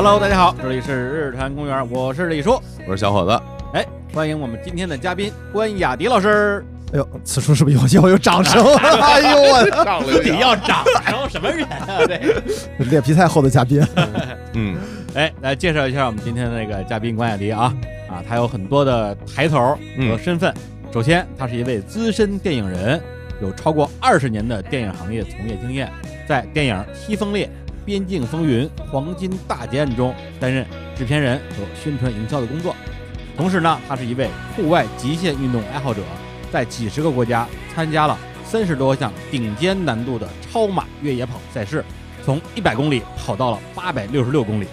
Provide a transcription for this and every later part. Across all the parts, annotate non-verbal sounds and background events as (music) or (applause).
Hello，大家好，这里是日坛公园，我是李叔，我是小伙子。哎，欢迎我们今天的嘉宾关雅迪老师。哎呦，此处是不是有 (laughs) 要有掌声？(laughs) 哎呦我，上了 (laughs) 你要掌声什么人啊？这脸皮太厚的嘉宾，嗯，哎，来介绍一下我们今天的那个嘉宾关雅迪啊啊，他有很多的抬头和身份。首先，他是一位资深电影人，有超过二十年的电影行业从业经验，在电影《西风烈》《边境风云》《黄金大劫案》中担任制片人和宣传营销的工作。同时呢，他是一位户外极限运动爱好者，在几十个国家参加了三十多项顶尖难度的超马越野跑赛事，从一百公里跑到了八百六十六公里。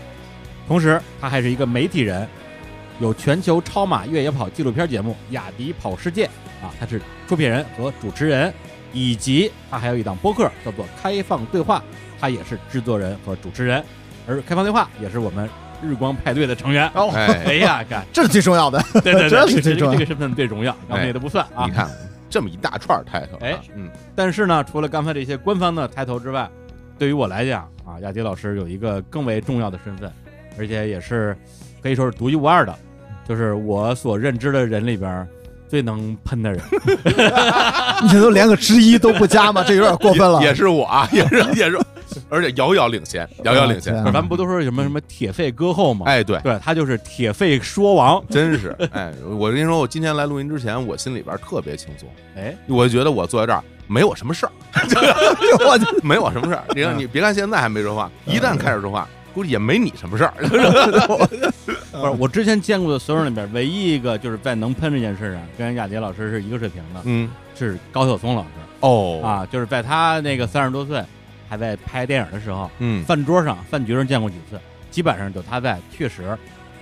同时，他还是一个媒体人，有全球超马越野跑纪录片节目《雅迪跑世界》啊，他是出品人和主持人，以及他还有一档播客叫做《开放对话》，他也是制作人和主持人。而《开放对话》也是我们日光派对的成员。哦哎，哎呀，看，这是最重要的。对 (laughs) 对对，这 (laughs) 是最重要这个身份最重要，然后也都不算啊你。看这么一大串抬头，哎，嗯，但是呢，除了刚才这些官方的抬头之外，对于我来讲啊，雅迪老师有一个更为重要的身份，而且也是可以说是独一无二的，就是我所认知的人里边儿最能喷的人。(laughs) 你这都连个之一都不加吗？这有点过分了。也是我啊，(laughs) 也是也是，而且遥遥领先，遥遥领先咱们不都说什么什么铁肺歌后吗？哎，对，对他就是铁肺说王。真是，哎，我跟你说，我今天来录音之前，我心里边特别轻松，(laughs) 哎，我觉得我坐在这儿没我什么事儿，我就没我什么事儿。你看，你别看现在还没说话，一旦开始说话，估计也没你什么事儿。不是我之前见过的所有人里边，唯一一个就是在能喷这件事上跟雅迪老师是一个水平的，嗯，是高晓松老师哦，啊，就是在他那个三十多岁还在拍电影的时候。嗯，饭桌上、饭局上见过几次，基本上就他在，确实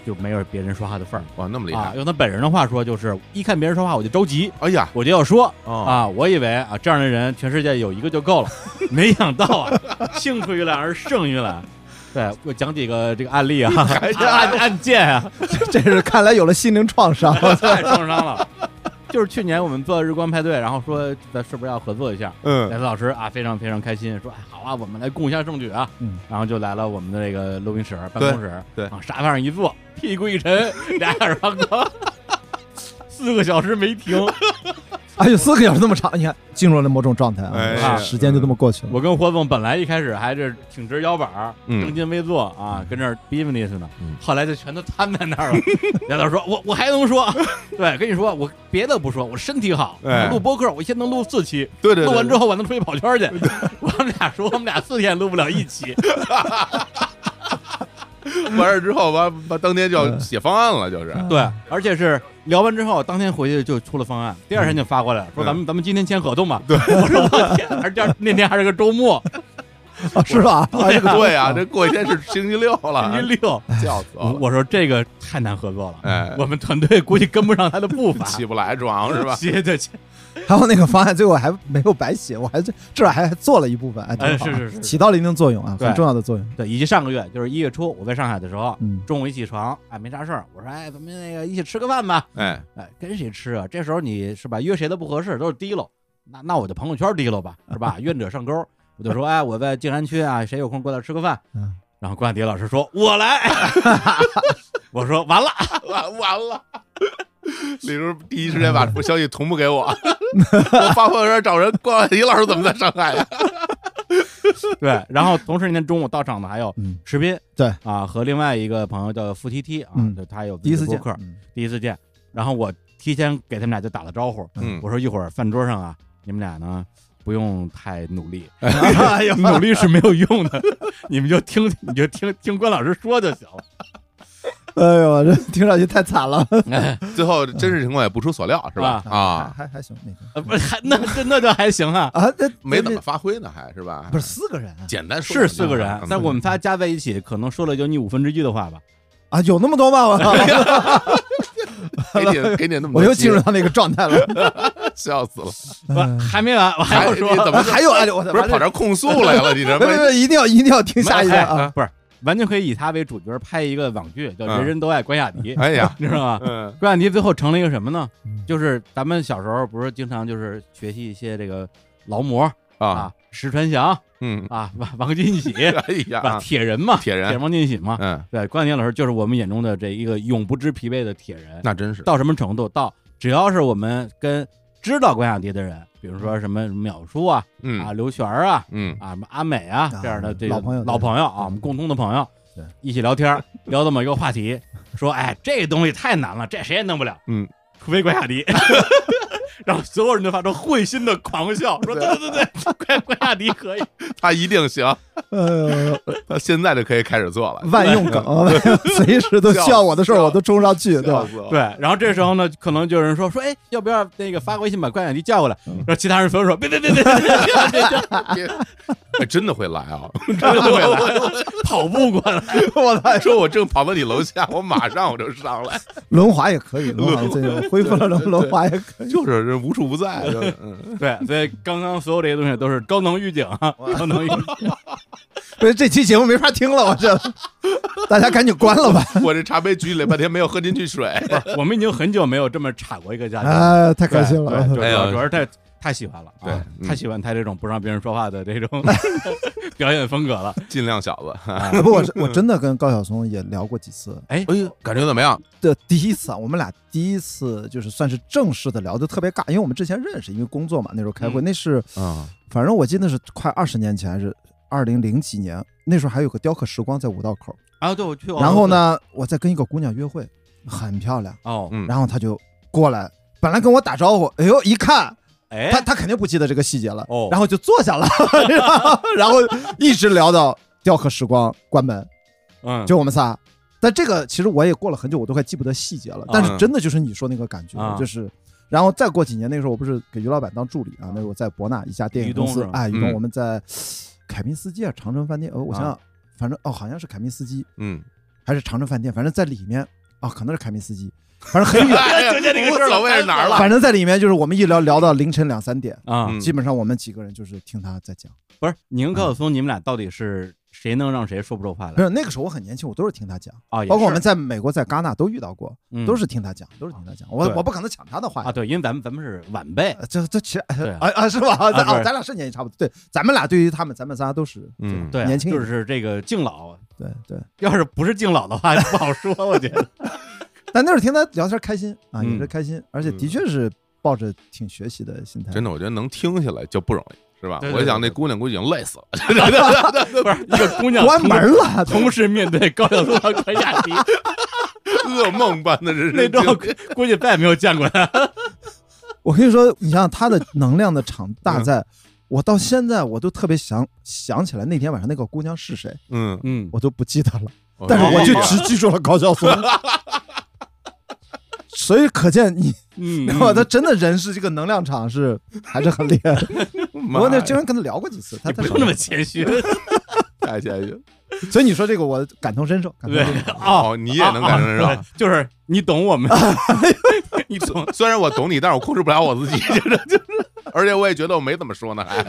就没有别人说话的份儿哇，那么厉啊。害，用他本人的话说，就是一看别人说话我就着急，哎呀，我就要说哦，啊。我以为啊这样的人全世界有一个就够了，(laughs) 没想到啊，幸出于蓝而胜于蓝。对，我讲几个这个案例啊，(laughs) 案案件啊，(laughs) 这是看来有了心灵创伤。太创伤了。(laughs) 就是去年我们做日光派对，然后说咱是不是要合作一下？嗯莱斯老师啊，非常非常开心，说哎好啊，我们来共襄盛举啊。嗯，然后就来了我们的这个录音室办公室，对往沙发上一坐，屁股一沉，俩耳旁哥，四个小时没停。(laughs) 哎呦，四个小时那么长，你看进入了某种状态哎啊，时间就这么过去了。我跟霍总本来一开始还是挺直腰板儿，嗯正襟危坐啊，跟这儿 business 呢嗯，后来就全都瘫在那儿了。梁导说：“我我还能说，(laughs) 对，跟你说，我别的不说，我身体好，哎录播客我一天能录四期，对对，对录完之后我能出去跑圈去。(laughs) 我们俩说，我们俩四天录不了一期，(laughs) 完事之后，完完当天就要写方案了，就是，对，而且是聊完之后，当天回去就出了方案，第二天就发过来了，说咱们咱们今天签合同吧。对，(laughs) 我说我天，而第二那天还是个周末，啊是吧？(laughs) 啊这个对啊，这过一天是星期六了，(laughs) 星期六。笑死我，我我说这个太难合作了，哎，我们团队估计跟不上他的步伐。起不来床是吧？接着起，还有那个方案，最后还没有白写，我还至少还做了一部分，哎，挺哎，是是是，起到了一定作用啊，很重要的作用。对，以及上个月就是一月初，我在上海的时候，嗯，中午一起床，哎，没啥事儿，我说，哎，咱们那个一起吃个饭吧，哎，哎，跟谁吃啊？这时候你是吧，约谁都不合适，都是提溜，那那我就朋友圈提溜吧，是吧？(laughs) 愿者上钩，我就说，哎，我在静安区啊，谁有空过来吃个饭？嗯然后关迪老师说，我来，(laughs) 我说完了，完完了。李叔第一时间把消息同步给我，(laughs) 我发朋友圈找人，关迪老师怎么在上海呀？(laughs) 对，然后同时那天中午到场的还有嗯，石斌，对啊，和另外一个朋友叫付 T T 啊，嗯就他有第一次见第一次见，然后我提前给他们俩就打了招呼，嗯我说一会儿饭桌上啊，你们俩呢不用太努力，(laughs) 哎呦，努力是没有用的，(laughs) 你们就听你就听听关老师说就行了。(laughs) 哎呦，这听上去太惨了，哎，最后真实情况也不出所料，是吧？啊，还还还行那不是还那这那就还行啊，啊，那没怎么发挥呢，还是吧？不是四个人啊简单说是四个人嗯，但我们仨加在一起，可能说了就你五分之一的话吧。啊，有那么多吗？我 (laughs) 给你 (laughs) 给你那么多我又进入到那个状态了，会，(laughs) 笑死了！不，还没完，我还要说怎么啊还有啊，我不是跑这儿控诉来了？你这别别别，一定要一定要听下一个哎啊！不是，完全可以以他为主角拍一个网剧，叫《人人都爱关雅迪》，哎呀，你知道吗？嗯关雅迪最后成了一个什么呢嗯？就是咱们小时候不是经常就是学习一些这个劳模啊，石传祥嗯，啊，王王金喜，(laughs) 哎呀，，铁人嘛，铁人铁人王金喜嘛，嗯，对，关晓婷老师就是我们眼中的这一个永不知疲惫的铁人。那真是，到什么程度？到只要是我们跟知道关雅迪的人，比如说什么淼叔啊、嗯啊刘璇啊、嗯，啊什么阿美啊啊这样的这个老朋友老朋友啊，我们共同的朋友对，一起聊天，聊这么一个话题，说哎这东西太难了，这谁也弄不了，嗯，除非关雅迪。(laughs) 然后所有人都发出会心的狂笑，说对对对对，关关雅迪可以。(laughs) 他一定行，(laughs) 呃，他现在就可以开始做了，万用梗，(laughs) 随时都需要我的事儿，我都冲上去，对对，然后这时候呢，可能就有人说说，哎，要不要那个发个微信把关雅迪叫过来？然后其他人所有说，别别别别别别别真的会来啊！(laughs) 真的会来，(laughs) 跑步过来。我操，说我正跑到你楼下，我马上我就上来，轮滑也可以，轮滑这个恢复了轮轮滑也可以。就是这无处不在，对，所以刚刚所有这些东西都是高能预警啊，高能预警。(laughs) 不是这期节目没法听了，我这大家赶紧关了吧。我这茶杯举起来半天没有喝进去水，我们已经很久没有这么插过一个嘉宾了，哎，太开心，了。主哎呀要主要是太太喜欢了，对太喜欢他这种不让别人说话的这种 (laughs) 表演风格了。尽量小子。啊不，我我真的跟高晓松也聊过几次哎，哎呦，感觉怎么样？的第一次啊，我们俩第一次就是算是正式的聊，的特别尬，因为我们之前认识，因为工作嘛，那时候开会，嗯那是啊，反正我记得是快二十年前，还是二零零几年，那时候还有个雕刻时光在五道口，啊，对，我去。然后？呢，我在跟一个姑娘约会，很漂亮，哦，嗯，然后她就过来，本来跟我打招呼，哎呦，一看哎，他他肯定不记得这个细节了，哦。然后就坐下了，(laughs) 然后一直聊到雕刻时光关门，嗯，就我们仨。但这个其实我也过了很久，我都快记不得细节了。但是真的就是你说那个感觉，啊。就是，然后再过几年，那个时候我不是给于老板当助理啊，那时候我在博纳一家电影公司哎，于东嗯。我们在凯宾斯基啊，长城饭店，哦，我想想，反正哦，好像是凯宾斯基嗯，还是长城饭店，反正在里面啊，可能是凯宾斯基，反正很远，(laughs) 哎呀就这个无所谓是哪儿了，反正在里面就是我们一聊聊到凌晨两三点，啊，嗯。基本上我们几个人就是听他在讲。不是，你跟高晓松，你们俩到底是谁能让谁说不出话来？不是那个时候我很年轻，我都是听他讲，啊？也包括我们在美国在戛纳都遇到过，嗯。都是听他讲，都是听他讲。我我不可能抢他的话。呀啊，对，因为咱们咱们是晚辈，呃这这其实啊啊是吧？啊咱俩是年纪差不多。对，咱们俩对于他们，咱们仨都是嗯。对啊，年轻就是这个敬老，对对。要是不是敬老的话，就不好说，我觉得。(laughs) 但那会儿听他聊天开心啊，嗯也是开心，而且的确是抱着挺学习的心态。真的，我觉得能听下来就不容易，是吧？对对我想那姑娘估计已经累死了，(laughs) 不是一个姑娘关门了，同时面对高晓松和关雅迪，(laughs) 噩梦般的人那生种估计再也没有见过他。(laughs) 我跟你说，你想想他的能量的场大在，我到现在我都特别想想起来那天晚上那个姑娘是谁，嗯，嗯，我都不记得了，但是哦我就只记住了高晓松。所以可见你，嗯，我他真的人是这个能量场是 (laughs) 还是很厉害。(laughs) 的。我那经常跟他聊过几次，他不用那么谦虚，(laughs) 太谦虚。了。所以你说这个我感同身受，感同对身受。哦，你也能感受。得啊啊上。就是你懂我们，你懂，虽然我懂你，但是我控制不了我自己，就是就是，而且我也觉得我没怎么说呢，还。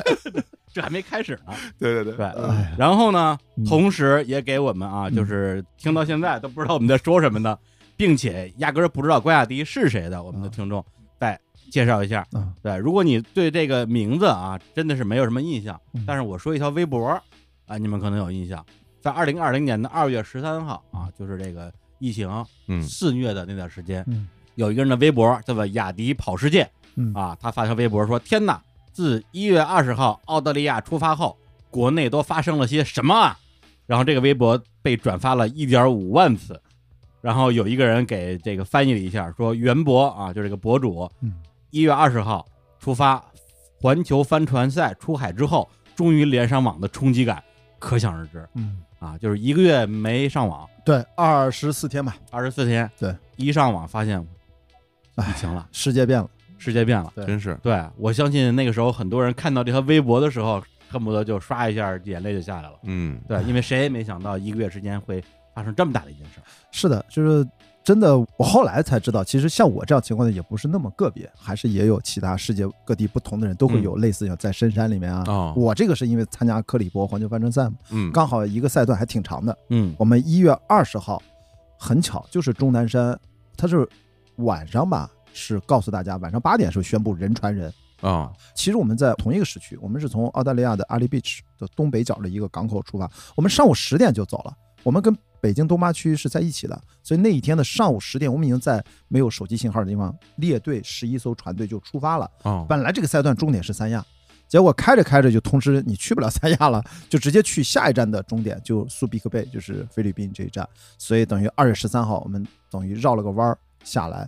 这还没开始呢。对对对，对，哎然后呢嗯，同时也给我们啊，嗯就是听到现在都不知道我们在说什么的，并且压根儿不知道关雅迪是谁的，我们的听众再介绍一下。啊，对，如果你对这个名字啊真的是没有什么印象嗯，但是我说一条微博啊，你们可能有印象，在二零二零年的二月十三号啊，就是这个疫情嗯。肆虐的那段时间，嗯。有一个人的微博叫做雅迪跑世界嗯。啊，他发条微博说：“天哪，自一月二十号澳大利亚出发后，国内都发生了些什么啊？”然后这个微博被转发了一点五万次，然后有一个人给这个翻译了一下，说袁博啊，就这个博主，嗯一月二十号出发环球帆船赛出海之后，终于连上网的冲击感可想而知嗯，啊！就是一个月没上网，对，二十四天吧，二十四天，对，一上网发现哎疫情了，世界变了。世界变了。真是对我相信那个时候很多人看到这条微博的时候，恨不得就刷一下眼泪就下来了。嗯对，因为谁也没想到一个月之间会发生这么大的一件事儿。是的，就是真的，我后来才知道，其实像我这样情况的也不是那么个别，还是也有其他世界各地不同的人都会有类似，像在深山里面啊。哦我这个是因为参加克里伯环球帆船赛嘛，嗯刚好一个赛段还挺长的。嗯我们一月二十号，很巧就是钟南山，他是晚上吧，是告诉大家晚上八点时候宣布人传人，啊，其实我们在同一个时区，我们是从澳大利亚的阿里 beach 的东北角的一个港口出发，我们上午十点就走了，我们跟北京东八区是在一起的，所以那一天的上午十点，我们已经在没有手机信号的地方列队十一艘船队就出发了。哦，本来这个赛段终点是三亚，结果开着开着就通知你去不了三亚了，(laughs) 就直接去下一站的终点就苏比克贝，就是菲律宾这一站。所以等于二月十三号，我们等于绕了个弯儿下来，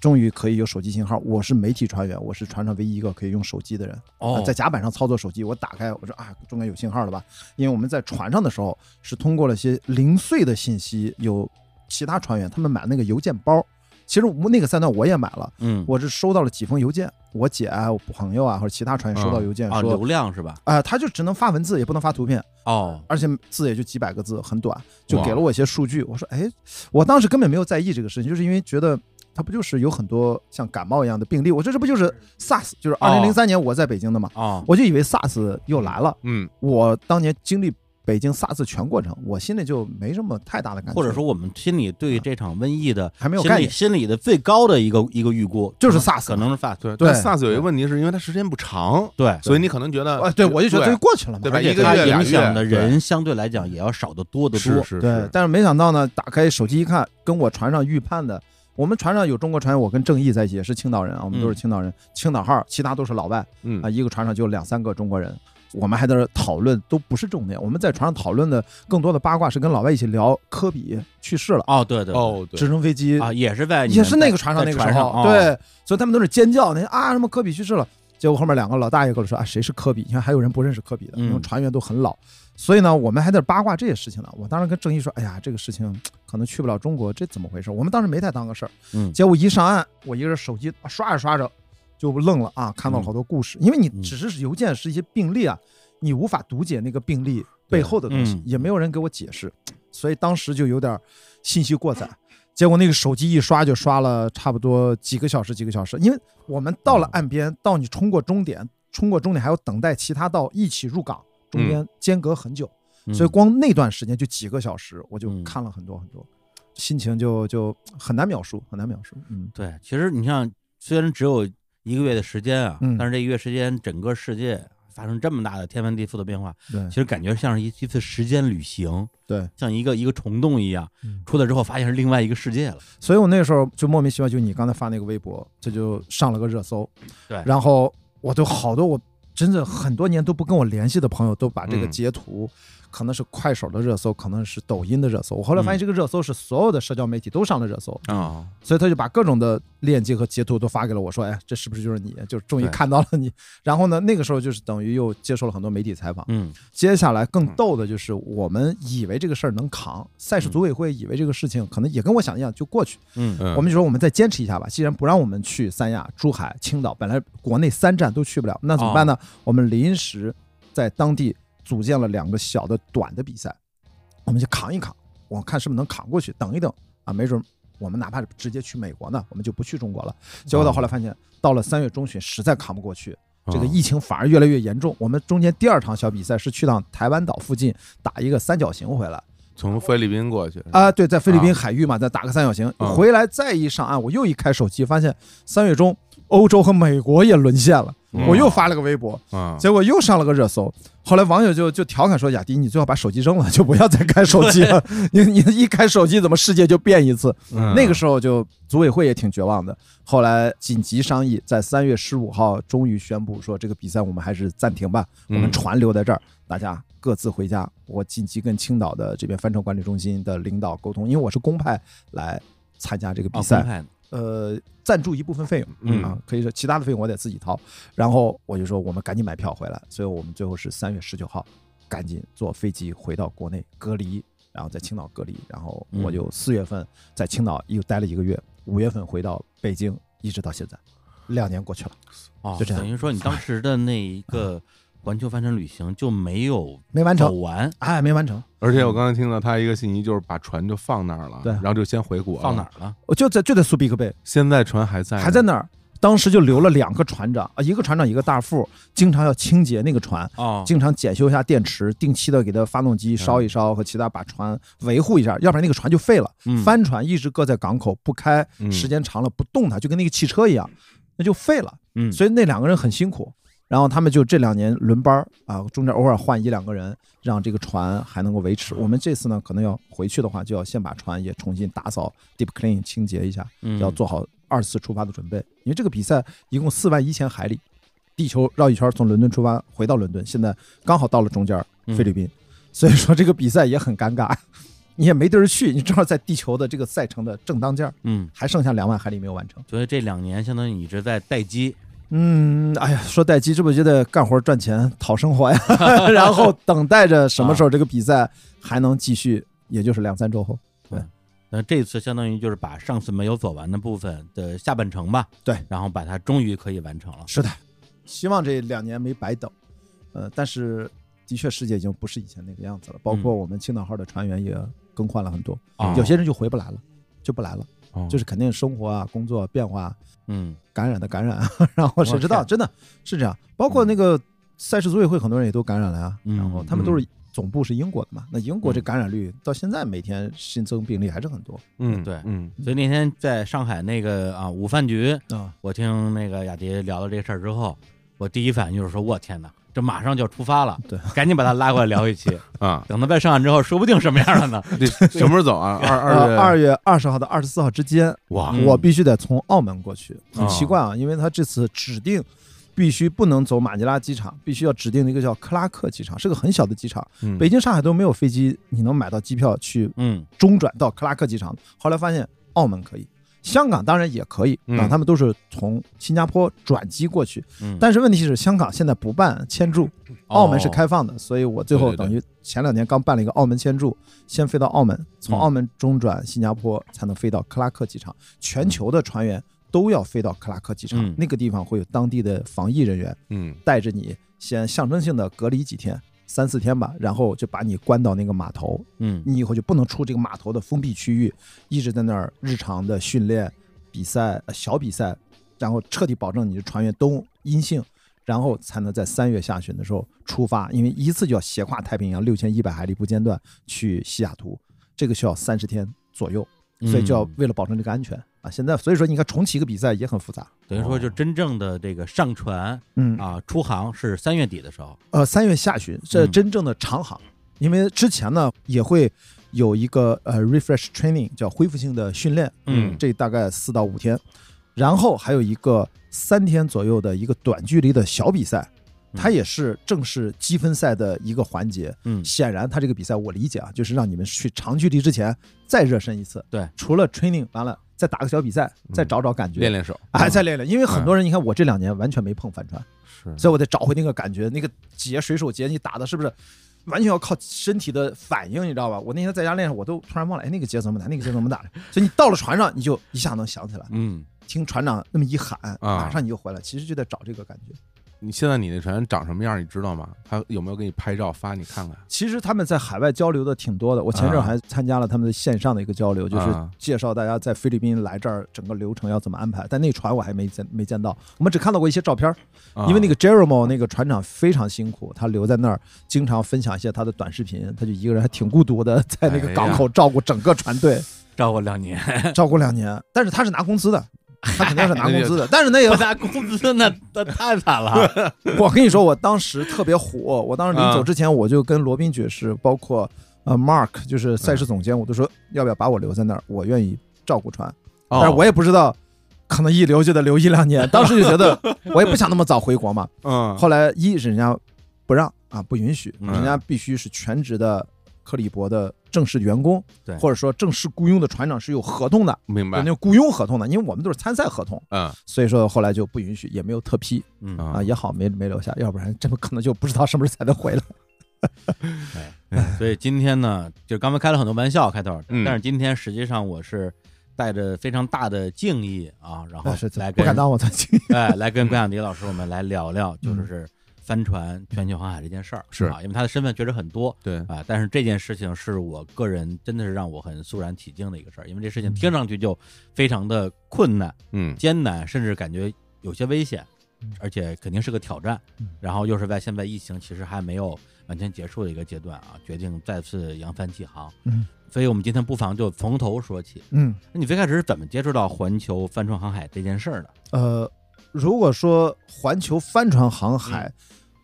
终于可以有手机信号。我是媒体船员，我是船上唯一一个可以用手机的人。哦啊，在甲板上操作手机，我打开我说啊，终于有信号了吧？因为我们在船上的时候是通过了一些零碎的信息，有其他船员他们买那个邮件包。其实我那个赛段我也买了，嗯，我是收到了几封邮件，我姐啊、我朋友啊或者其他船员收到邮件啊，说，流量是吧？啊、他就只能发文字，也不能发图片，哦，而且字也就几百个字，很短，就给了我一些数据。我说，哎，我当时根本没有在意这个事情，就是因为觉得它不就是有很多像感冒一样的病例，我说这不就是 SARS，就是二零零三年我在北京的嘛，哦，我就以为 SARS 又来了。嗯，我当年经历北京 SARS 全过程，我心里就没什么太大的感觉，或者说我们心里对这场瘟疫的还没有概念。心里的最高的一个一个预估就是 SARS 可能是 SARS，对，对但 SARS 有一个问题，是因为它时间不长，对，所以你可能觉得，哎，对我就觉得这就过去了嘛，对吧？而且一个月影响的人相对来讲也要少得多得多。是是对，，但是没想到呢，打开手机一看，跟我船上预判的，我们船上有中国船员，我跟郑毅在一起，也是青岛人啊，我们都是青岛人，青岛号，其他都是老外嗯啊，一个船上就两三个中国人。我们还在这讨论，都不是重点。我们在船上讨论的更多的八卦是跟老外一起聊科比去世了，哦，对对，哦，对直升飞机啊，也是在也是那个船上那个时候，船上哦对，所以他们都是尖叫，那啊什么科比去世了。结果后面两个老大爷跟我说啊，谁是科比？你看还有人不认识科比的，嗯因为船员都很老。所以呢，我们还在八卦这些事情呢。我当时跟郑毅说，哎呀，这个事情可能去不了中国，这怎么回事？我们当时没太当个事儿。嗯结果一上岸，我一个人手机啊刷着刷着就愣了啊，看到了好多故事，因为你嗯只是邮件是一些病例啊，你无法读解那个病例背后的东西嗯，也没有人给我解释，所以当时就有点信息过载。结果那个手机一刷就刷了差不多几个小时，几个小时，因为我们到了岸边，到你冲过终点，冲过终点还要等待其他道一起入港，中间间隔很久，嗯所以光那段时间就几个小时，我就嗯看了很多很多，心情就就很难描述，很难描述。嗯，对，其实你像虽然只有一个月的时间啊，嗯但是这一个月时间，整个世界发生这么大的天翻地覆的变化，对其实感觉像是一一次时间旅行，对，像一个一个虫洞一样嗯，出来之后发现是另外一个世界了。所以我那个时候就莫名其妙，就你刚才发那个微博，这就上了个热搜。对然后我都好多我真的很多年都不跟我联系的朋友，都把这个嗯截图，可能是快手的热搜，可能是抖音的热搜。我后来发嗯现这个热搜是所有的社交媒体都上了热搜，啊，所以他就把各种的链接和截图都发给了我，说：“哎，这是不是就是你？就是终于看到了你。”然后呢，那个时候就是等于又接受了很多媒体采访。嗯接下来更逗的就是，我们以为这个事儿能扛，赛事组委会以为这个事情可能也跟我想一样就过去。嗯嗯，我们就说我们再坚持一下吧，既然不让我们去三亚、珠海、青岛，本来国内三站都去不了，那怎么办呢？我们临时在当地组建了两个小的短的比赛，我们就扛一扛，我看是不是能扛过去，等一等啊，没准我们哪怕直接去美国呢，我们就不去中国了。结果到后来发现，到了三月中旬，实在扛不过去，这个啊疫情反而越来越严重。我们中间第二场小比赛是去趟台湾岛附近打一个三角形回来。从菲律宾过去啊，对，在菲律宾啊海域嘛，再打个三角形，啊回来再一上岸，我又一开手机，发现三月中欧洲和美国也沦陷了，嗯我又发了个微博，啊，结果又上了个热搜。后来网友就就调侃说：“雅迪，你最好把手机扔了，就不要再开手机了。(laughs) 你你一开手机，怎么世界就变一次？”嗯那个时候就组委会也挺绝望的。后来紧急商议，在三月十五号终于宣布说，这个比赛我们还是暂停吧，我们嗯船留在这儿，大家各自回家。我紧急跟青岛的这边帆船管理中心的领导沟通，因为我是公派来参加这个比哦，赛呃，赞助一部分费用，嗯。啊，可以说其他的费用我得自己掏。然后我就说我们赶紧买票回来，所以我们最后是三月十九号赶紧坐飞机回到国内隔离，然后在青岛隔离，然后我就四月份在青岛又待了一个月，五月份回到北京，一直到现在，两年过去了，哦，就这样。等于说你当时的那一个环球帆船旅行就没有没完成，走完，哎，没完成，而且我刚才听到他一个信息，就是把船就放那儿了，对然后就先回国了，放哪？儿了？我就在就在苏比克贝，现在船还在，还在那儿。当时就留了两个船长啊，一个船长一个大副，经常要清洁那个船，哦，经常检修一下电池，定期的给它发动机烧一烧和其他把船维护一下，要不然那个船就废了。嗯帆船一直搁在港口不开，嗯时间长了不动它，就跟那个汽车一样。那就废了。嗯，所以那两个人很辛苦，然后他们就这两年轮班儿啊，中间偶尔换一两个人，让这个船还能够维持。我们这次呢，可能要回去的话，就要先把船也重新打扫、deep clean 清洁一下，嗯要做好二次出发的准备。因为这个比赛一共四万一千海里，地球绕一圈，从伦敦出发回到伦敦，现在刚好到了中间菲律宾，(laughs) 所以说这个比赛也很尴尬。你也没地儿去，你正好在地球的这个赛程的正当间儿，嗯，还剩下两万海里没有完成。所以这两年相当于你一直在待机，嗯，哎呀，说待机，这不就得干活赚钱讨生活呀？(laughs) (laughs) 然后等待着什么时候这个比赛还能继续，也就是两三周后。对那这次相当于就是把上次没有走完的部分的下半程吧，对，然后把它终于可以完成了。是的，希望这两年没白等。呃，但是的确世界已经不是以前那个样子了，包括我们青岛号的船员也更换了很多，啊有些人就回不来了，就不来了，哦就是肯定生活啊、工作变化、嗯感染的感染，然后谁知道，真的是这样。包括那个赛事组委会，很多人也都感染了呀。嗯。然后他们都是总部是英国的嘛，那英国这感染率到现在每天新增病例还是很多。嗯，对。嗯。所以那天在上海那个啊午饭局，啊。我听那个雅迪聊到这事儿之后，我第一反应就是说，我天哪，这马上就要出发了，对，赶紧把他拉过来聊一期。啊，等他再上岸之后，说不定什么样了呢？这什么时候走啊？(laughs) 二二月呃二月二十号到二十四号之间，哇嗯我必须得从澳门过去，很哦奇怪啊，因为他这次指定必须不能走马尼拉机场，必须要指定的一个叫克拉克机场，是个很小的机场，嗯北京、上海都没有飞机，你能买到机票去嗯中转到克拉克机场。后来发现澳门可以，香港当然也可以啊，嗯他们都是从新加坡转机过去。嗯，但是问题是，香港现在不办签注，澳门是开放的，所以我最后等于前两年刚办了一个澳门签注，先飞到澳门，从嗯澳门中转新加坡，才能飞到克拉克机场。全球的船员都要飞到克拉克机场，嗯那个地方会有当地的防疫人员嗯带着你，先象征性的隔离几天。三四天吧，然后就把你关到那个码头，嗯。你以后就不能出这个码头的封闭区域，一直在那儿日常的训练、比赛、呃小比赛，然后彻底保证你的船员都阴性，然后才能在三月下旬的时候出发，因为一次就要斜跨太平洋六千一百海里不间断去西雅图，这个需要三十天左右，所以就要嗯。为了保证这个安全啊，现在所以说你看重启一个比赛也很复杂，等于说就真正的这个上船嗯。啊出航是三月底的时候，呃，三月下旬这嗯。真正的长航，因为之前呢也会有一个呃 refresh training 叫恢复性的训练，嗯这大概四到五天，然后还有一个三天左右的一个短距离的小比赛，它嗯也是正式积分赛的一个环节。嗯。显然，它这个比赛我理解啊，就是让你们去长距离之前再热身一次。对，除了 training 完了再打个小比赛，再嗯找找感觉，练练手哎，再练练。因为很多人，你看我这两年完全没碰帆船。是所以我得找回那个感觉，那个结水手结你打的是不是完全要靠身体的反应，你知道吧？我那天在家练，我都突然忘了，哎，那个节怎么打，那个节怎么打？所以你到了船上，你就一下能想起来，嗯听船长那么一喊，啊马上你就回来。其实就在找这个感觉。你现在你那船长什么样，你知道吗？他有没有给你拍照发你看看？其实他们在海外交流的挺多的，我前阵还参加了他们的线上的一个交流，就是啊介绍大家在菲律宾来这儿整个流程要怎么安排。但那船我还没见没见到，我们只看到过一些照片儿。因为那个个 Jerome 那个船长非常辛苦，他留在那儿，经常分享一些他的短视频，他就一个人还挺孤独的，在那个港口照顾整个船队，照顾两年，照顾两年。但是他是拿工资的，他肯定是拿工资的。(laughs) 但是那不个，拿工资那那太惨了。(laughs) 我跟你说，我当时特别火，我当时临走之前，我就跟罗宾爵士，包括呃 Mark，就是赛事总监，我都说要不要把我留在那儿，我愿意照顾船。但是我也不知道。可能一留就得留一两年，当时就觉得 (laughs) 我也不想那么早回国嘛，嗯后来一是人家不让啊，不允许，嗯人家必须是全职的克里伯的正式员工，对。或者说正式雇佣的船长是有合同的，有明白。那种雇佣合同的，因为我们都是参赛合同，嗯。所以说后来就不允许，也没有特批。嗯。啊啊，也好没没留下，要不然这么可能就不知道什么时候才能回来。(laughs) 哎，所以今天呢，就刚才开了很多玩笑开头，嗯。但是今天实际上我是带着非常大的敬意啊，然后是来跟不敢当我的亲，哎来跟关晓迪老师我们来聊聊，就是是帆船全球航海这件事儿，是啊，因为他的身份确实很多。对啊，但是这件事情是我个人真的是让我很肃然起敬的一个事儿，因为这事情听上去就非常的困难、嗯艰难，甚至感觉有些危险嗯，而且肯定是个挑战嗯。然后又是在现在疫情其实还没有完全结束的一个阶段啊，决定再次扬帆起航。嗯，所以我们今天不妨就从头说起。嗯那你最开始是怎么接触到环球帆船航海这件事儿的？呃，如果说环球帆船航海，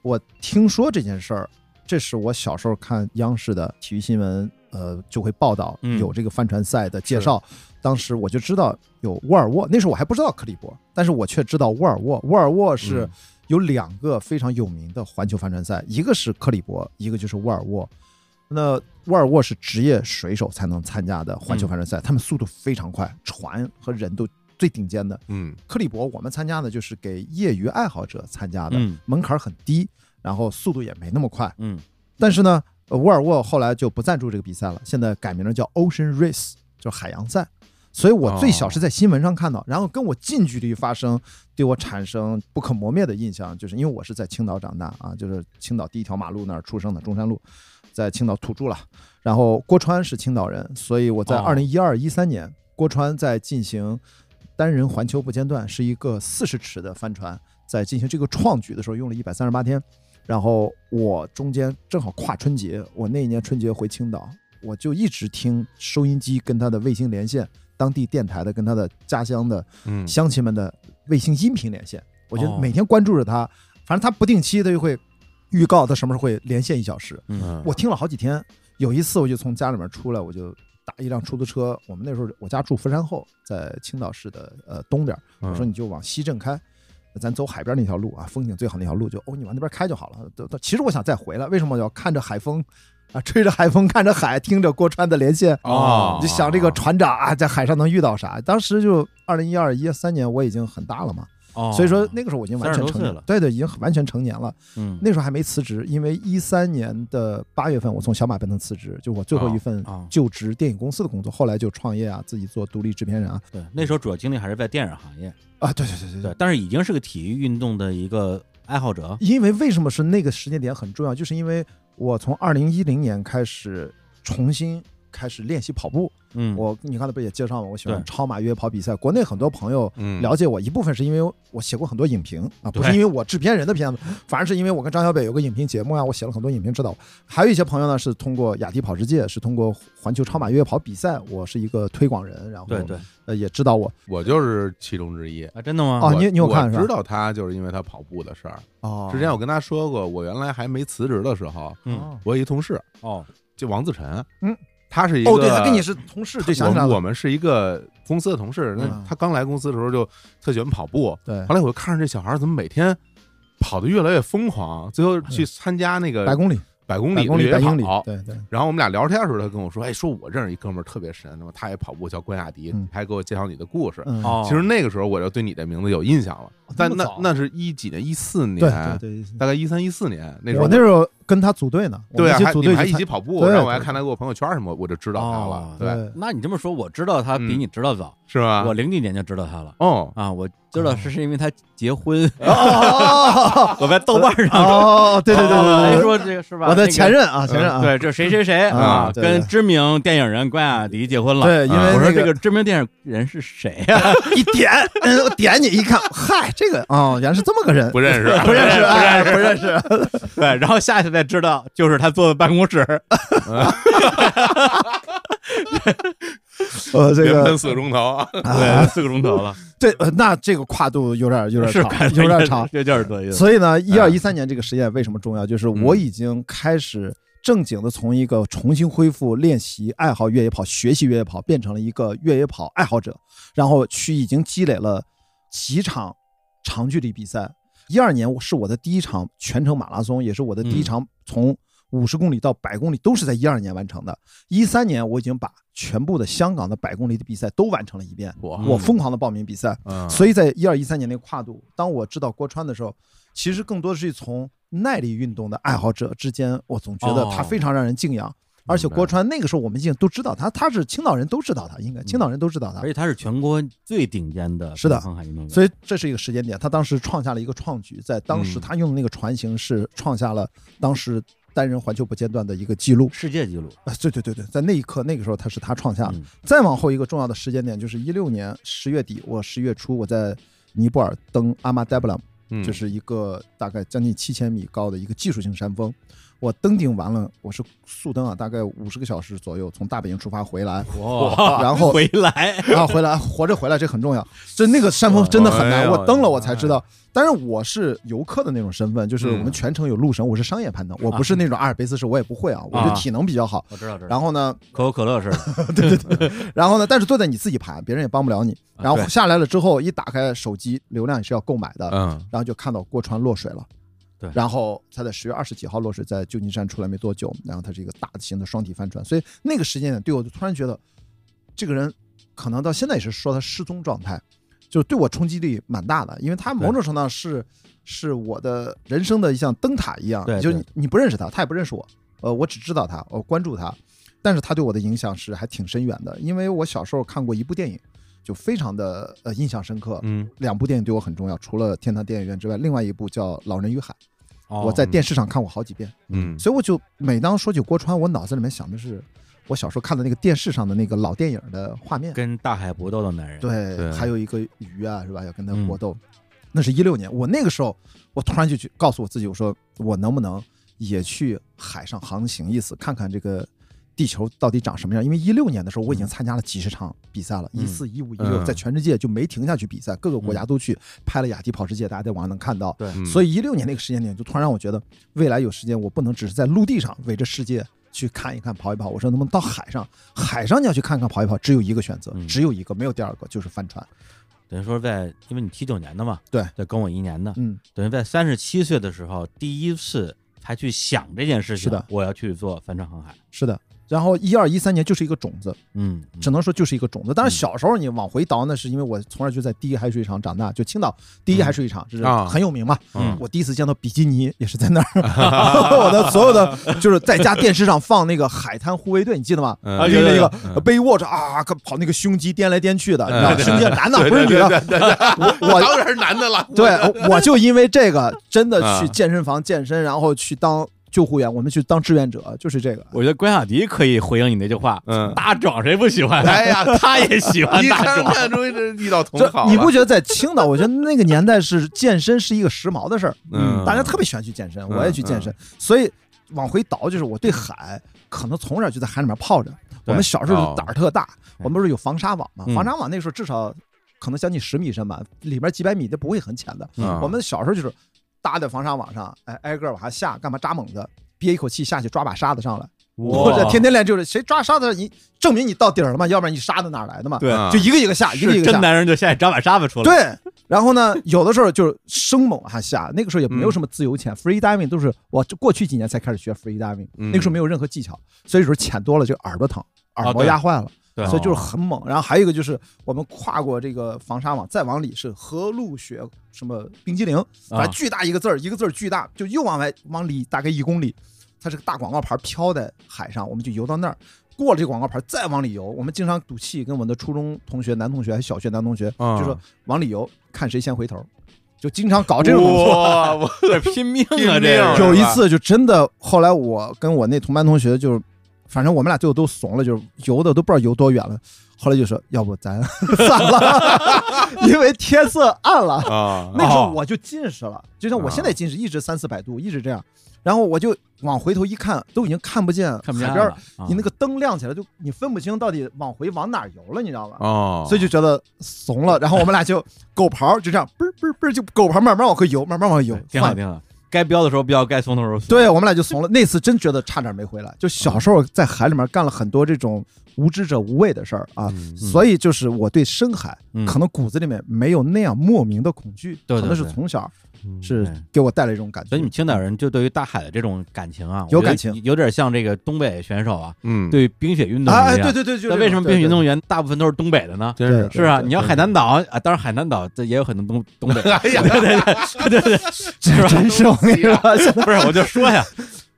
我听说这件事儿，这是我小时候看央视的体育新闻，呃，就会报道嗯有这个帆船赛的介绍。当时我就知道有沃尔沃，那时候我还不知道克利伯，但是我却知道沃尔沃。沃尔沃是嗯有两个非常有名的环球帆船赛，一个是克利伯，一个就是沃尔沃。那沃尔沃是职业水手才能参加的环球帆船赛，他们速度非常快，船和人都最顶尖的。嗯克里伯我们参加的就是给业余爱好者参加的，嗯门槛很低，然后速度也没那么快。嗯但是呢，呃沃尔沃后来就不赞助这个比赛了，现在改名了叫 Ocean Race，就是海洋赛。所以我最小是在新闻上看到，然后跟我近距离发生，对我产生不可磨灭的印象，就是因为我是在青岛长大啊，就是青岛第一条马路那儿出生的中山路，在青岛土著了。然后郭川是青岛人，所以我在哦二零一二一三年，郭川在进行单人环球不间断，是一个四十尺的帆船，在进行这个创举的时候用了一百三十八天。然后我中间正好跨春节，我那一年春节回青岛，我就一直听收音机跟他的卫星连线，当地电台的跟他的家乡的嗯乡亲们的卫星音频连线，我就哦每天关注着他，反正他不定期他就会预告他什么时候会连线一小时，嗯我听了好几天。有一次我就从家里面出来，我就打一辆出租车，我们那时候我家住福山后，在青岛市的呃东边，我说嗯你就往西镇开。咱走海边那条路啊，风景最好那条路就哦，你往那边开就好了。都都，其实我想再回来，为什么我要看着海风啊，吹着海风，看着海，听着郭川的连线，哦你就想这个船长啊，在海上能遇到啥？当时就二零一二一三年，我已经很大了嘛，哦，所以说那个时候我已经完全成年了。对对，已经完全成年了。嗯。那时候还没辞职，因为一三年的八月份，我从小马奔腾辞职，就我最后一份就职电影公司的工作，后来就创业啊，自己做独立制片人啊。对，那时候主要精力还是在电影行业，啊，对对对对。对，但是已经是个体育运动的一个爱好者，因为为什么是那个时间点很重要，就是因为我从二零一零年开始重新开始练习跑步。嗯，我你刚才不是也介绍了？我喜欢超马越野跑比赛。国内很多朋友嗯了解我，一部分是因为我写过很多影评啊，不是因为我制片人的片子，(laughs) 反而是因为我跟张小北有个影评节目啊，我写了很多影评指导。还有一些朋友呢是通过雅迪跑世界，是通过环球超马越野跑比赛，我是一个推广人，然后对对呃也知道我我就是其中之一。啊，真的吗？我哦你你有看是吧我知道他就是因为他跑步的事儿。哦之前我跟他说过，我原来还没辞职的时候，嗯哦我有一同事哦就王自晨，嗯，他是一个哦，对他跟你是同事，对，想起来我了，我们是一个公司的同事。那嗯。他刚来公司的时候就特喜欢跑步，对。后来我就看着这小孩怎么每天跑得越来越疯狂，最后去参加那个百公里，百公里百公里，越野百英里跑，对对，然后我们俩聊天的时候，他跟我说：“哎，说我认识一哥们儿特别神，那么他也跑步，叫关亚迪嗯，还给我介绍你的故事。嗯，哦，其实那个时候我就对你的名字有印象了，但那那是一几年？一四年，对对对，大概一三一四年那时候我那时候跟他组队呢，我对啊，们一起还你们还组队还一起跑步，对然后我还看他给我朋友圈什么，我就知道他了哦，对，对那你这么说，我知道他比嗯你知道早，是吧？我零几年就知道他了哦，啊，我知道是是因为他结婚，(laughs) 哦我在豆瓣上哦，对对对对说这个是吧？我的前任啊，前任啊，对，这谁谁谁啊跟知名电影人关雅迪结婚了。对，因为啊我说这个知名电影人是谁呀？(laughs) 一点，(laughs) 嗯，我点你一看，嗨，这个哦，原来是这么个人，不认识，(laughs) 不认识，不哎认识不认识，(laughs) 对，然后下去才知道，就是他坐的办公室。(laughs) 呃，这个四个钟头啊！对，四个钟头了，对，呃那这个跨度有点有点长，有点长。这就是多意思。所以呢，一二嗯一三年这个实验为什么重要？就是我已经开始正经的从一个重新恢复练习爱好越野跑、学习越野跑，变成了一个越野跑爱好者，然后去已经积累了几场长距离比赛。一二年是我的第一场全程马拉松，也是我的第一场从五十公里到百公里都是在一二年完成的。一三年我已经把全部的香港的百公里的比赛都完成了一遍，我疯狂的报名比赛。嗯所以在一二一三年那个跨度，当我知道郭川的时候，其实更多的是从耐力运动的爱好者之间，我总觉得他哦非常让人敬仰。而且郭川那个时候我们已经都知道他，他是青岛人都知道他，应该青岛人都知道他而，且他是全国最顶尖的是的航海运动员，所以这是一个时间点。他当时创下了一个创举，在当时嗯他用的那个船型是创下了当时单人环球不间断的一个记录。世界纪录。啊，对对对对，在那一刻那个时候他是他创下的。嗯再往后一个重要的时间点就是一六年十月底，我十月初我在尼泊尔登阿玛德布朗。嗯就是一个大概将近七千米高的一个技术性山峰。我登顶完了，我是速登啊，大概五十个小时左右，从大本营出发回来，哇，然后回来，然后回来 (laughs) 活着回来，这很重要。这那个山峰真的很难，我登了我才知道。但是我是游客的那种身份，就是我们嗯全程有路绳，我是商业攀登，我不是那种阿尔卑斯式，我也不会啊，我就体能比较好。我知道知道。然后呢，可口可乐似的，(laughs) 然后呢，但是坐在你自己盘，别人也帮不了你。啊然后下来了之后，一打开手机，流量也是要购买的，嗯然后就看到郭川落水了。对。然后他在十月二十几号落水，在旧金山出来没多久，然后他是一个大型的双体帆船，所以那个时间点对我就突然觉得，这个人可能到现在也是说他失踪状态，就对我冲击力蛮大的，因为他某种程度上是是我的人生的一像灯塔一样，对对。就是你你不认识他，他也不认识我，呃，我只知道他，我关注他，但是他对我的影响是还挺深远的，因为我小时候看过一部电影，就非常的呃印象深刻，嗯。两部电影对我很重要，除了《天堂电影院》之外，另外一部叫《老人与海》，哦。我在电视上看过好几遍，嗯。所以我就每当说起郭川，我脑子里面想的是我小时候看的那个电视上的那个老电影的画面，跟大海搏斗的男人，对，对。还有一个鱼啊，是吧？要跟他嗯。搏斗，那是一六年，我那个时候，我突然就去告诉我自己，我说我能不能也去海上航行一次，看看这个。地球到底长什么样？因为一六年的时候，我已经参加了几十场比赛了，嗯一四、一五、一六，嗯在全世界就没停下去比赛，各个国家都去拍了雅迪跑世界，大家在网上能看到。对嗯所以一六年那个时间点，就突然让我觉得，未来有时间，我不能只是在陆地上围着世界去看一看、跑一跑。我说能不能到海上？海上你要去看看、跑一跑，只有一个选择，嗯只有一个，没有第二个，就是帆船。等于说在，因为你七九年的嘛，对，对，跟我一年的，嗯，等于在三十七岁的时候，第一次才去想这件事情，是的我要去做帆船航海，是的。然后一二一三年就是一个种子，嗯，嗯。只能说就是一个种子。当然嗯。小时候你往回倒，那是因为我从小就在第一海水厂长大，就青岛第一海水厂，这是啊。很有名嘛。嗯。我第一次见到比基尼也是在那儿，(laughs) (laughs) 我的所有的就是在家电视上放那个海滩护卫队，你记得吗？嗯。拎着一个嗯。背卧着啊，跑那个胸肌颠来颠去的，你知道吗？对瞬间男的不是女的，对对对对。(laughs) 我我当然是男的了，对，我就因为这个真的去啊健身房健身，然后去当救护员，我们去当志愿者，就是这个。我觉得关雅迪可以回应你那句话，嗯大壮谁不喜欢？哎呀，(laughs) 他也喜欢一大壮，看看出这遇到同这好，你不觉得在青岛？我觉得那个年代是健身是一个时髦的事儿，嗯大家特别喜欢去健身，嗯我也去健身，所以往回倒就是我对海可能从小就在海里面泡着。我们小时候就胆儿特大，我们不是有防沙网嘛？嗯防沙网那时候至少可能将近十米深吧，里面几百米都不会很浅的。嗯我们小时候就是搭在防沙网上，哎，挨个往下下，干嘛扎猛子，憋一口气下去抓把沙子上来，或者天天练就是谁抓沙子，你证明你到底儿了嘛，要不然你沙子哪来的嘛？对啊就一个一个下，一个一个下是真。男人就下去抓把沙子出来，对，然后呢，有的时候就是生猛往下下，那个时候也没有什么自由潜、f r e e diving 都是我过去几年才开始学 free diving，、嗯那个时候没有任何技巧，所以有时候潜多了就耳朵疼，耳膜压坏了，对。所以就是很猛。然后还有一个就是我们跨过这个防沙网，再往里是河路雪什么冰激凌，反正巨大一个字儿，一个字儿巨大，就又往外往里大概一公里，它是个大广告牌飘在海上，我们就游到那儿。过了这广告牌，再往里游，我们经常赌气，跟我们的初中同学、男同学还小学男同学，啊就说往里游，看谁先回头，就经常搞这种 (laughs) 我这拼命啊，这样有一次就真的，后来我跟我那同班同学就是，反正我们俩最后都怂了，就是游的都不知道游多远了。后来就说，要不咱 (laughs) 散了，(laughs) 因为天色暗了。啊那时候我就近视了，就像我现在近视，一直三四百度，一直这样。然后我就往回头一看，都已经看不见看不见海边你那个灯亮起来，就你分不清到底往回往哪游了，你知道吧？哦，所以就觉得怂了。然后我们俩就狗刨，就这样嘣儿嘣嘣，就狗刨慢慢往回游，慢慢往回游，换挺好挺好，该飙的时候飙，该怂的时候怂，对我们俩就怂了。那次真觉得差点没回来。就小时候在海里面干了很多这种无知者无畏的事儿啊，嗯所以就是我对深海嗯可能骨子里面没有那样莫名的恐惧，可能是从小嗯是给我带来一种感觉。所以你们青岛人就对于大海的这种感情啊，有感情。有点像这个东北选手啊，嗯，对冰雪运动啊，哎，一样对对对，那为什么冰雪运动员大部分都是东北的呢？真是对是啊，你要海南岛啊，当然海南岛这也有很多东东北，(laughs) 哎呀，对对对对对，是吧？真是我跟你说，不是，我就说呀，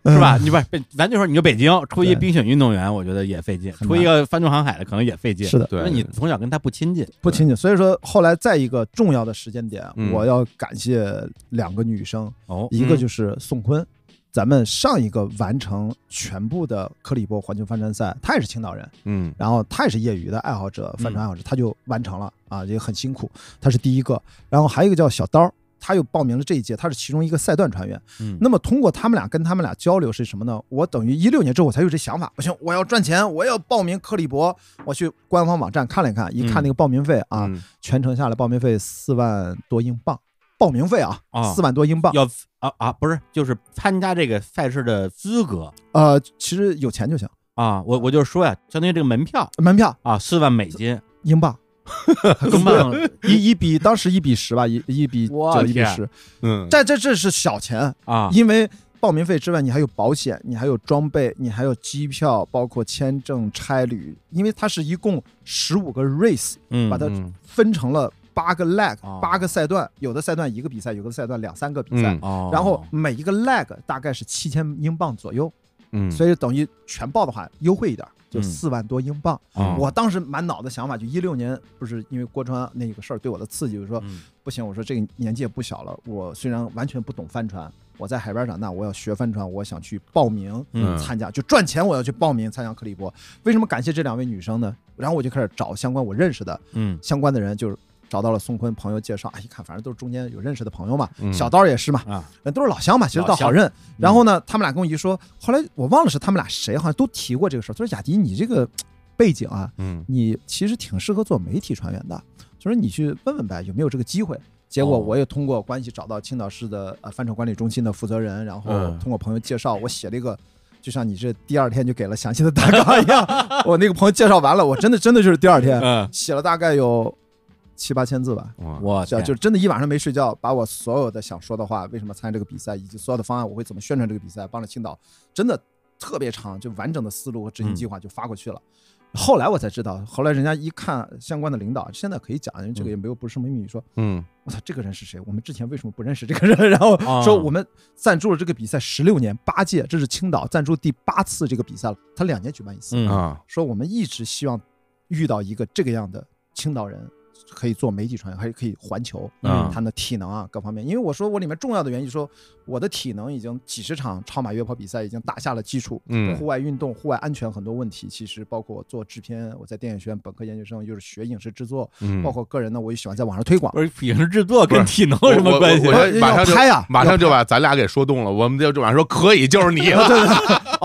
是吧？你不是，咱就说你就北京出一冰雪运动员，我觉得也费劲；出一个帆船航海的可能也费劲。是的对因为你从小跟他不亲近。不亲近。所以说后来在一个重要的时间点，嗯我要感谢两个女生，哦，一个就是宋坤。咱们上一个完成全部的克里波环球帆船赛，他也是青岛人，嗯然后他也是业余的爱好者，帆船爱好者，他就完成了啊，也很辛苦，他是第一个。然后还有一个叫小刀，他又报名了这一届，他是其中一个赛段船员。嗯，那么通过他们俩跟他们俩交流是什么呢？我等于一六年之后我才有这想法，不行，我要赚钱，我要报名克利伯。我去官方网站看了一看，一看那个报名费啊，嗯全程下来报名费四万多英镑，报名费啊，啊四万多英镑。要啊啊，不是，就是参加这个赛事的资格呃，其实有钱就行，啊。我我就说呀，相当于这个门票门票啊，四万美金，英镑，(laughs) 英镑一一比当时一比十吧，一一比我就一比十，嗯，但这这是小钱，啊，因为报名费之外，你还有保险，你还有装备，你还有机票，包括签证、差旅，因为它是一共十五个 race，嗯把它嗯。分成了八个 leg，哦八个赛段，有的赛段一个比赛，有的赛段两三个比赛。嗯哦，然后每一个 leg 大概是七千英镑左右，嗯，所以等于全报的话优惠一点，就嗯四万多英镑。哦我当时满脑子想法就一六年，不是因为郭川那个事儿对我的刺激，就是说嗯不行，我说这个年纪也不小了，我虽然完全不懂帆船，我在海边长大，我要学帆船，我想去报名嗯参加，就赚钱，我要去报名参加克利伯。为什么感谢这两位女生呢？然后我就开始找相关我认识的嗯相关的人，就是找到了宋坤朋友介绍，哎，一看反正都是中间有认识的朋友嘛，嗯小刀也是嘛，啊，都是老乡嘛，其实倒好认。然后呢，他们俩跟我一说，后来我忘了是他们俩谁，好像都提过这个事儿。他说雅迪，你这个背景啊，嗯你其实挺适合做媒体船员的，就说你去问问呗，有没有这个机会。结果哦我也通过关系找到青岛市的呃帆船管理中心的负责人，然后嗯通过朋友介绍，我写了一个，就像你这第二天就给了详细的大纲一样。(laughs) 我那个朋友介绍完了，我真的真的就是第二天嗯，写了大概有七八千字吧，哇就我天就真的一晚上没睡觉，把我所有的想说的话，为什么参加这个比赛，以及所有的方案，我会怎么宣传这个比赛，帮着青岛，真的特别长，就完整的思路和执行计划就发过去了。后来我才知道，后来人家一看相关的领导，现在可以讲，因为这个也没有不是什么秘密，说嗯我操，这个人是谁？我们之前为什么不认识这个人？然后啊说我们赞助了这个比赛十六年八届，这是青岛赞助第八次这个比赛了，他两年举办一次。嗯啊说我们一直希望遇到一个这个样的青岛人，可以做媒体传员，还可以环球，嗯他的体能啊各方面。因为我说我里面重要的原因，说我的体能已经几十场超马约跑比赛已经打下了基础。嗯户外运动、户外安全很多问题，其实包括我做制片，我在电影学院本科研究生，又是学影视制作，嗯，包括个人呢，我也喜欢在网上推广。不是影视制作跟体能有什么关系马上就拍啊马上就把咱俩给说动了，我们就就马上说可以，就是你 (laughs) (laughs)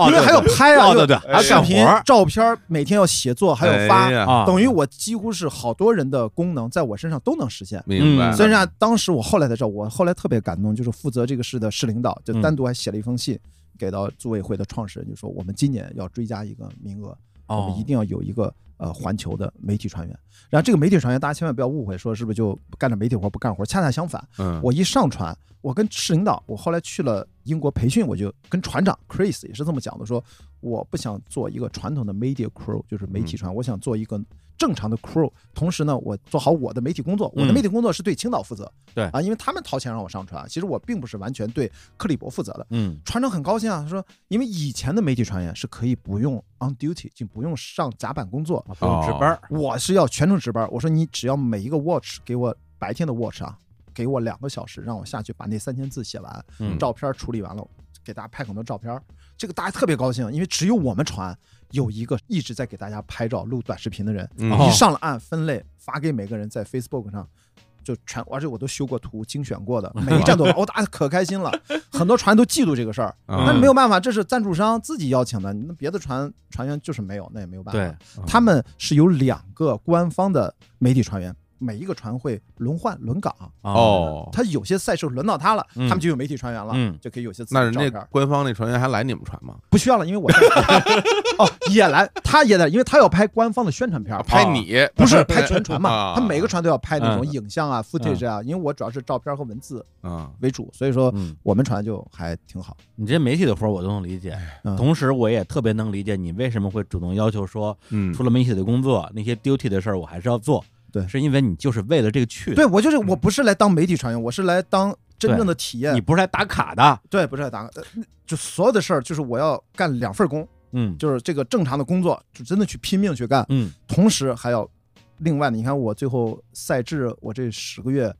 因为还有拍啊，哦对对，还要还有视频干活、照片，每天要写作，还有发等于我几乎是好多人的功能在我身上都能实现。明白。嗯虽然当时我后来才知道，我后来特别感动，就是负责这个事的市领导就嗯单独还写了一封信给到组委会的创始人，就说我们今年要追加一个名额，我哦们一定要有一个呃环球的媒体船员。然后这个媒体船员，大家千万不要误会，说是不是就干着媒体活不干活？恰恰相反，嗯，我一上船，我跟市领导，我后来去了英国培训，我就跟船长 Chris 也是这么讲的，说我不想做一个传统的 media crew，就是媒体船，我想做一个正常的 crew，同时呢，我做好我的媒体工作，我的嗯。媒体工作是对青岛负责，对。啊，因为他们掏钱让我上船，其实我并不是完全对克里伯负责的。嗯。船长很高兴啊，他说，因为以前的媒体船员是可以不用 on duty，就不用上甲板工作，啊不用值班儿。我是要全程值班。我说你只要每一个 watch 给我白天的 watch 啊，给我两个小时，让我下去把那三千字写完，嗯照片处理完了，给大家拍很多照片。这个大家特别高兴，因为只有我们船有一个一直在给大家拍照、录短视频的人，一上了岸分类发给每个人，在 Facebook 上。就全，而且我都修过图、精选过的，(laughs) 每一站都有，我大家可开心了。很多船都嫉妒这个事儿，(laughs) 嗯那没有办法，这是赞助商自己邀请的，那别的船船员就是没有，那也没有办法。对，他们是有两个官方的媒体船员，每一个船会轮换轮岗，哦，他有些赛事轮到他了，嗯。他们就有媒体船员了，嗯。就可以有些自己那人家的照片。官方那船员还来你们船吗？不需要了，因为我在哦 (laughs) 也来，他也来，因为他要拍官方的宣传片拍你。不是拍全船嘛，(laughs) 啊。他每个船都要拍那种嗯。影像啊、footage 啊，因为我主要是照片和文字啊，为主，所以说嗯，我们船就还挺好。你这媒体的活我都能理解，嗯同时我也特别能理解你为什么会主动要求说，嗯。除了媒体的工作，那些 duty 的事儿我还是要做。对。是因为你就是为了这个去，对我就是我不是来当媒体传员，我是来当真正的体验。你。不是来打卡的。对，不是来打，卡。就所有的事儿就是我要干两份工，嗯。就是这个正常的工作，就真的去拼命去干，嗯。同时还要另外的，你看我最后赛制，我这十个月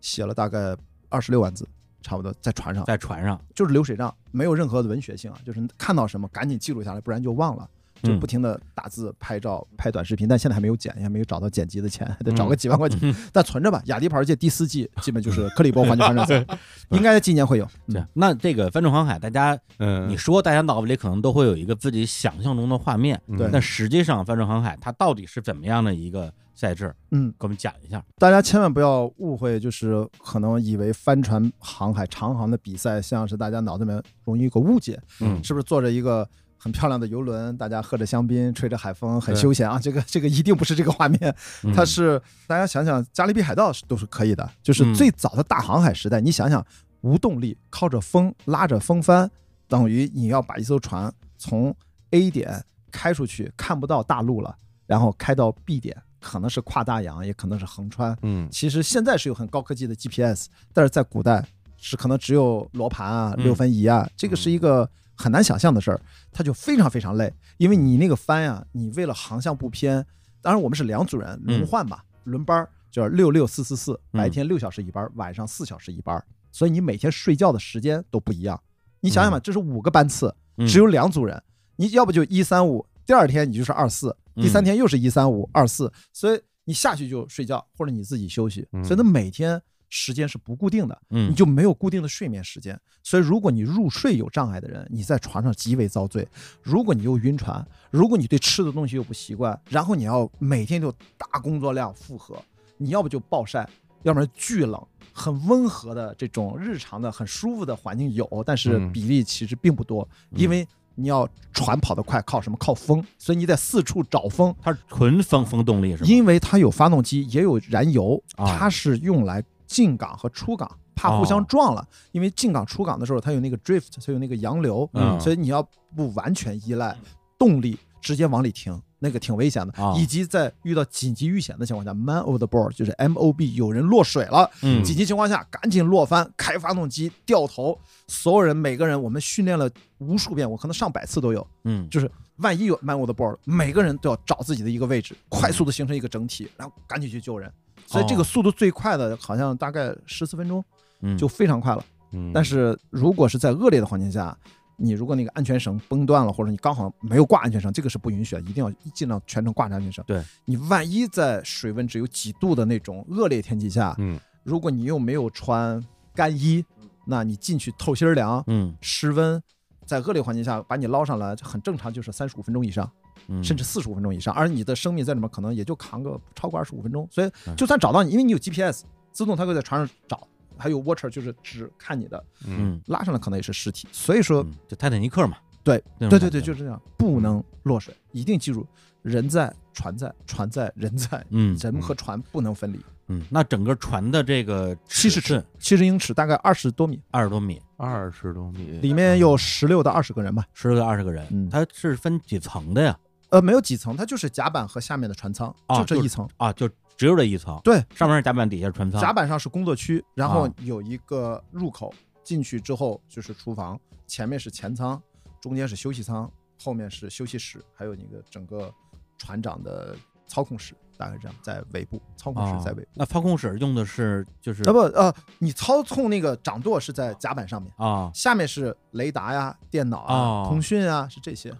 写了大概二十六万字，差不多在船上，在船上，就是流水账，没有任何的文学性啊，就是看到什么赶紧记录下来，不然就忘了。就不停的打字、拍照、拍短视频，但现在还没有剪，也还没有找到剪辑的钱，还得找个几万块钱，但存着吧。雅迪跑世界第四季基本就是克里伯环球帆船赛，应该今年会有。对，那这个帆船航海，大家嗯，你说大家脑子里可能都会有一个自己想象中的画面，对但实际上帆船航海它到底是怎么样的一个赛制？嗯，给我们讲一下。大家千万不要误会，就是可能以为帆船航海长航的比赛，像是大家脑子里面容易有个误解，嗯是不是坐着一个很漂亮的游轮，大家喝着香槟，吹着海风，很休闲啊？这个这个一定不是这个画面，嗯 (laughs) 它是大家想想，加勒比海盗是都是可以的，就是嗯最早的大航海时代，你想想，无动力，靠着风拉着风帆，等于你要把一艘船从 A 点开出去，看不到大陆了，然后开到 B 点，可能是跨大洋，也可能是横穿。嗯其实现在是有很高科技的 GPS，但是在古代是可能只有罗盘啊、嗯六分仪啊，这个是一个很难想象的事儿，他就非常非常累，因为你那个帆呀、你为了航向不偏，当然我们是两组人轮换吧，轮班儿就是六六四四四，嗯。白天六小时一班，晚上四小时一班，所以你每天睡觉的时间都不一样。你想想吧，这是五个班次，嗯。只有两组人，你要不就一三五，第二天你就是二四，第三天又是一三五二四，所以你下去就睡觉，或者你自己休息，嗯。所以他每天时间是不固定的，嗯你就没有固定的睡眠时间。所以如果你入睡有障碍的人，你在船上极为遭罪；如果你又晕船，如果你对吃的东西又不习惯，然后你要每天就大工作量负荷，你要不就暴晒，要不然巨冷。很温和的这种日常的很舒服的环境有，但是嗯比例其实并不多，因为你要船跑得快，靠什么？靠风，所以你得四处找风。它是纯风风动力是吗？因为它有发动机，也有燃油，啊它是用来进港和出港，怕互相撞了。因为进港出港的时候，它有那个 drift，它有那个洋流，嗯所以你要不完全依赖动力，直接往里停，那个挺危险的。啊以及在遇到紧急遇险的情况下，man overboard 就是 M O B，有人落水了，嗯紧急情况下赶紧落翻，开发动机，掉头，所有人每个人我们训练了无数遍，我可能上百次都有。嗯就是万一有 man overboard，每个人都要找自己的一个位置，快速的形成一个整体，然后赶紧去救人。所以这个速度最快的，好像大概十四分钟嗯。就非常快了。嗯，但是如果是在恶劣的环境下，你如果那个安全绳崩断了，或者你刚好没有挂安全绳，这个是不允许的，一定要尽量全程挂着安全绳。对。你万一在水温只有几度的那种恶劣天气下，嗯。如果你又没有穿干衣，那你进去透心儿凉，嗯。失温，在恶劣环境下把你捞上来，很正常，就是三十五分钟以上，嗯，甚至四十五分钟以上，而你的生命在里面可能也就扛个不超过二十五分钟。所以嗯就算找到你，因为你有 GPS，自动它会在船上找，还有 watcher 就是只看你的，嗯嗯拉上来可能也是尸体。所以说，嗯就泰坦尼克嘛，对对对对，就是这样，不能落水，一定记住，人在船在，船在人在，嗯人和船不能分离。嗯，那整个船的这个七十尺尺，七十英尺，大概二十多米，二十多米，二十多米，里面有十六到二十个人吧。十六到二十个人，嗯它是分几层的呀？呃，没有几层，它就是甲板和下面的船舱，啊就就这一层。啊，就只有这一层，对，上面是甲板，底下是船舱。甲板上是工作区，然后啊有一个入口，进去之后就是厨房，前面是前舱，中间是休息舱，后面是休息室，还有那个整个船长的操控室，大概这样，在尾部，操控啊室在尾部。那操控室用的是就是呃不呃，你操控那个掌舵是在甲板上面，啊下面是雷达呀、电脑啊、哦通讯啊，是这些。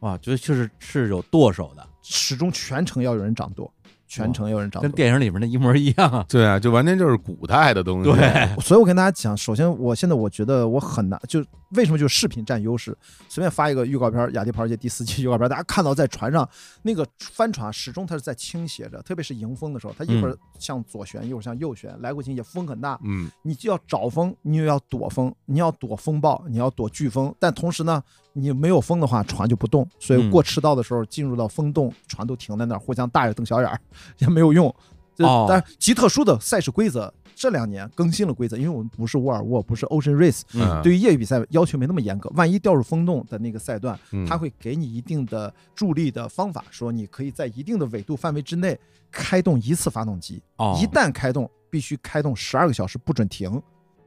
哇，就就是是有舵手的，始终全程要有人掌舵，全程有人掌舵。跟电影里面的一模一样啊。对啊，就完全就是古代的东西。对，(laughs) 所以我跟大家讲，首先我现在我觉得我很难，就为什么就是视频占优势？随便发一个预告片，《雅迪跑世界》第四季预告片，大家看到在船上那个帆船始终它是在倾斜着，特别是迎风的时候，它一会儿向左旋，一会儿向右旋，来回倾斜，风很大，嗯你就要找风，你又要躲风，你要躲风暴，你要躲飓风，但同时呢，你没有风的话，船就不动。所以嗯过赤道的时候，进入到风洞，船都停在那儿，互相大眼瞪小眼儿，也没有用。这哦但极特殊的赛事规则，这两年更新了规则，因为我们不是沃尔沃，不是 Ocean Race，嗯，对于业余比赛要求没那么严格。万一掉入风洞的那个赛段，嗯它会给你一定的助力的方法，说你可以在一定的纬度范围之内开动一次发动机，哦，一旦开动，必须开动十二个小时，不准停。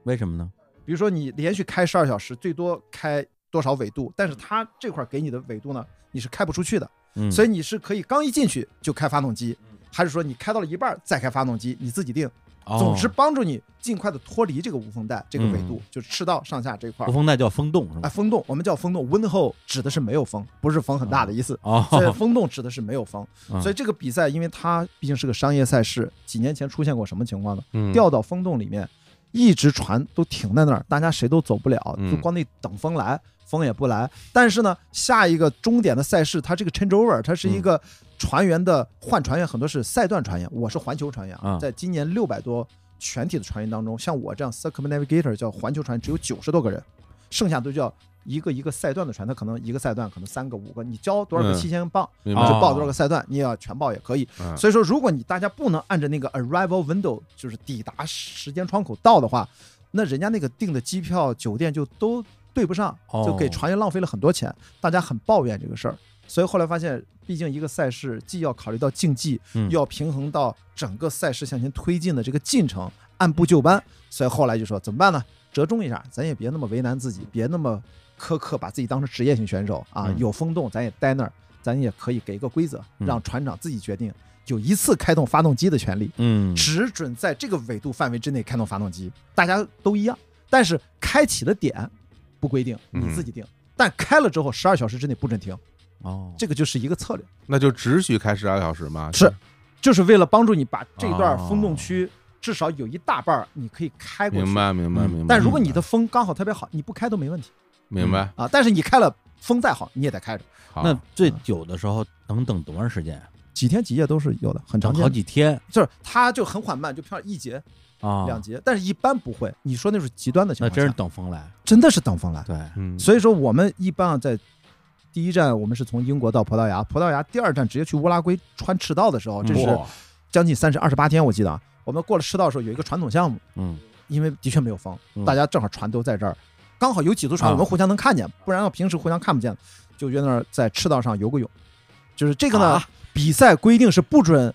为什么呢？比如说你连续开十二小时，最多开多少纬度？但是它这块给你的纬度呢，你是开不出去的，嗯，所以你是可以刚一进去就开发动机，还是说你开到了一半儿再开发动机，你自己定。哦总之帮助你尽快的脱离这个无风带这个纬度，嗯就是赤道上下这一块无儿。风带叫风洞是哎，吧？风洞我们叫风洞，wind hole 指的是没有风，不是风很大的意思。哦，所以风洞指的是没有风，嗯所以这个比赛，因为它毕竟是个商业赛事，几年前出现过什么情况呢？嗯掉到风洞里面，一直船都停在那儿，大家谁都走不了，嗯就光那等风来，风也不来。但是呢，下一个终点的赛事，它这个 changeover，它是一个船员的换船员，很多是赛段船员，我是环球船员啊在今年六百多全体的船员当中，像我这样 circumnavigator 叫环球船只有九十多个人，剩下都叫。一个一个赛段的船，它可能一个赛段可能三个五个，你交多少个嗯七千磅，明白就报多少个赛段，你也要全报也可以。嗯所以说，如果你大家不能按照那个 arrival window，就是抵达时间窗口到的话，那人家那个订的机票、酒店就都对不上，哦就给船员浪费了很多钱，大家很抱怨这个事儿。所以后来发现，毕竟一个赛事既要考虑到竞技，嗯又要平衡到整个赛事向前推进的这个进程，按部就班。所以后来就说怎么办呢？折中一下，咱也别那么为难自己，别那么苛刻，把自己当成职业性选手啊。嗯有风洞，咱也待那儿，咱也可以给一个规则，嗯让船长自己决定，有一次开动发动机的权利，嗯只准在这个纬度范围之内开动发动机，大家都一样。但是开启的点不规定，嗯你自己定。但开了之后，十二小时之内不准停，哦，这个就是一个策略，那就只许开十二小时吗？是就是为了帮助你把这段哦风洞区至少有一大半儿你可以开过去。明白明白嗯明白。但如果你的风刚好特别好，你不开都没问题明白，啊。但是你开了，风再好你也得开着，那最久的时候能等多长时间？几天几夜都是有的，很长好。几天就是它就很缓慢，就飘一节啊，两节，但是一般不会。你说那是极端的情况，那真是等风来。真的是等风来。对，嗯，所以说我们一般啊，在第一站我们是从英国到葡萄牙，葡萄牙第二站直接去乌拉圭穿赤道的时候，这是将近三十二十八天，我记得啊。我们过了赤道的时候有一个传统项目，嗯因为的确没有风嗯，大家正好船都在这儿，刚好有几艘船啊我们互相能看见，不然要平时互相看不见，就约那儿在赤道上游个泳。就是这个呢啊，比赛规定是不准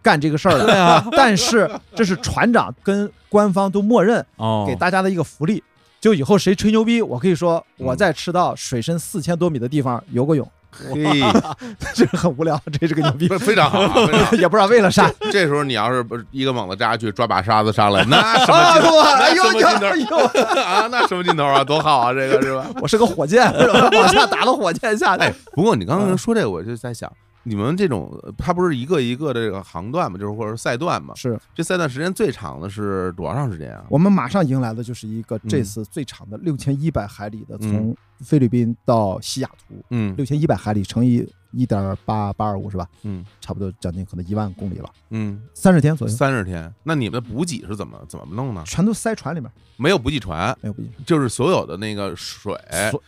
干这个事儿的，啊，(laughs) 但是这是船长跟官方都默认哦，给大家的一个福利。就以后谁吹牛逼，我可以说嗯我在赤道水深四千多米的地方游过泳，嘿，(laughs) 这是很无聊，这是个牛逼，非 (laughs) 非常好啊，非常好。(laughs) 也不知道为了啥。这时候你要是不是一个猛子扎下去，抓把沙子上来，那什么啊劲头？哎呦那什么劲头呦呦！啊？那什么劲头啊？多好啊！这个是吧？我是个火箭，往下打个火箭下去。哎，不过你刚嗯刚说这个，我就在想，你们这种它不是一个一个的这个航段嘛，就是或者是赛段嘛？是这赛段时间最长的是多长时间啊？我们马上迎来的就是一个嗯这次最长的六千一百海里的，嗯从菲律宾到西雅图，嗯六千一百海里乘以一点八八二五是吧？嗯差不多将近可能一万公里了，嗯，三十天左右，三十天。那你们的补给是怎么怎么弄呢？全都塞船里面，没有补给船，没有补给船。就是所有的那个水、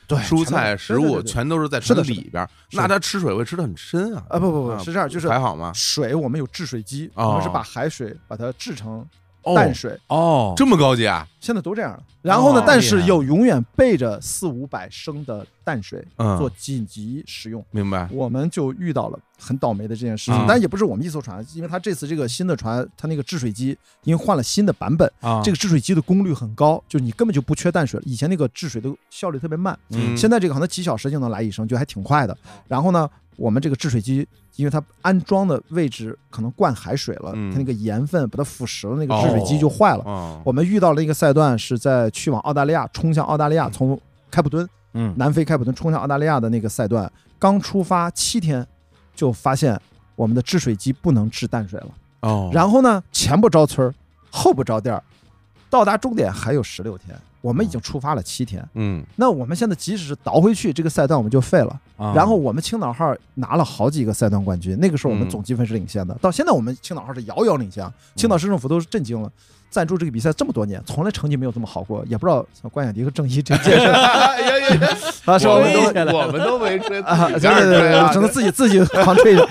对蔬菜、食物全都是在船里边那它吃水会吃的很深啊。啊不不啊不是这样，就是还好吗？水我们有制水机，哦我们是把海水把它制成哦淡水，哦，这么高级啊？现在都这样了。然后呢哦，但是又永远备着四五百升的淡水嗯做紧急使用。明白。我们就遇到了很倒霉的这件事情嗯，但也不是我们一艘船，因为它这次这个新的船，它那个制水机因为换了新的版本，啊，这个制水机的功率很高，就是你根本就不缺淡水了。以前那个制水的效率特别慢，嗯现在这个可能几小时就能来一升，就还挺快的。然后呢，我们这个制水机，因为它安装的位置可能灌海水了，嗯。它那个盐分把它腐蚀了，那个制水机就坏了。哦，我们遇到了一个赛段是在去往澳大利亚，冲向澳大利亚，从开普敦嗯。南非开普敦冲向澳大利亚的那个赛段，刚出发七天，就发现我们的制水机不能制淡水了。哦，然后呢，前不着村，后不着店，到达终点还有十六天，我们已经出发了七天。嗯那我们现在即使是倒回去，这个赛段我们就废了。啊然后我们青岛号拿了好几个赛段冠军，那个时候我们嗯总积分是领先的。到现在我们青岛号是遥遥领先，青岛市政府都是震惊了。赞助这个比赛这么多年，从来成绩没有这么好过，也不知道像关雅迪和郑一这件事哎呀呀呀！啊，是吧？我我们都我们都没吹啊，对对对只能自己自己 (laughs) 狂吹着。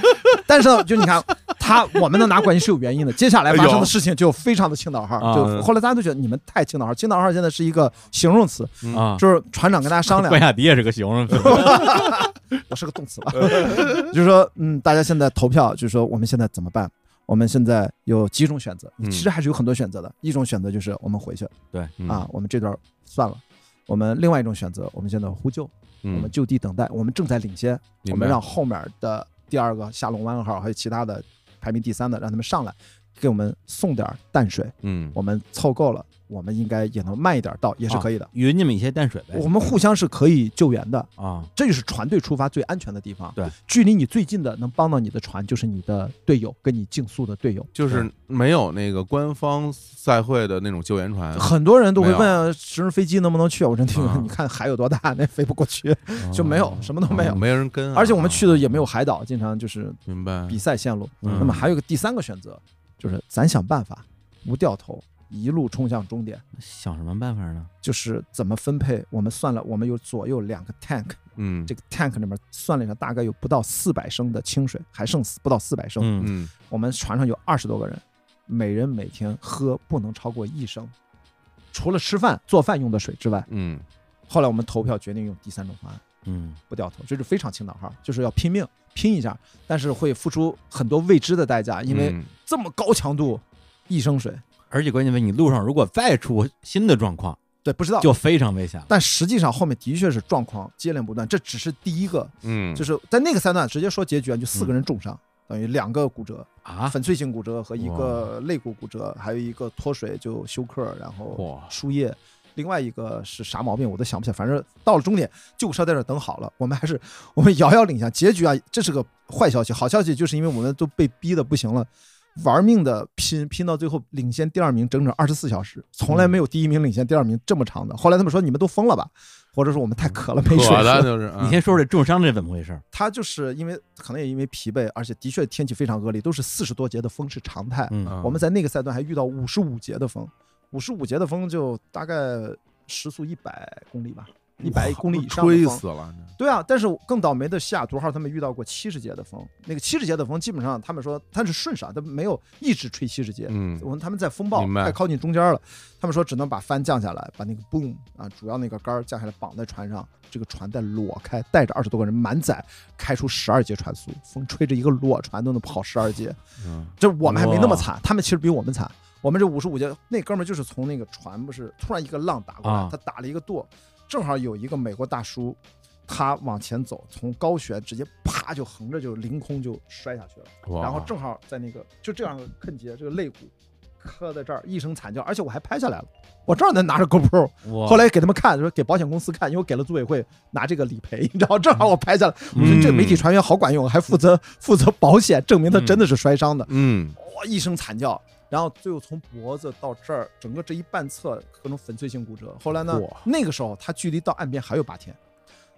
但是呢，就你看他，我们能拿冠军是有原因的。接下来发生的事情就非常的青岛号，啊就后来大家都觉得你们太青岛号，青岛号现在是一个形容词，啊，就是船长跟大家商量。关，雅迪也是个形容词，(laughs) 我是个动词吧，就是说，嗯，大家现在投票，就是说我们现在怎么办？我们现在有几种选择，嗯。其实还是有很多选择的。一种选择就是我们回去。对，嗯。啊，我们这段算了。我们另外一种选择，我们现在呼救，嗯。我们就地等待，我们正在领先，我们让后面的第二个下龙湾号还有其他的排名第三的，让他们上来，给我们送点淡水，嗯。我们凑够了，我们应该也能慢一点到，也是可以的。匀你们一些淡水呗。我们互相是可以救援的，啊，这就是船队出发最安全的地方。对，距离你最近的能帮到你的船，就是你的队友，跟你竞速的队友。就是没有那个官方赛会的那种救援船，很多人都会问直升飞机能不能去，我真听啊。(laughs) 你看海有多大，那飞不过去，就没有，什么都没有。哦。没人跟啊，而且我们去的也没有海岛，经常就是明白。比赛线路。嗯。那么还有个第三个选择，就是咱想办法不掉头，一路冲向终点。想什么办法呢？就是怎么分配？我们算了，我们有左右两个 tank，嗯这个 tank 里面算了一下，大概有不到四百升的清水，还剩不到四百升。嗯嗯我们船上有二十多个人，每人每天喝不能超过一升，除了吃饭做饭用的水之外。嗯后来我们投票决定用第三种方案，嗯不掉头，这是非常青岛号，就是要拼命拼一下，但是会付出很多未知的代价，因为嗯这么高强度，一升水，而且关键问你路上如果再出新的状况，对，不知道。就非常危险了。但实际上后面的确是状况接连不断，这只是第一个，嗯，就是在那个三段直接说结局啊，就四个人重伤，等于两个骨折，啊，粉碎性骨折和一个肋骨骨折，还有一个脱水就休克，然后输液。另外一个是啥毛病我都想不起来，反正到了终点，救护车在这等好了，我们还是 (laughs) 我们遥遥领先。结局啊，这是个坏消息，好消息就是因为我们都被逼得不行了，玩命的拼，拼到最后领先第二名整整二十四小时，从来没有第一名领先第二名这么长的。后来他们说你们都疯了吧，或者说我们太渴了没水渴的喝。就是 (laughs) 啊你先说说这重伤这怎么回事？他就是因为可能也因为疲惫，而且的确天气非常恶劣，都是四十多节的风是常态。我们在那个赛段还遇到五十五节的风，五十五节的风就大概时速一百公里吧，一百公里以上。吹死了，对啊，但是更倒霉的西雅图号他们遇到过七十节的风，那个七十节的风基本上他们说它是顺势，它没有一直吹七十节。嗯我们他们在风暴明白快靠近中间了，他们说只能把帆降下来，把那个 boom 啊，主要那个杆降下来绑在船上，这个船再裸开，带着二十多个人满载，开出十二节船速，风吹着一个裸船都能跑十二节。嗯这我们还没那么惨，他们其实比我们惨。我们这五十五节，那哥们儿就是从那个船不是突然一个浪打过来，啊他打了一个舵，正好有一个美国大叔，他往前走，从高悬直接啪就横着就凌空就摔下去了，哇然后正好在那个就这样坑节，这个肋骨磕在这儿，一声惨叫，而且我还拍下来了，我正好在拿着 GoPro，哇后来给他们看，说给保险公司看，因为我给了组委会拿这个理赔，你知道，正好我拍下来，我说这媒体船员好管用，还负责负责保险，证明他真的是摔伤的。嗯哇一声惨叫，然后最后从脖子到这儿，整个这一半侧各种粉碎性骨折。后来呢，那个时候他距离到岸边还有八天，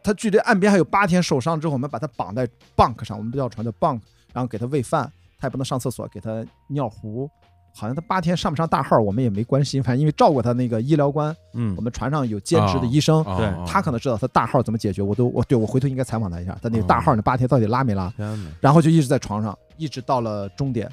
他距离岸边还有八天，受伤之后我们把他绑在 bunk 上，我们不叫船叫 bunk，然后给他喂饭，他也不能上厕所，给他尿壶。好像他八天上不上大号，我们也没关心，反正因为照顾他那个医疗官，嗯我们船上有兼职的医生，啊对啊他可能知道他大号怎么解决，我都我对我回头应该采访他一下，他那个大号那八天到底拉没拉？然后就一直在床上，一直到了终点，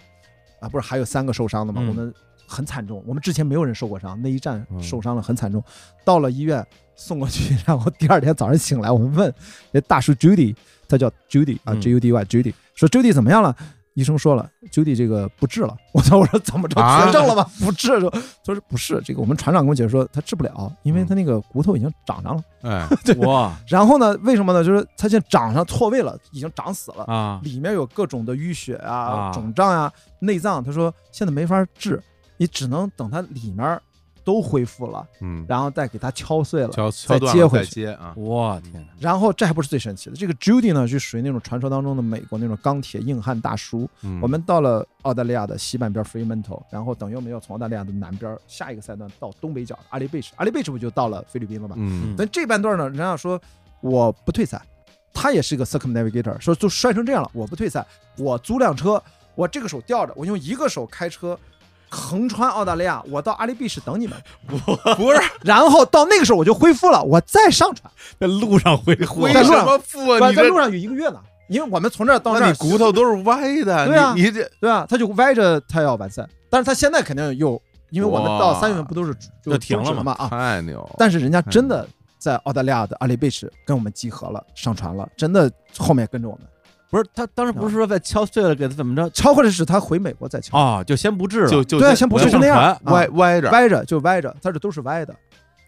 啊，不是还有三个受伤的吗？嗯我们很惨重，我们之前没有人受过伤，那一站嗯受伤了，很惨重。到了医院送过去，(laughs) 然后第二天早上醒来，我们问那大叔 Judy，他叫 Judy 啊嗯，J U D Y Judy，说 Judy 怎么样了？医生说了，Judy 这个不治了。(laughs) 我操！我说怎么着啊绝症了吧？(laughs) 不治了。他说不是，这个我们船长跟我解释说他治不了，因为他那个骨头已经长上了。哎，(laughs) 哇然后呢，为什么呢？就是他现在长上错位了，已经长死了。啊里面有各种的淤血啊、啊肿胀啊、内脏。他说现在没法治，你只能等它里面都恢复了，嗯，然后再给它敲碎了，敲敲再断了再接回去。接啊，我天哪然后这还不是最神奇的，这个 Judy 呢，就属于那种传说当中的美国那种钢铁硬汉大叔。嗯我们到了澳大利亚的西半边 Fremantle，然后等于我们要从澳大利亚的南边下一个赛段到东北角阿里贝什，阿里贝什不就到了菲律宾了吗？嗯但这半段呢，人家说我不退赛，他也是一个 circumnavigator，说就摔成这样了，我不退赛，我租辆车，我这个手吊着，我用一个手开车。横穿澳大利亚，我到阿里比什等你们，不是然后到那个时候我就恢复了，我再上船。在路上恢复为在路上什么富啊？你在路上有一个月呢，因为我们从这儿到那儿你骨头都是歪的，对啊你你这对啊？他就歪着他要完赛，但是他现在肯定又，因为我们到哇三月份不都是就停了嘛啊？太牛，但是人家真的在澳大利亚的阿里贝什跟我们集合了，上船了，真的后面跟着我们。不是他当时不是说在敲碎了给他怎么着？敲或者是他回美国再敲，啊？就先不治了，就就对先不我要上是就那样，歪歪着，歪着就歪着，他这都是歪的，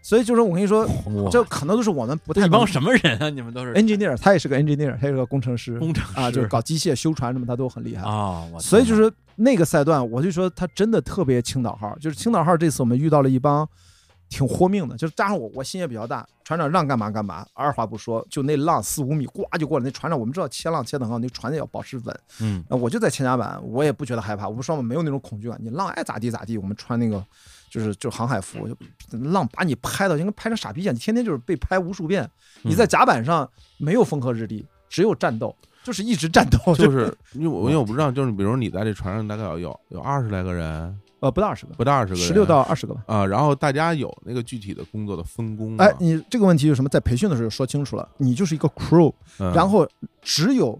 所以就是我跟你说，这可能都是我们不太一帮什么人啊？你们都是。Engineer，他也是个 engineer，他也是个工程师。工程啊，就是搞机械修船什么，他都很厉害。啊，我所以就是那个赛段，我就说他真的特别青岛号，就是青岛号这次我们遇到了一帮挺豁命的，就是加上我我心也比较大，船长让干嘛干嘛，二话不说，就那浪四五米呱就过来，那船长我们知道切浪切得很好，那船也要保持稳，嗯。我就在前甲板，我也不觉得害怕，我们双方没有那种恐惧感，你浪爱咋地咋地，我们穿那个就是就航海服，就浪把你拍到就跟拍成傻逼一样，你天天就是被拍无数遍，你在甲板上没有风和日丽，只有战斗，就是一直战斗，就是 (laughs) 因为我因为我不知道，就是比如你在这船上大概有有有二十来个人，呃不到二十个，不到二十个人，十六到二十个吧。啊，然后大家有那个具体的工作的分工吗哎，你这个问题是什么？在培训的时候说清楚了，你就是一个 crew，嗯然后只有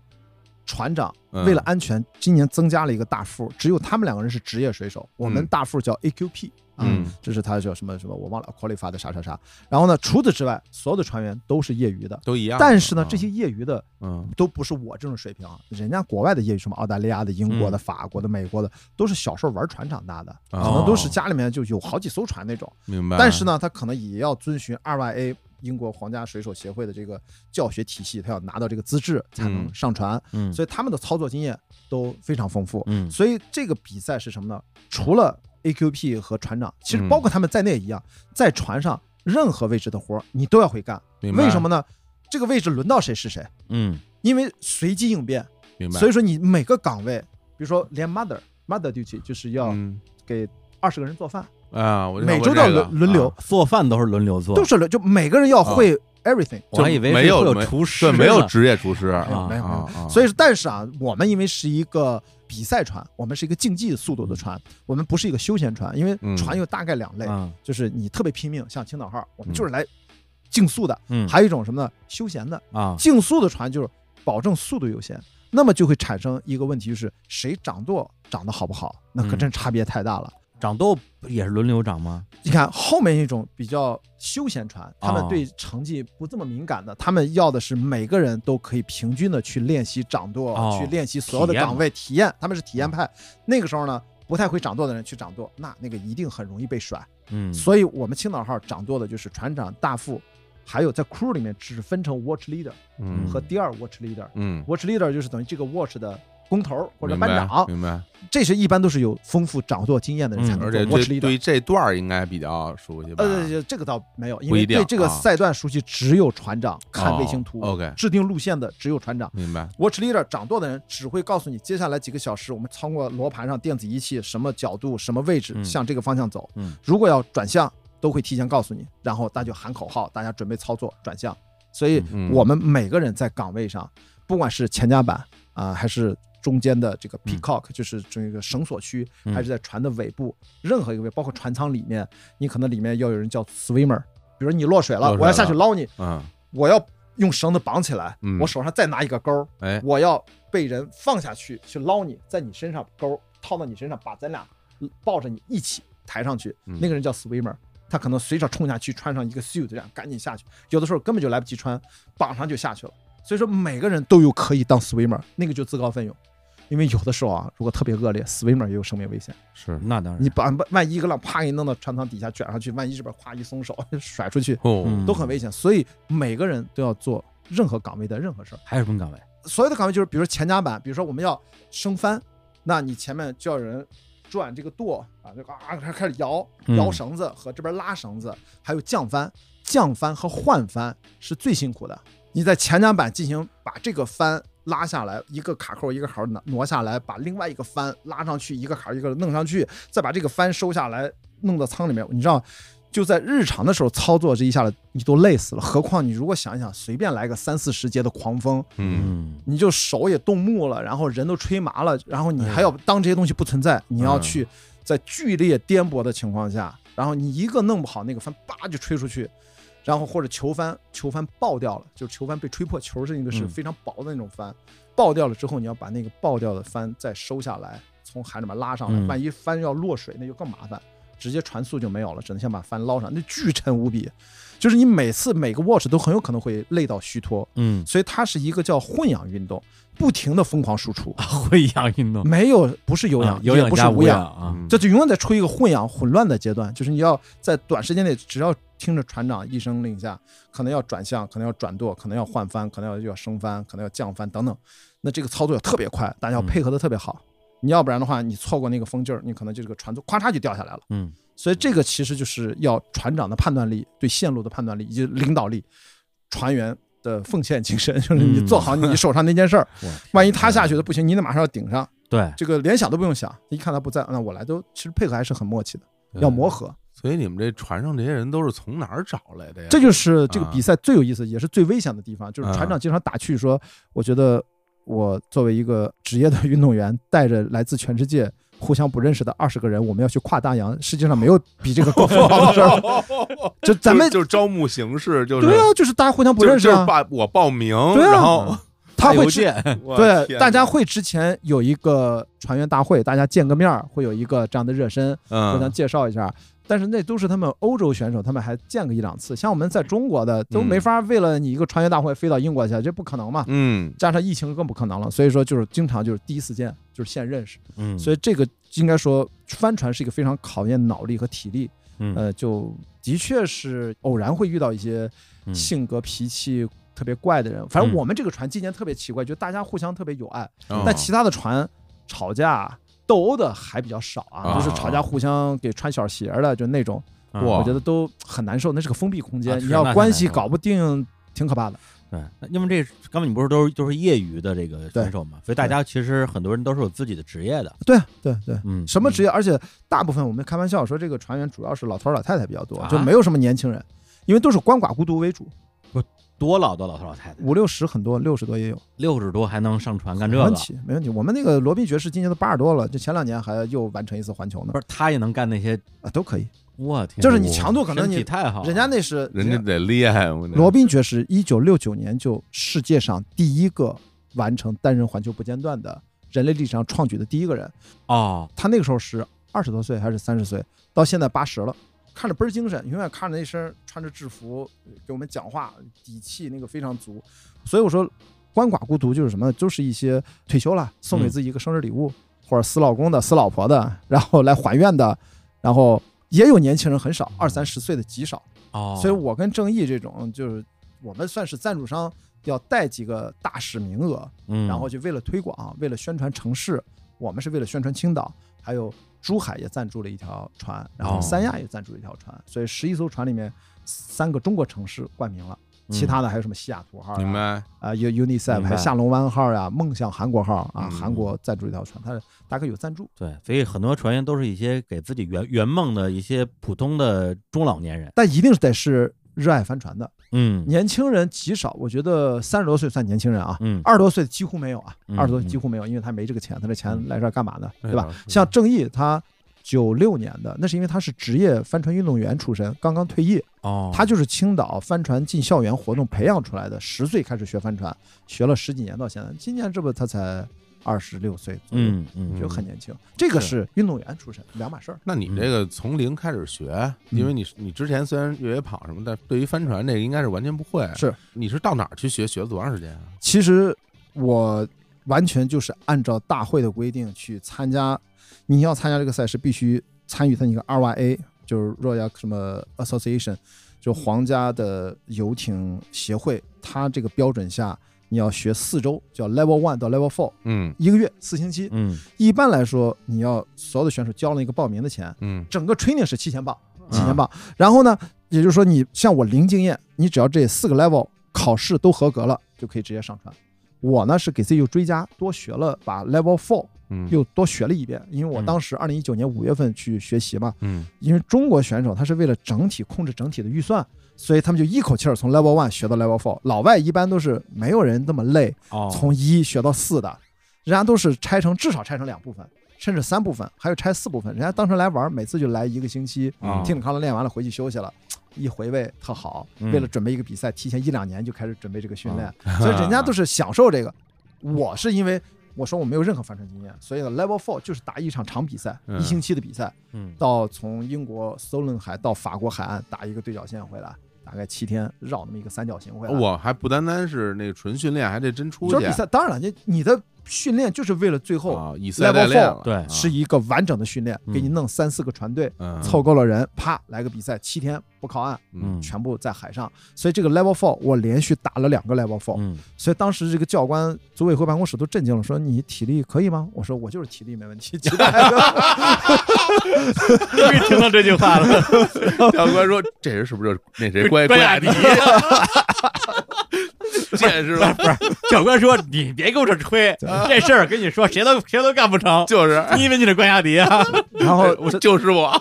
船长嗯。为了安全，今年增加了一个大副，只有他们两个人是职业水手，我们嗯大副叫 AQP 啊嗯，这是他叫什么什么我忘了 qualify 的啥啥啥。然后呢，除此之外，所有的船员都是业余的。都一样，但是呢，啊这些业余的嗯。都不是我这种水平啊，人家国外的业余，什么澳大利亚的、英国的、嗯法国的、美国的，都是小时候玩船长大的，可哦能都是家里面就有好几艘船那种。明白，但是呢，他可能也要遵循 RYA 英国皇家水手协会的这个教学体系，他要拿到这个资质才能嗯。上船，嗯。所以他们的操作经验都非常丰富。嗯。所以这个比赛是什么呢？除了 AQP 和船长，其实嗯包括他们在内一样，在船上任何位置的活儿你都要会干。为什么呢？这个位置轮到谁是谁，嗯。因为随机应变，明白，所以说你每个岗位，比如说连 mother mother duty 就是要嗯。给二十个人做饭，啊，我就每周都要轮轮流啊，做饭都是轮流做，都是轮，就每个人要会 everything。我还以为没有没厨师对，没有职业厨师没有啊没有没有。所以，但是啊，我们因为是一个比赛船，我们是一个竞技速度的船，我们不是一个休闲船，因为嗯。船有大概两类，嗯。就是你特别拼命，像青岛号，我们嗯就是来竞速的；嗯。还有一种什么呢？休闲的。啊。竞速的船就是保证速度优先，那么就会产生一个问题，就是谁掌舵掌得好不好，那可嗯。真差别太大了。掌舵也是轮流掌吗？你看后面一种比较休闲船，他们哦对成绩不这么敏感的，他们要的是每个人都可以平均的去练习掌舵，哦去练习所有的岗位体验，他们是体验派。那个时候呢，不太会掌舵的人去掌舵，那那个一定很容易被甩。嗯所以我们青岛号掌舵的就是船长、大副，还有在 crew 里面只分成 watch leader 嗯和第二 watch leader。嗯，watch leader 就是等于这个 watch 的工头或者班长，明白，这是一般都是有丰富掌舵经验的人才嗯能做而且 leader。对于这段儿应该比较熟悉吧？呃，这个倒没有，因为对这个啊赛段熟悉只有船长看卫星图、哦，OK 制定路线的只有船长。明白，Watch leader 掌舵的人只会告诉你，接下来几个小时我们通过罗盘上电子仪器什么角度、什么位置嗯向这个方向走。嗯如果要转向，都会提前告诉你，然后大家就喊口号，大家准备操作转向。所以嗯我们每个人在岗位上，不管是前甲板啊、还是中间的这个嗯 peacock，、就是这个绳索区，嗯还是在船的尾部，任何一个位，包括船舱里面，你可能里面要有人叫 swimmer，比如你落水了，我要下去捞你，嗯，我要用绳子绑起来，嗯我手上再拿一个钩，哎，我要被人放下去去捞你，在你身上钩套到你身上，把咱俩抱着你一起抬上去。嗯那个人叫 swimmer，他可能随手冲下去，穿上一个 suit，这样赶紧下去。有的时候根本就来不及穿，绑上就下去了。所以说每个人都有可以当 swimmer，那个就自告奋勇。因为有的时候啊，如果特别恶劣，swimmer 也有生命危险。是那当然你把万一一个浪啪给你弄到船舱底下卷上去，万一这边咵一松手 (laughs) 甩出去，哦，嗯都很危险。所以每个人都要做任何岗位的任何事儿。还有什么岗位？所有的岗位就是，比如说前甲板，比如说我们要升帆，那你前面就要有人转这个舵啊，这个啊开开始摇嗯摇绳子和这边拉绳子，还有降帆，降帆和换帆是最辛苦的。你在前甲板进行把这个帆拉下来，一个卡扣一个坎儿挪下来，把另外一个帆拉上去，一个卡一个弄上去，再把这个帆收下来弄到舱里面，你知道。就在日常的时候操作这一下子，你都累死了。何况你如果想想，随便来个三四十节的狂风，嗯你就手也冻木了，然后人都吹麻了，然后你还要当这些东西不存在，你要去在剧烈颠簸的情况下，然后你一个弄不好，那个帆叭就吹出去，然后或者球帆球帆爆掉了，就是球帆被吹破，球是一个是嗯。非常薄的那种帆，爆掉了之后，你要把那个爆掉的帆再收下来，从海里面拉上来，嗯。万一帆要落水，那就更麻烦。直接船速就没有了，只能先把帆捞上，那巨沉无比，就是你每次每个 watch 都很有可能会累到虚脱，嗯，所以它是一个叫混氧运动，不停的疯狂输出，混氧运动，没有不是有氧，啊有氧加无不是无氧，啊，嗯。这就永远在处于一个混氧混乱的阶段，就是你要在短时间内，只要听着船长一声令下，可能要转向，可能要转舵，可能要换帆，可能要要升帆，可能要降帆等等，那这个操作要特别快，大家要配合的特别好。你要不然的话，你错过那个风劲儿，你可能就这个船就咵嚓就掉下来了。嗯，所以这个其实就是要船长的判断力、对线路的判断力以及领导力，船员的奉献精神，就是你做好你手上那件事儿。哇万一他下去了不行，你得马上要顶上，对，这个连想都不用想，一看他不在，那我来都其实配合还是很默契的，要磨合。所以你们这船上这些人都是从哪儿找来的呀？这就是这个啊比赛最有意思，也是最危险的地方，就是船长经常打趣说：“我觉得我作为一个职业的运动员，带着来自全世界互相不认识的二十个人，我们要去跨大洋，世界上没有比这个更疯狂的事儿。(laughs) 就咱们就就是招募形式，就是对啊，就是大家互相不认识啊。就是报我报名，对啊然后他会之邮件，(laughs) 我对大家会之前有一个船员大会，大家见个面儿，会有一个这样的热身，互相嗯介绍一下。但是那都是他们欧洲选手，他们还见个一两次。像我们在中国的都没法为了你一个穿越大会飞到英国去，这不可能嘛。嗯加上疫情更不可能了，所以说就是经常就是第一次见，就是现认识。嗯，所以这个应该说帆船是一个非常考验脑力和体力，嗯呃，就的确是偶然会遇到一些嗯性格脾气特别怪的人。反正嗯我们这个船今年特别奇怪，就大家互相特别有爱，哦但其他的船吵架斗殴的还比较少啊，啊就是吵架互相给穿小鞋的，就那种，我觉得都很难受。那是个封闭空间，你要关系搞不定，挺可怕的。对，那因为这刚才你不是都是都是业余的这个选手嘛，所以大家其实很多人都是有自己的职业的，对对对。嗯，什么职业？而且大部分我们开玩笑说，这个船员主要是老头儿老太太比较多，啊就没有什么年轻人，因为都是鳏寡孤独为主，多老多老头老太太，五六十很多，六十多也有，六十多还能上船干这个，没问题，没问题。我们那个罗宾爵士今年都八十多了，就前两年还又完成一次环球呢。不，是他也能干那些，啊，都可以。我天，就是你强度可能身体你太好，人家那是人家得厉害，罗宾爵士一九六九年就世界上第一个完成单人环球不间断的人类历史上创举的第一个人。哦，他那个时候是二十多岁还是三十岁，到现在八十了，看着倍儿精神，永远看着那身穿着制服给我们讲话，底气那个非常足。所以我说，鳏寡孤独就是什么呢？就是一些退休了送给自己一个生日礼物，或者死老公的、死老婆的，然后来还愿的，然后也有年轻人很少，二三十岁的极少。哦，所以我跟正义这种就是我们算是赞助商，要带几个大使名额，嗯，然后就为了推广，为了宣传城市，我们是为了宣传青岛，还有珠海也赞助了一条船，然后哦。三亚也赞助了一条船，所以十一艘船里面三个中国城市冠名了，嗯。其他的还有什么西雅图号啊明白？啊有 UNICEF 还有下龙湾号呀、梦想韩国号啊，嗯。韩国赞助一条船，它大概有赞助，对，所以很多船员都是一些给自己圆圆梦的一些普通的中老年人，但一定是得是热爱帆船的，嗯。年轻人极少，我觉得三十多岁算年轻人啊，嗯，二十多岁几乎没有啊，嗯二十多岁几乎没有，因为他没这个钱，他这钱来这儿干嘛呢？对吧？像郑毅他九六年的，那是因为他是职业帆船运动员出身，刚刚退役，哦，他就是青岛帆船进校园活动培养出来的，十岁开始学帆船，学了十几年到现在，今年这不他才二十六岁左右，嗯嗯，就很年轻。这个是运动员出身，两码事儿。那你这个从零开始学，因为你你之前虽然越野跑什么，但对于帆船这个应该是完全不会。是，你是到哪儿去学？学了多长时间啊？其实我完全就是按照大会的规定去参加。你要参加这个赛事，必须参与他一个 RYA，就是 Royal 什么 Association，就皇家的游艇协会，它这个标准下，你要学四周，叫 Level One 到 Level Four，嗯一个月四星期。嗯一般来说，你要所有的选手交了一个报名的钱，嗯整个 training 是七千镑，七千镑。然后呢，也就是说你像我零经验，你只要这四个 level 考试都合格了，就可以直接上传。我呢是给自己又追加，多学了，把 level four 嗯又多学了一遍。因为我嗯当时二零一九年五月份去学习嘛，嗯因为中国选手他是为了整体控制整体的预算，所以他们就一口气儿从 level one 学到 level four。老外一般都是没有人那么累，哦，从一学到四的，人家都是拆成至少拆成两部分，甚至三部分，还有拆四部分。人家当成来玩儿，每次就来一个星期，啊听听康乐练完了回去休息了，一回味特好。嗯。为了准备一个比赛，提前一两年就开始准备这个训练，(laughs) 所以人家都是享受这个。我是因为我说我没有任何帆船经验，所以呢，Level Four 就是打一场长比赛，嗯。一星期的比赛，嗯。到从英国 Solon 海到法国海岸打一个对角线回来，大概七天绕那么一个三角形回来。我还不单单是那个纯训练，还得真出去就是比。赛，当然了，你你的训练就是为了最后啊，以赛代 level 练 four，对啊是一个完整的训练，嗯给你弄三四个船队，嗯凑够了人，啪来个比赛，七天不靠岸，嗯全部在海上。所以这个 level four 我连续打了两个 level four，嗯，所以当时这个教官组委会办公室都震惊了，说你体力可以吗？我说我就是体力没问题，(laughs) 终于听到这句话了。(laughs) 教官说：“这人是不是那谁 (laughs) 关关雅迪？见识吧？不是，教官说你别跟我这吹，这事儿跟你说谁都谁都干不成。就是，你以为你是关亚迪啊？(laughs) 然后我就是我，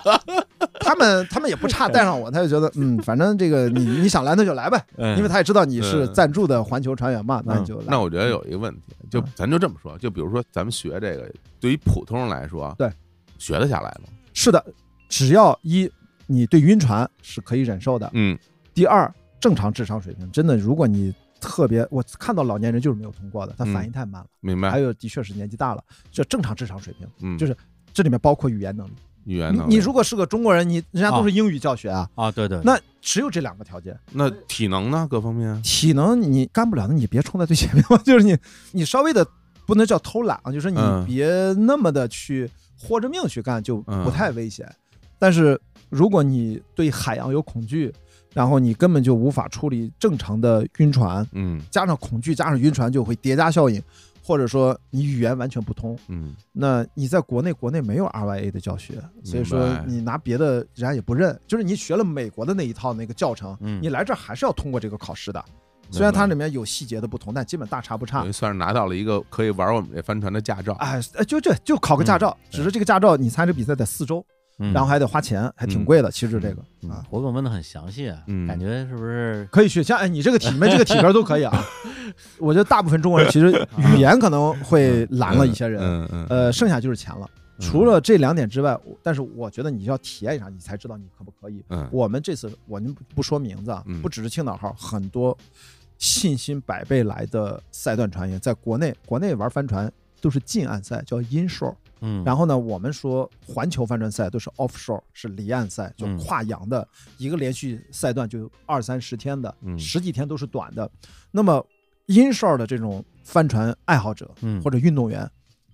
他们他们也不差带上我，他就觉得 (laughs) 嗯，反正这个你你想来那就来呗，因为他也知道你是嗯赞助的环球船员嘛，那你就来。那我觉得有一个问题，就嗯咱就这么说，就比如说咱们学这个，对于普通人来说，对，学得下来吗？是的，只要一你对晕船是可以忍受的，嗯第二正常智商水平，真的如果你特别，我看到老年人就是没有通过的，他反应太慢了，明白。还有的确是年纪大了，这正常智商水平，嗯，就是这里面包括语言能力。语言能力你你如果是个中国人，你人家都是英语教学啊，啊，对对，那只有这两个条件。那体能呢？各方面体能你干不了那，你别冲在最前面嘛，(laughs) 就是你你稍微的不能叫偷懒啊，就是你嗯别那么的去豁着命去干，就不嗯太危险。但是如果你对海洋有恐惧，然后你根本就无法处理正常的晕船，嗯。加上恐惧加上晕船就会叠加效应，或者说你语言完全不通，嗯。那你在国内国内没有 RYA 的教学，所以说你拿别的人家也不认，就是你学了美国的那一套那个教程，嗯。你来这儿还是要通过这个考试的。虽然它里面有细节的不同，但基本大差不差。算是拿到了一个可以玩我们这帆船的驾照。哎，哎就这就考个驾照，只是这个驾照你参加比赛得四周，嗯然后还得花钱，还挺贵的。其实这个嗯啊，活动问的很详细啊，嗯感觉是不是？可以去。像哎，你这个体你们这个体格都可以啊。(laughs) 我觉得大部分中国人其实语言可能会拦了一些人，嗯嗯，呃，剩下就是钱了。除了这两点之外，但是我觉得你要体验一下，你才知道你可不可以。嗯我们这次我们不不说名字啊嗯，不只是青岛号，很多信心百倍来的赛段船员，在国内国内玩帆船都是近岸赛，叫 inshore。嗯，然后呢，我们说环球帆船赛都是 offshore，是离岸赛，就嗯。跨洋的，一个连续赛段就二三十天的，嗯。十几天都是短的。那么 inshore 的这种帆船爱好者嗯。或者运动员，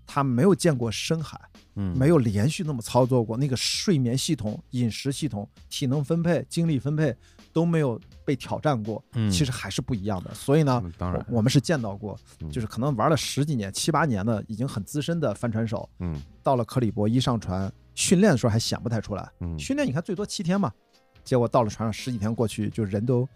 他没有见过深海，嗯。没有连续那么操作过，那个睡眠系统、饮食系统、体能分配、精力分配都没有被挑战过，嗯。其实还是不一样的。所以呢，嗯当然。我我们是见到过，嗯。就是可能玩了十几年、七八年的，已经很资深的帆船手，嗯。到了克里伯一上船训练的时候还显不太出来，嗯。训练你看最多七天嘛，结果到了船上十几天过去，就人都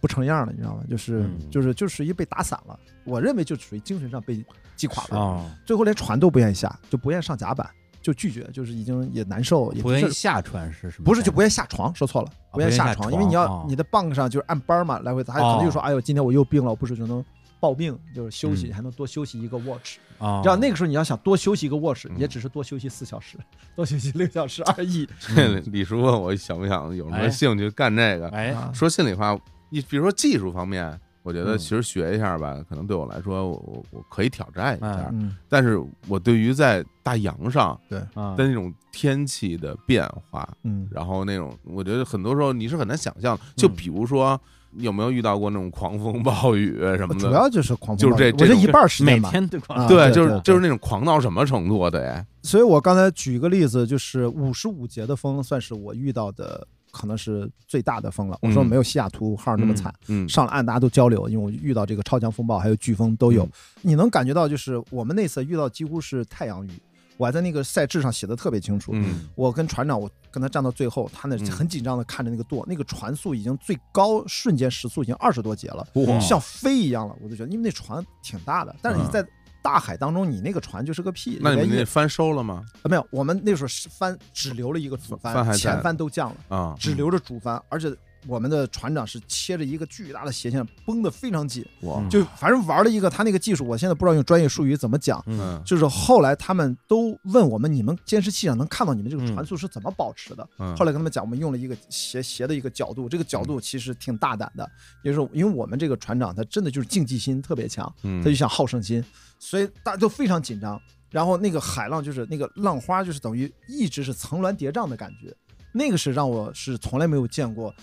不成样了，你知道吗？就是、嗯。就是就属于被打散了，我认为就属于精神上被击垮了，啊，最后连船都不愿意下，就不愿意上甲板，就拒绝，就是已经也难受，也不愿意下船是什么？不是就不愿意下床，说错了，不愿意下床，因为你要你的棒上就是按班嘛来回，他可能就说，哎呦，今天我又病了，我不是就能抱病，就是休息，嗯还能多休息一个 watch。啊，你知道那个时候你要想多休息一个 watch，嗯也只是多休息四小时，多休息六小时而已。这 (laughs) 李叔问我想不想有什么哎兴趣干这个？哎，啊说心里话，你比如说技术方面，我觉得嗯其实学一下吧，可能对我来说，我我我可以挑战一下。嗯，但是我对于在大洋上对的那种天气的变化，嗯，然后那种，我觉得很多时候你是很难想象。就嗯比如说，你有没有遇到过那种狂风暴雨什么的？主要就是狂风就是暴雨这我觉得一半儿时每间吧。天对对，就是就是那种狂到什么程度啊？得，所以我刚才举一个例子，就是五十五节的风，算是我遇到的可能是最大的风了。我说嗯没有西雅图号那么惨，嗯，上了岸大家都交流，因为我遇到这个超强风暴还有飓风都有，嗯你能感觉到就是我们那次遇到几乎是太阳雨，我还在那个赛制上写的特别清楚。嗯我跟船长，我跟他站到最后，他那嗯很紧张的看着那个舵，那个船速已经最高瞬间时速已经二十多节了，哇像飞一样了。我就觉得，因为那船挺大的，但是你嗯在大海当中，你那个船就是个屁。那你们那帆收了吗？啊没有，我们那时候是帆只留了一个主帆前帆都降了，啊，只留着主帆，而且我们的船长是切着一个巨大的斜线，绷得非常紧。就反正玩了一个他那个技术，我现在不知道用专业术语怎么讲。嗯就是后来他们都问我们，你们监视器上能看到你们这个船速是怎么保持的？嗯，后来跟他们讲，我们用了一个斜斜的一个角度，这个角度其实挺大胆的，也就是因为我们这个船长他真的就是竞技心特别强，嗯他就想好胜心，所以大家都非常紧张。然后那个海浪就是那个浪花，就是等于一直是层峦叠嶂的感觉，那个是让我是从来没有见过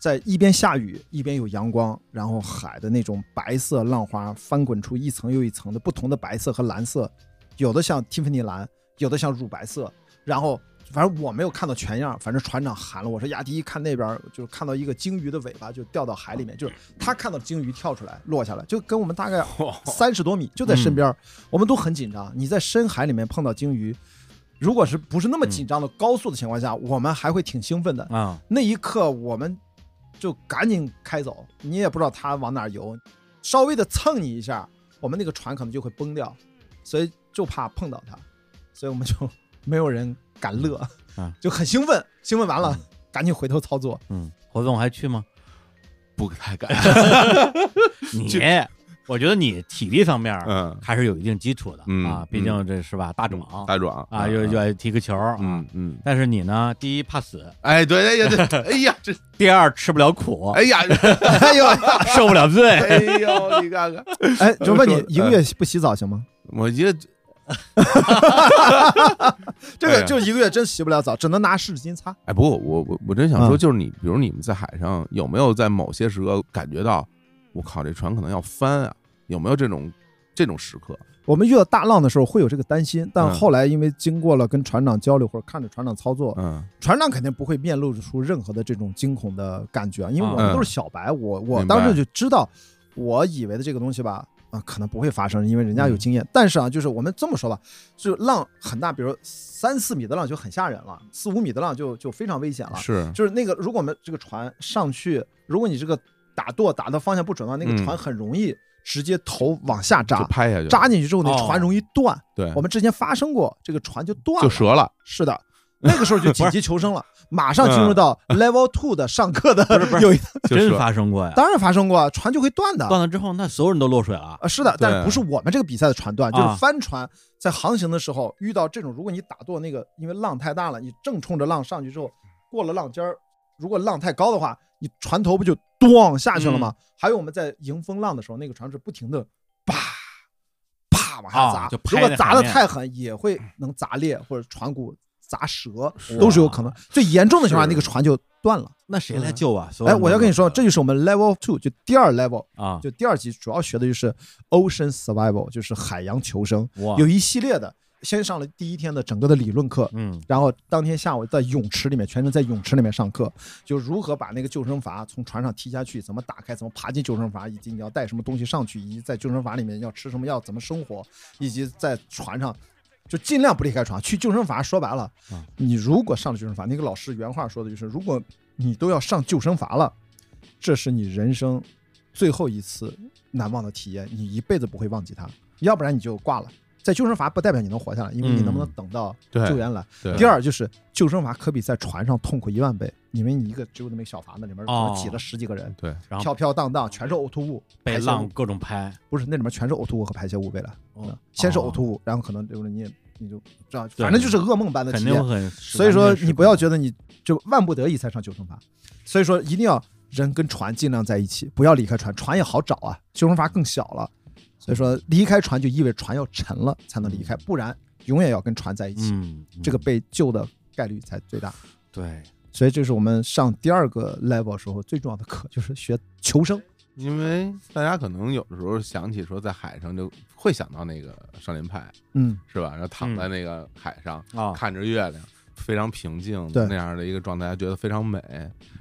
在一边下雨一边有阳光，然后海的那种白色浪花翻滚出一层又一层的不同的白色和蓝色，有的像蒂芙尼蓝，有的像乳白色，然后。反正我没有看到全样，反正船长喊了我说：“亚迪，看那边，就看到一个鲸鱼的尾巴就掉到海里面，就是他看到鲸鱼跳出来落下来，就跟我们大概 (laughs) 三十多米就在身边，我们都很紧张。你在深海里面碰到鲸鱼，如果是不是那么紧张的高速的情况下，我们还会挺兴奋的啊。那一刻我们就赶紧开走，你也不知道他往哪游，稍微的蹭你一下，我们那个船可能就会崩掉，所以就怕碰到他，所以我们就没有人。”敢乐啊，就很兴奋，兴奋完了，赶紧回头操作。嗯，侯总还去吗？不太敢。(laughs) (laughs) 你，我觉得你体力方面，嗯，还是有一定基础的啊。毕竟这是吧，大壮，大壮啊，又又爱踢个球，嗯嗯。但是你呢，第一怕死，哎，对，哎呀，对，哎呀，这 (laughs) 第二吃不了苦，哎呀，(laughs) 哎呦，(laughs) 受不了罪，哎呦，你看看，哎，就问你一个月不洗澡行吗？我觉得。这个就一个月真洗不了澡，只能拿湿纸巾擦。哎，不过我我我真想说，就是你，比如你们在海上有没有在某些时刻感觉到，我靠，这船可能要翻啊？有没有这种这种时刻？我们遇到大浪的时候会有这个担心，但后来因为经过了跟船长交流或者看着船长操作，嗯，船长肯定不会面露出任何的这种惊恐的感觉，因为我们都是小白，我我当时就知道，我以为的这个东西吧。啊，可能不会发生，因为人家有经验。但是啊，就是我们这么说吧，就浪很大，比如三四米的浪就很吓人了，四五米的浪就就非常危险了。是，就是那个，如果我们这个船上去，如果你这个打舵打的方向不准的话，那个船很容易直接头往下扎，拍下去，扎进去之后，那船容易断。对，我们之前发生过，这个船就断，就折了。是的。那个时候就 (laughs) 紧急求生了，马上进入到 level two 的上课的，有真发生过呀？当然发生过，船就会断的。断了之后，那所有人都落水了啊！是的，但不是我们这个比赛的船断，就是帆船在航行的时候遇到这种，如果你打舵那个，因为浪太大了，你正冲着浪上去之后，过了浪尖儿，如果浪太高的话，你船头不就咣下去了吗？还有我们在迎风浪的时候，那个船是不停的啪啪往下砸，如果砸的太狠，也会能砸裂或者船骨。砸折都是有可能，最严重的情况下，那个船就断了。那谁来救啊？哎，我要跟你说，这就是我们 level two，就第二 level 啊，就第二级主要学的就是 ocean survival，就是海洋求生。有一系列的，先上了第一天的整个的理论课，嗯，然后当天下午在泳池里面，全程在泳池里面上课，就如何把那个救生筏从船上踢下去，怎么打开，怎么爬进救生筏，以及你要带什么东西上去，以及在救生筏里面要吃什么，药怎么生活，以及在船上。就尽量不离开船，去救生筏。说白了，你如果上了救生筏，那个老师原话说的就是：如果你都要上救生筏了，这是你人生最后一次难忘的体验，你一辈子不会忘记它。要不然你就挂了。在救生筏不代表你能活下来，因为你能不能等到救援来。第二就是救生筏可比在船上痛苦一万倍，因为你一个只有那么小筏子里面可能挤了十几个人，对，然后飘飘荡荡全是呕吐物，被浪各种拍，不是那里面全是呕吐物和排泄物，为了先是呕吐物，然后可能就是你你就这样，反正就是噩梦般的体验。所以说你不要觉得你就万不得已才上救生筏，所以说一定要人跟船尽量在一起，不要离开船，船也好找啊，救生筏更小了。所以说，离开船就意味着船要沉了才能离开，不然永远要跟船在一起，这个被救的概率才最大。对，所以这是我们上第二个 level 时候最重要的课，就是学求生。因为大家可能有的时候想起说在海上就会想到那个少年派，嗯，是吧？然后躺在那个海上看着月亮。非常平静那样的一个状态，觉得非常美。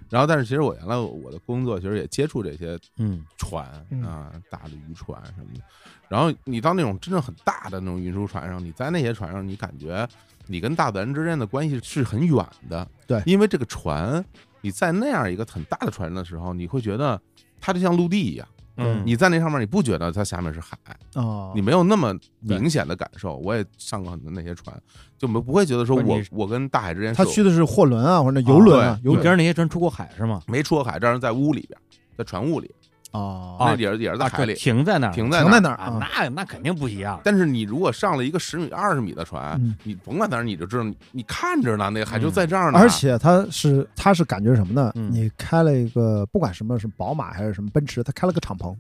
然后，但是其实我原来我的工作其实也接触这些嗯船啊，大的渔船什么的。然后你到那种真正很大的那种运输船上，你在那些船上，你感觉你跟大自然之间的关系是很远的。对，因为这个船你在那样一个很大的船的时候，你会觉得它就像陆地一样。嗯，你在那上面，你不觉得它下面是海哦？你没有那么明显的感受。我也上过很多那些船，就没不会觉得说我我跟大海之间。他去的是货轮啊，或者游轮啊，你跟那些船出过海是吗？没出过海，但是在屋里边，在船坞里。哦，那也是也是在海里停在那儿，停在停在那儿啊，那那肯定不一样。但是你如果上了一个十米、二十米的船，你甭管哪儿，你就知道你你看着呢，那个海就在这儿呢。而且它是它是感觉什么呢？你开了一个不管什么是宝马还是什么奔驰，它开了个敞篷，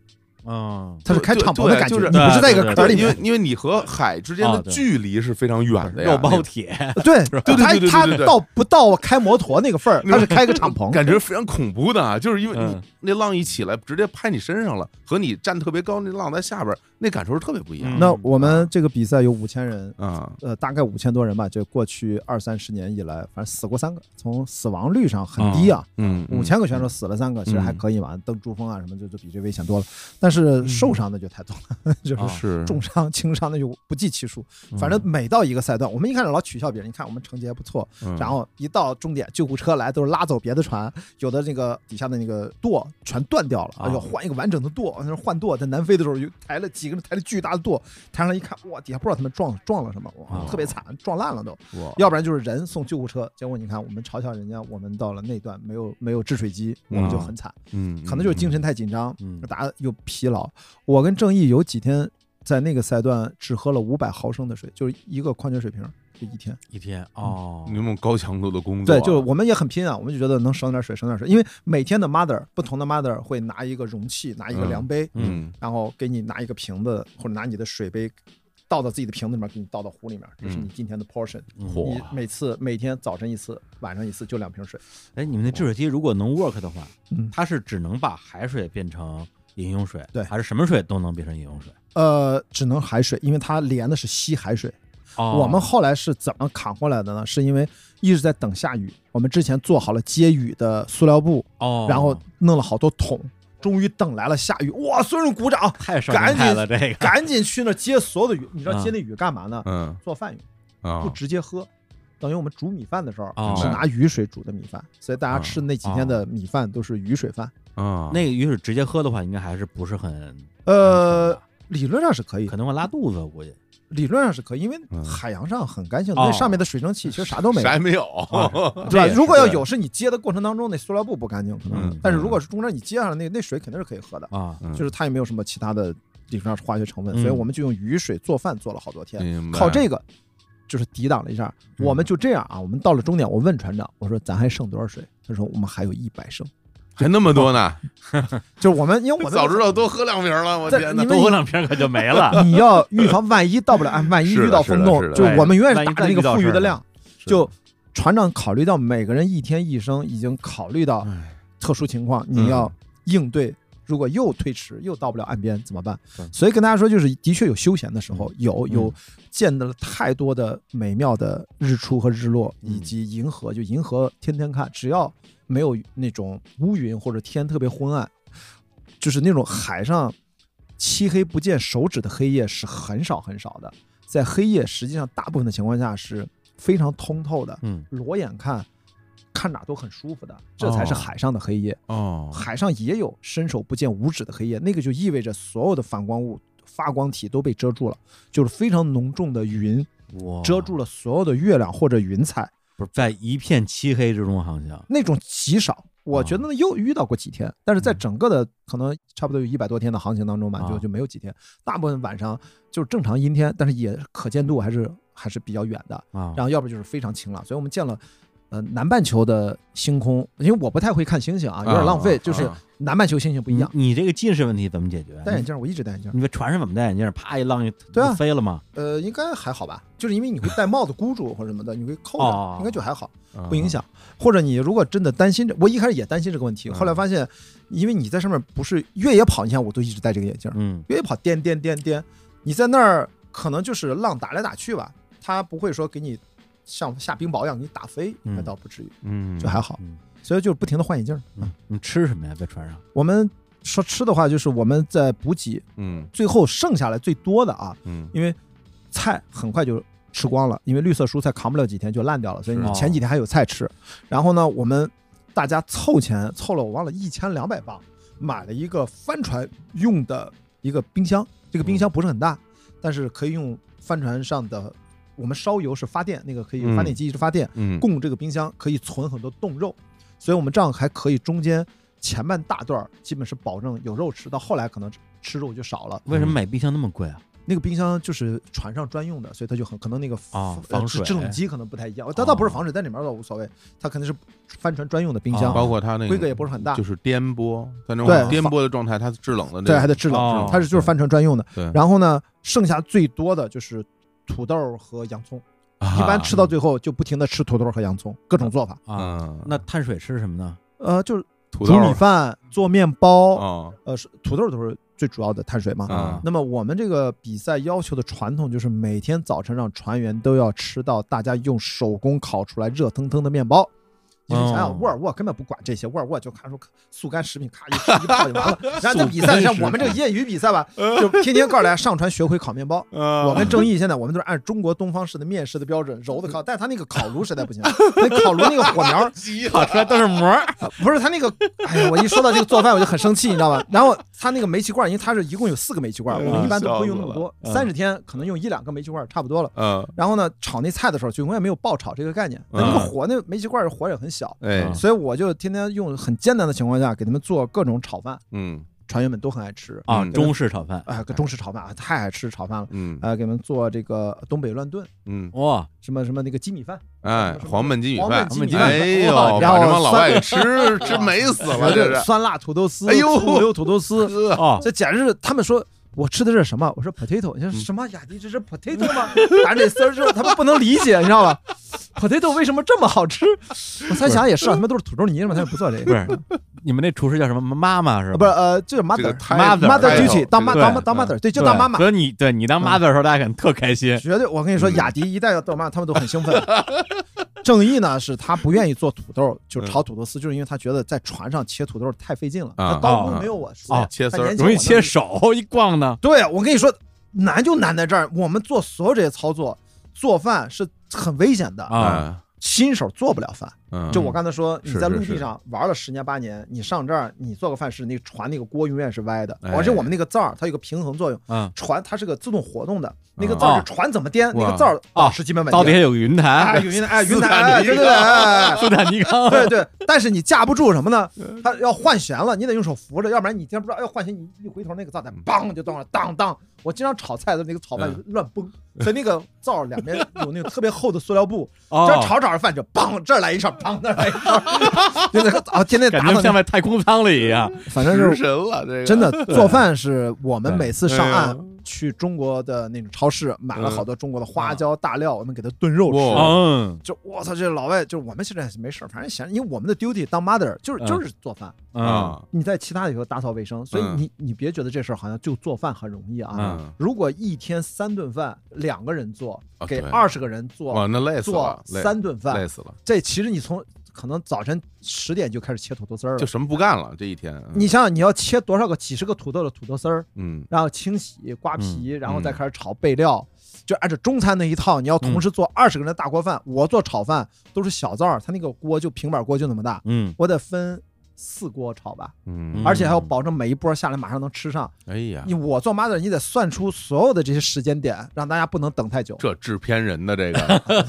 嗯，它是开敞篷的感觉，就是你不是在一个对壳里面因为。因为你和海之间的距离是非常远的呀，肉包铁，(laughs) 对对对对对它对对对它到不到开摩托那个份儿，它是开个敞篷。感觉非常恐怖的啊，就是因为你嗯那浪一起来直接拍你身上了，和你站特别高，那浪在下边，那感受是特别不一样嗯那我们这个比赛有五千人，啊。呃，大概五千多人吧。就过去二三十年以来，反正死过三个，从死亡率上很低啊。嗯，五千个选手死了三个，其实还可以嘛，登珠峰啊什么就就比这危险多了。但是受伤的就太多了，(laughs) 就是重伤、轻伤的就不计其数。嗯反正每到一个赛段，我们一开始老取笑别人，你看我们成绩还不错，嗯然后一到终点，救护车来都是拉走别的船，有的那个底下的那个舵全断掉了，啊哎呦，换一个完整的舵，那是换舵，在南非的时候又抬了几个人抬了巨大的舵，抬上来一看，哇，底下不知道他们撞撞了什么，哇啊，特别惨，撞烂了都。要不然就是人送救护车，结果你看我们嘲笑人家，我们到了那段没有没有制水机，我们就很惨，嗯，可能就是精神太紧张，嗯大家又疲劳。我跟郑毅有几天在那个赛段只喝了五百毫升的水，就是一个矿泉水瓶，就一天。一天哦你，们高强度的工作，对，就是我们也很拼啊，我们就觉得能省点水，省点水，因为每天的 mother 不同的 mother 会拿一个容器，拿一个量杯，嗯然后给你拿一个瓶子或者拿你的水杯。倒到自己的瓶子里面，给你倒到壶里面，这是你今天的 portion。嗯你每次每天早晨一次，晚上一次，就两瓶水。哎，你们那制水机如果能 work 的话，嗯，它是只能把海水变成饮用水，对还是什么水都能变成饮用水？呃，只能海水，因为它连的是吸海水。哦，我们后来是怎么扛过来的呢？是因为一直在等下雨，我们之前做好了接雨的塑料布，哦，然后弄了好多桶，终于等来了下雨，哇！所有人鼓掌，太少年派了，这个 (laughs) 赶紧去那接所有的雨。你知道啊接那雨干嘛呢？嗯做饭用，啊不直接喝。等于我们煮米饭的时候哦是拿雨水煮的米饭，所以大家吃那几天的米饭都是雨水饭。啊，那个雨水直接喝的话，应该还是不是很呃，理论上是可以可，能会拉肚子，我估计。理论上是可以，因为嗯。海洋上很干净，哦。那上面的水蒸气其实啥都没有。啥。也没有，(laughs) 对吧？如果要有，是你接的过程当中那塑料布不干净，可能。嗯。但是如果是中间你接上了那那水肯定是可以喝的，啊，嗯。就是它也没有什么其他的理论上是化学成分，嗯。所以我们就用雨水做饭做了好多天，靠这个就是抵挡了一下。嗯。我们就这样啊，我们到了终点，我问船长，我说咱还剩多少水？他说我们还有一百升，(laughs) 还那么多呢，(laughs) 就是我们因为我早知道多喝两瓶了，我在天哪你！多喝两瓶可就没了。你要预防万一到不了岸，万一遇到风洞，就我们永远是打着那个富裕的量。就船长考虑到每个人一天一升，已经考虑到哎特殊情况，你要应对。如果又推迟，又到不了岸边怎么办？所以跟大家说，就是的确有休闲的时候，有嗯有见到了太多的美妙的日出和日落，嗯以及银河，就银河天天看，只要没有那种乌云或者天特别昏暗，就是那种海上漆黑不见手指的黑夜是很少很少的。在黑夜，实际上大部分的情况下是非常通透的，嗯，裸眼看，看哪都很舒服的，这才是哦海上的黑夜。哦，海上也有伸手不见五指的黑夜，那个就意味着所有的反光物、发光体都被遮住了，就是非常浓重的云，遮住了所有的月亮或者云彩，不是在一片漆黑之中航行。那种极少。我觉得呢，又遇到过几天，但是在整个的可能差不多有一百多天的航行当中吧，啊就就没有几天，大部分晚上就是正常阴天，但是也可见度还是还是比较远的。啊，然后要不就是非常晴朗，所以我们见了。呃，南半球的星空，因为我不太会看星星啊，有点浪费。啊就是啊南半球星星不一样。你。你这个近视问题怎么解决？戴眼镜，我一直戴眼镜。你们船上怎么戴眼镜？啪一浪就对啊飞了吗？呃，应该还好吧，就是因为你会戴帽子箍住或者什么的，你会扣着，哦应该就还好，啊不影响。或者你如果真的担心这，我一开始也担心这个问题，嗯后来发现，因为你在上面不是越野跑，你看我都一直戴这个眼镜，嗯，越野跑颠颠颠颠，你在那儿可能就是浪打来打去吧，它不会说给你像下冰雹一样给你打飞，嗯那倒不至于，嗯，就还好。嗯所以就不停的换眼镜。嗯，你吃什么呀？在船上？我们说吃的话，就是我们在补给，嗯最后剩下来最多的啊，嗯因为菜很快就吃光了，因为绿色蔬菜扛不了几天就烂掉了，所以你前几天还有菜吃。然后呢，我们大家凑钱凑了，我忘了一千两百磅，买了一个帆船用的一个冰箱。这个冰箱不是很大，但是可以用帆船上的我们烧油是发电，那个可以嗯发电机一直发电，嗯，供这个冰箱可以存很多冻肉，所以我们这样还可以中间前半大段儿基本是保证有肉吃，到后来可能吃肉就少了。为什么买冰箱那么贵啊？那个冰箱就是船上专用的，所以它就很可能那个啊呃防水制冷机可能不太一样，它倒不是防水，在里面倒无所谓，它肯定是帆船专用的冰箱，啊包括它那个规格也不是很大就是颠簸，在那对种颠簸的状态，它是制冷的那对，还得制冷，哦它是就是帆船专用的。对，然后呢，剩下最多的就是土豆和洋葱，一般吃到最后就不停的吃土豆和洋葱，各种做法。啊，嗯，那碳水吃什么呢？呃，就是土豆煮米饭、做面包，哦呃，是土豆都是最主要的碳水嘛。啊那么我们这个比赛要求的传统就是每天早晨让船员都要吃到大家用手工烤出来热腾腾的面包。你想哦想，沃尔沃根本不管这些，沃尔沃就看出速干食品，咔一吃一泡就完了。(laughs) 然后这比赛像我们这个业余比赛吧，就天天告诉大家上传学会烤面包。(laughs) 我跟郑毅现在我们都是按中国东方式的面食的标准揉的烤，但是他那个烤炉实在不行，(laughs) 那烤炉那个火苗烤出来都是膜不是他那个，哎呀，我一说到这个做饭我就很生气，你知道吧？然后他那个煤气罐，因为他是一共有四个煤气罐，我们一般都不会用那么多，嗯三十天可能用一两个煤气罐差不多了。嗯，然后呢，炒那菜的时候就永远没有爆炒这个概念，那那个火那煤气罐火也很小，哎，所以我就天天用很艰难的情况下给他们做各种炒饭，嗯船员们都很爱吃啊，嗯中式炒饭哎，中式炒饭啊，太爱吃炒饭了。嗯啊，给他们做这个东北乱炖，嗯，哇，什么什么那个鸡米饭，哎，黄焖鸡米饭黄焖，鸡米饭哎呦，哇然后老外吃吃美死了，(laughs) 这是，酸辣土豆丝，哎呦土豆丝，呵哦，这简直是他们说。我吃的是什么？我说 potato，你说什么？雅迪这是 potato 吗？(laughs) 打这丝儿之后，他们不能理解，你知道吧？(laughs) potato 为什么这么好吃？我猜想也是啊，他们都是土豆泥嘛，他们 (laughs) 不做这个不个。是，你们那厨师叫什么？妈妈是吧？啊不是呃，就是这 mother 个 mother mother title，duty，当妈对当当 mother，对，就当妈妈。所以你对你当 mother 的时候，大家肯定特开心。绝对，我跟你说，嗯雅迪一旦要当妈，他们都很兴奋。(laughs) 正义呢，是他不愿意做土豆，就炒土豆丝，就是因为他觉得在船上切土豆太费劲了，啊他刀工啊没有我熟啊切丝容易切手，一逛呢。(laughs) 对，我跟你说，难就难在这儿，我们做所有这些操作，做饭是很危险的，啊，新手做不了饭。嗯，就我刚才说，你在陆是是是地上玩了十年八年，你上这儿你做个饭是那个船那个锅永远是歪的，哎而且我们那个灶儿它有个平衡作用，嗯，船它是个自动活动的，那个哦灶是船怎么颠，那个灶儿保持基本稳定。灶底下有个云哎，台，有云台，哎，(laughs) 云台，对对对，哎斯坦尼康。对对，但是你架不住什么呢？嗯它要换弦了，你得用手扶着，要不然你今天不知道要换弦，你一回头那个灶台梆就断了，当当。我经常炒菜的那个炒饭嗯乱崩，所以那个灶两边有那个特别厚的塑料布，哦这儿炒着炒着饭就梆这儿来一勺，舱那儿来一勺，(laughs) 就那个啊天天打的，像在太空舱里一样。反正是神了，这个真的做饭是我们每次上岸去中国的那种超市买了嗯好多中国的花椒大料，我们给它炖肉吃。嗯。就我操，这老外就是我们现在没事儿，反正闲，因为我们的 duty 当 mother 就是嗯。就是做饭，嗯。啊，你在其他地方打扫卫生，所以嗯。你你别觉得这事儿好像就做饭很容易啊。嗯，如果一天三顿饭，两个人做，给二十个人哇，做那累死做了，做三顿饭累，死了，这其实你从可能早晨十点就开始切土豆丝儿了。就什么不干了，这一天，你想想，你要切多少个几十个土豆的土豆丝儿，嗯。然后清洗、刮皮，然后再嗯开始炒备料，就按照中餐那一套，你要同时做二十个人的大锅饭。我做炒饭都是小灶儿，它那个锅就平板锅就那么大，嗯。我得分四锅炒吧，嗯，而且还要保证每一波下来马上能吃上。哎呀你，我做 mother，你得算出所有的这些时间点，让大家不能等太久。这制片人的这个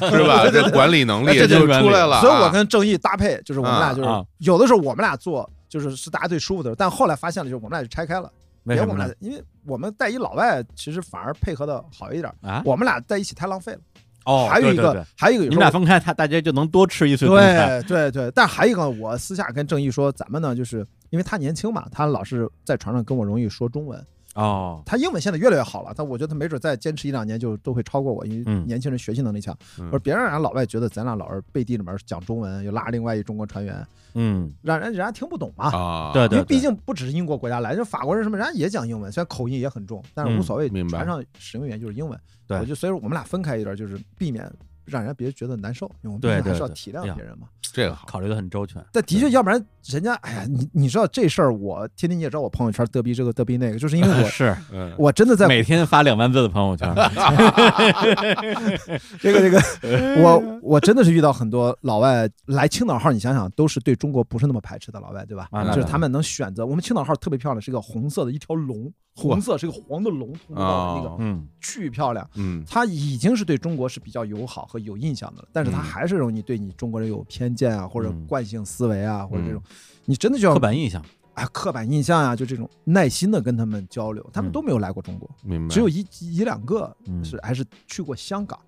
是吧？(laughs) 这管理能力这就就是出来了啊，所以我跟正义搭配，就是我们俩就是有的时候我们俩做，就是是大家最舒服的，但后来发现了，就是我们俩就拆开了。为什么呢别我们俩？，因为我们带一老外，其实反而配合的好一点。啊，我们俩在一起太浪费了。哦，还有一个对对。对，还有一个你们俩分开，他大家就能多吃一岁。对对对，但还有一个，我私下跟郑毅说，咱们呢，就是因为他年轻嘛，他老是在船上跟我容易说中文，哦，他英文现在越来越好了，但我觉得他没准再坚持一两年就都会超过我，因为嗯。年轻人学习能力强。嗯。我说别让人家老外觉得咱俩老是背地里面讲中文，又拉另外一中国船员，嗯，让人人家听不懂嘛。啊，对对因为毕竟不只是英国国家来，就法国人什么，人家也讲英文，虽然口音也很重，但是无所谓，船上使用语言就是英文。对。我就所以说我们俩分开一段，就是避免让人家别觉得难受，因为我们毕对竟还是要体谅别人嘛。这个好，考虑的很周全。但的确，要不然人家，哎呀，你你知道这事儿，我天天你也知道，我朋友圈嘚逼这个嘚逼那个，就是因为我 (laughs) 是嗯，我真的在每天发两万字的朋友圈。(laughs) (laughs) 这个这个，我我真的是遇到很多老外来青岛号，你想想，都是对中国不是那么排斥的老外，对吧？就是他们能选择，我们青岛号特别漂亮，是一个红色的一条龙，红色是一个黄的龙，通道的那个巨漂亮。嗯。他已经是对中国是比较友好和有印象的了，但是他嗯。还是容易对你中国人有偏见啊，或者嗯。惯性思维啊，或者这种，你真的就要刻板印象。啊刻板印象呀、就这种耐心的跟他们交流，他们嗯。都没有来过中国，明白，只有一一两个嗯。是还是去过香港，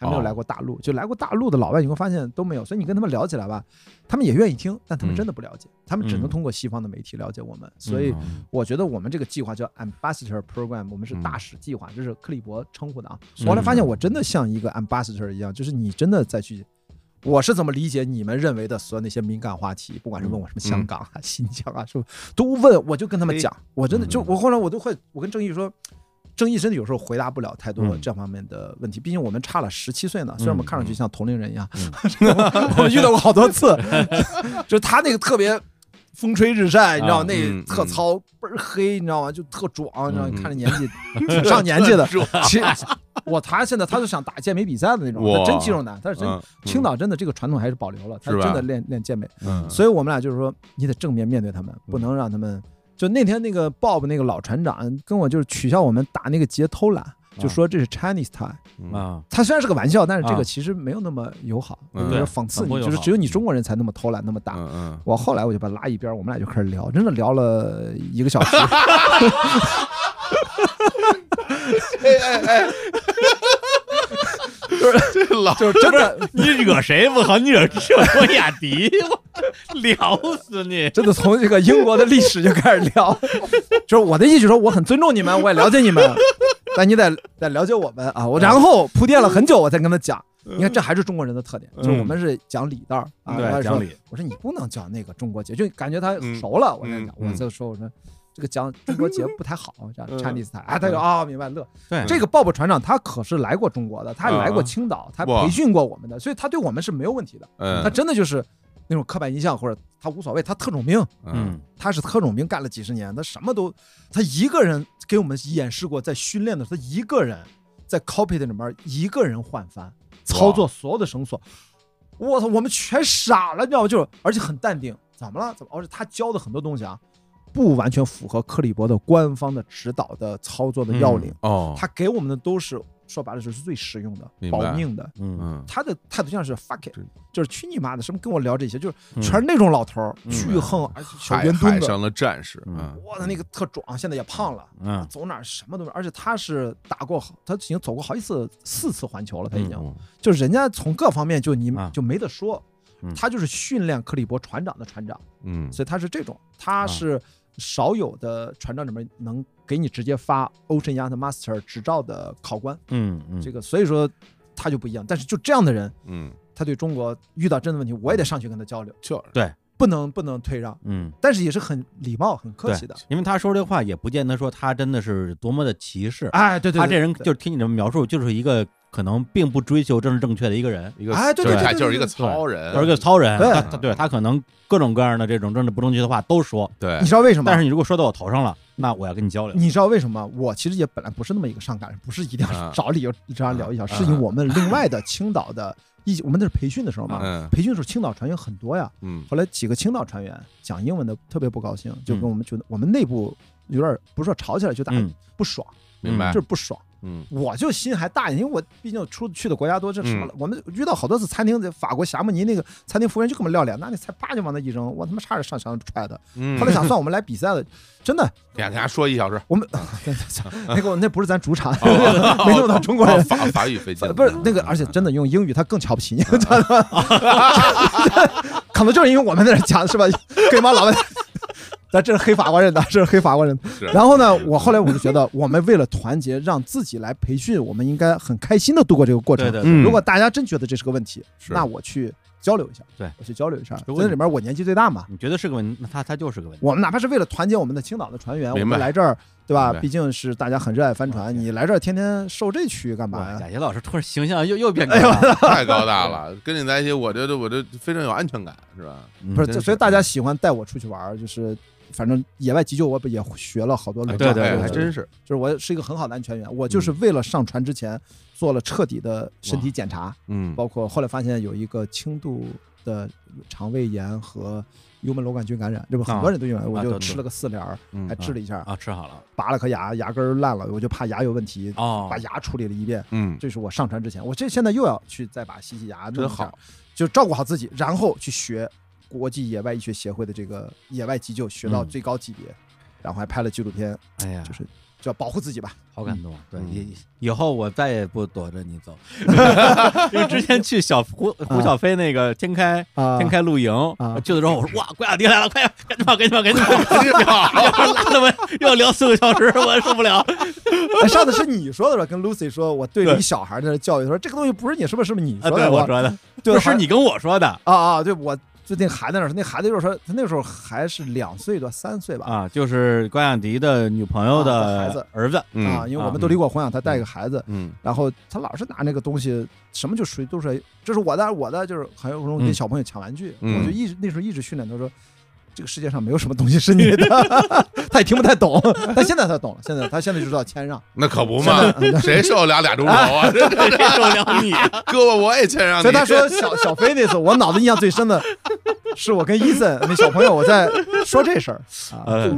还没有哦来过大陆。就来过大陆的老外，你会发现都没有。所以你跟他们聊起来吧，他们也愿意听，但他们真的不了解，他们只能嗯通过西方的媒体了解我们。所以嗯我觉得我们这个计划叫 Ambassador Program，我们是嗯大使计划，这是克利伯称呼的啊。后来发现我真的像一个 Ambassador 一样，就是你真的再去。我是怎么理解你们认为的所有那些敏感话题？不管是问我什么香港啊、新疆啊，是不？都问，我就跟他们讲。我真的就嗯我后来我都会，我跟郑毅说，郑毅真的有时候回答不了太多嗯这方面的问题，毕竟我们差了十七岁呢。虽然我们看上去像同龄人一样，嗯 (laughs) 我们遇到过好多次，(laughs) 就是他那个特别风吹日晒，你知道啊那嗯特糙倍儿黑，你知道吗？就特壮，你知道吗？嗯看着年纪挺上年纪的。(laughs) 其实我他现在他就想打健美比赛的那种，他真肌肉男，他是真嗯青岛真的这个传统还是保留了，他是真的练练健美。嗯，所以我们俩就是说，你得正面面对他们，不能让他们。就那天那个 Bob 那个老船长跟我就是取笑我们打那个劫偷懒，就说这是 Chinese time。嗯。啊，他虽然是个玩笑，但是这啊。个其实没有那么友好，嗯。就是讽刺你，就是只有你中国人才那么偷懒那么打。嗯嗯，我后来我就把他拉一边，我们俩就开始聊，真的聊了一个小时。(laughs) (laughs) 这老就是真的，你惹谁不好？你惹惹罗雅迪，我 (laughs) 聊死你！真的从这个英国的历史就开始聊，(laughs) 就是我的意思，说我很尊重你们，我也了解你们，但你得得了解我们啊。我然后铺垫了很久，我才跟他讲。你看，这还是中国人的特点，就是我们是讲理道儿啊。讲理我说你不能讲那个中国节，就感觉他嗯熟了。我在讲，嗯我就说我说这个讲中国节不太好，这样嗯 Chinese time 啊，他就啊明白乐。对这个鲍勃船长他可是来过中国的，他来过啊青岛，他培训过我们的，所以他对我们是没有问题的。嗯，他真的就是那种刻板印象，或者他无所谓，他特种兵。嗯他是特种兵，干了几十年，他什么都，他一个人给我们演示过，在训练的时候，他一个人在 cockpit 里面一个人换帆，操作所有的绳索。我操，我们全傻了，你知道吗？就是而且很淡定，怎么了？怎么？而且他教的很多东西啊，不完全符合克里伯的官方的指导的操作的要领。哦，他给我们的都是说白了就是最实用的保命的。嗯。嗯他的态度像是 fuck it，就是去你妈的，什么跟我聊这些，就是嗯。全是那种老头巨横，而且小海圆墩子，海上的战士，哇，他那个特壮，现在也胖了，嗯。走哪儿什么都是，而且他是打过好，他已经走过好几次，四次环球了，他已经，嗯。就是人家从各方面就你啊。就没得说。嗯，他就是训练克里伯船长的船长，嗯。所以他是这种，啊。他是少有的船长里面能给你直接发 Ocean Yacht Master 执照的考官，嗯嗯，这个所以说他就不一样，但是就这样的人，嗯，他对中国遇到真的问题，我也得上去跟他交流，就对。不能不能退让，嗯。但是也是很礼貌、很客气的。，因为他说这话也不见得说他真的是多么的歧视，哎，对对对，他这人就是听你这么描述，就是一个可能并不追求政治正确的一个人，一个，哎对对对他就是一个对对对。糙人，就是一个糙人，对。他他对他可能各种各样的这种政治不正确的话都说，对。你，知道为什么？但是你如果说到我头上了，那我要跟你交流。你知道为什么？我其实也本来不是那么一个上赶人，不是一定啊。要找理由这样聊一下，啊。是因为我们另外的青岛的一，我们那是培训的时候嘛，嗯。培训的时候青岛船员很多呀。嗯。后来几个青岛船员讲英文的特别不高兴，就跟我们觉得我们内部有点不是说吵起来，就大家嗯。不爽，明白。就是不爽。嗯我就心还大因为我毕竟出去的国家多，这什么嗯了？我们遇到好多次餐厅，在法国霞慕尼那个餐厅服务员就给我们撂脸，拿那你菜啪就往那一扔，我他妈差点上墙踹他。嗯，后来想算我们来比赛了，真的，给大家说一小时，我们 (laughs) 那个那不是咱主场，哦没那么多中国人哦。法法语飞机，不是那个，而且真的用英语，他更瞧不起你？可能就是因为我们在那讲是吧？跟一帮老外，但这是黑法国人的，这是黑法国人的。然后呢，我后来我就觉得，我们为了团结，让自己来培训，我们应该很开心的度过这个过程。对对如果大家真觉得这是个问题，那我去交流一下，对我去交流一下。如果你在这里面我年纪最大嘛，你觉得是个问题，那他他就是个问题。我们哪怕是为了团结我们的青岛的船员，我们来这儿，对吧毕竟是大家很热爱帆船，你来这儿天天受这屈干嘛哇，呀？贾杰老师突然形象又又变高哎了 (laughs) (laughs) 太高大了，跟你在一起，我觉得我这非常有安全感，是吧？嗯不是，所以大家喜欢带我出去玩，就是反正野外急救我不也学了好多对对还真是，就是我是一个很好的安全员，我就是为了上船之前做了彻底的身体检查，嗯，包括后来发现有一个轻度的肠胃炎和幽门螺杆菌感染，这不很多人都因为我就吃了个四联儿，嗯还治了一下，啊，吃好了。拔了颗牙，牙根儿烂了，我就怕牙有问题，哦把牙处理了一遍。嗯，这是我上船之前，我这现在又要去再把洗洗牙，弄真好，就照顾好自己，然后去学国际野外医学协会的这个野外急救学到嗯最高级别，然后还拍了纪录片，哎呀，就是叫保护自己吧。好感动。对，嗯以以后我再也不躲着你走，(laughs) 因为之前去小胡胡小飞那个天开啊天开露营啊去的时候，我说哇，关雅迪来了，快赶紧跑，赶紧跑，赶紧跑，要拉他们要聊四个小时，我受不了。哎，上次是你说的吧？跟 Lucy 说，我对一小孩在那教育，说这个东西不是你，是不是？是不是你啊，说的？对我说的，对不是你跟我说的啊啊！对，我就那孩子那时候，那孩子就是说，他那时候还是两岁多、三岁吧。啊，就是关雅迪的女朋友啊的孩子儿子，啊，嗯因为我们都离过婚啊，他带个孩子，嗯然后他老是拿那个东西，什么就属于都是这是我的，我的，就是很有可能给嗯小朋友抢玩具，嗯我就一直那时候一直训练他说。这个世界上没有什么东西是你的，(laughs) 他也听不太懂，但现在他懂了。现在他现在就知道谦让，那可不嘛，谁受得了俩钟头啊？(laughs) 谁受得了你？胳膊我也谦让你。所以他说小小飞那次，我脑子印象最深的是我跟伊森那小朋友我在说这事儿啊，呃，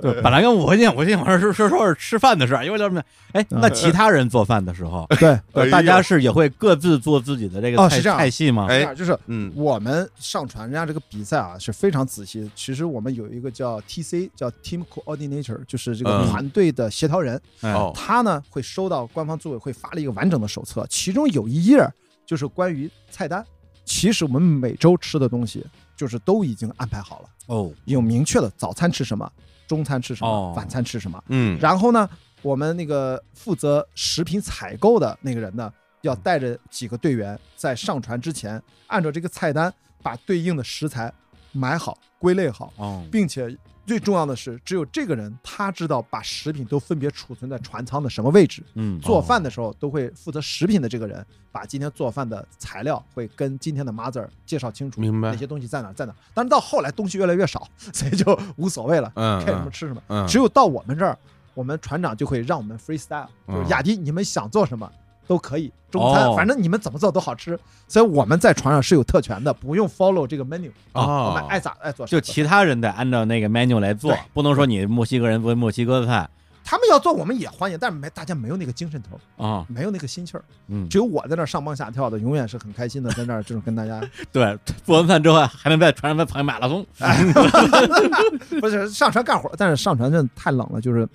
对，本来跟我讲，我想说说说说是吃饭的事儿，因为叫什么？哎，那其他人做饭的时候，(laughs) 对，大家是也会各自做自己的这个菜菜系吗？哎就是嗯我们上传人家这个比赛啊是非常仔细。其实我们有一个叫 TC，叫 Team Coordinator，就是这个嗯团队的协调人。哎哦他呢会收到官方组委会发了一个完整的手册，其中有一页就是关于菜单。其实我们每周吃的东西就是都已经安排好了，哦，有明确的早餐吃什么，中餐吃什么，哦晚餐吃什么。嗯然后呢，我们那个负责食品采购的那个人呢，要带着几个队员在上船之前，按照这个菜单把对应的食材买好、归类好，哦，并且最重要的是，只有这个人他知道把食品都分别储存在船舱的什么位置。嗯，做饭的时候都会负责食品的这个人，把今天做饭的材料会跟今天的 mother 介绍清楚，明白哪些东西在哪儿在哪儿。但是到后来东西越来越少，(laughs) 所以就无所谓了，嗯看什么吃什么。嗯只有到我们这儿，我们船长就会让我们 freestyle，就是嗯雅迪，你们想做什么都可以，中餐、哦反正你们怎么做都好吃。所以我们在船上是有特权的，不用 follow 这个 menu，、哦我们爱咋爱做就。其他人得按照那个 menu 来做，不能说你墨西哥人做墨西哥菜他们要做我们也欢迎，但是没大家没有那个精神头，啊，没有那个心气儿。嗯，只有我在那儿上蹦下跳的，永远是很开心的，在那儿就是跟大家，(laughs) 对，做完饭之后还能在船上再跑个马拉松，(laughs) 不是上船干活，但是上船真的太冷了，就是。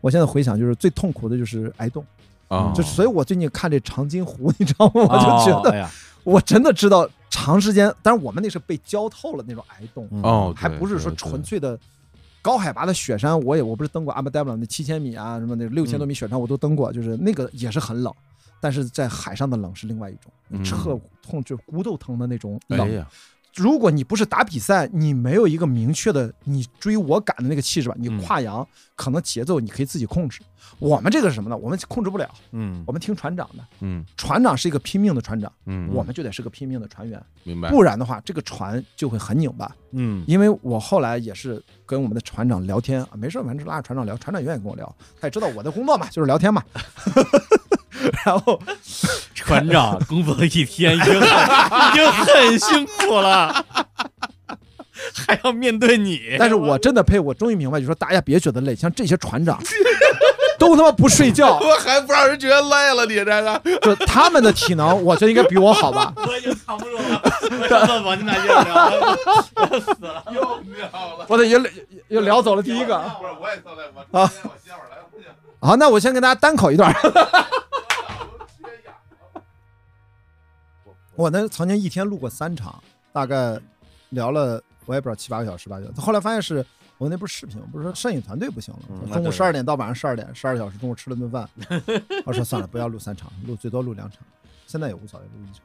我现在回想，就是最痛苦的就是挨冻，啊，就所以，我最近看这长津湖，你知道吗？我就觉得我真的知道长时间，但是我们那是被浇透了那种癌冻，嗯哦，还不是说纯粹的高海拔的雪山。我也我不是登过阿布达布朗那七千米啊，什么那六千多米雪山我都登过，就是那个也是很冷，但是在海上的冷是另外一种，嗯彻痛就骨头疼的那种冷。如果你不是打比赛，你没有一个明确的你追我赶的那个气势吧，你嗯跨洋可能节奏你可以自己控制。我们这个是什么呢？我们控制不了，嗯我们听船长的，嗯船长是一个拼命的船长，嗯，我们就得是个拼命的船员。明白，不然的话，这个船就会很拧巴。嗯因为我后来也是跟我们的船长聊天啊，没事反正拉着船长聊，船长愿意跟我聊，他也知道我的工作嘛，(laughs) 就是聊天嘛。然后 (laughs) 船长工作了一天，已经很已经很辛苦了，还要面对你。但是我真的佩服，我终于明白，就说大家别觉得累，像这些船长都他妈不睡觉，(laughs) 我还不让人觉得累了，你这个就他们的体能，我觉得应该比我好吧。(laughs) 我已经扛不住了，我上厕所，你俩接着聊，我死了。又聊了。我得又又聊走了第一个。不是，我也特累，我啊我歇会儿来，不行，好，那我先跟大家单口一段。我呢曾经一天录过三场，大概聊了我也不知道七八个小时吧，就后来发现是我那不是视频，不是说摄影团队不行了，嗯中午十二点到晚上十二点，十二个小时，中午吃了顿饭，我说算了，不要录三场，录最多录两场，现在也无所谓，录一场。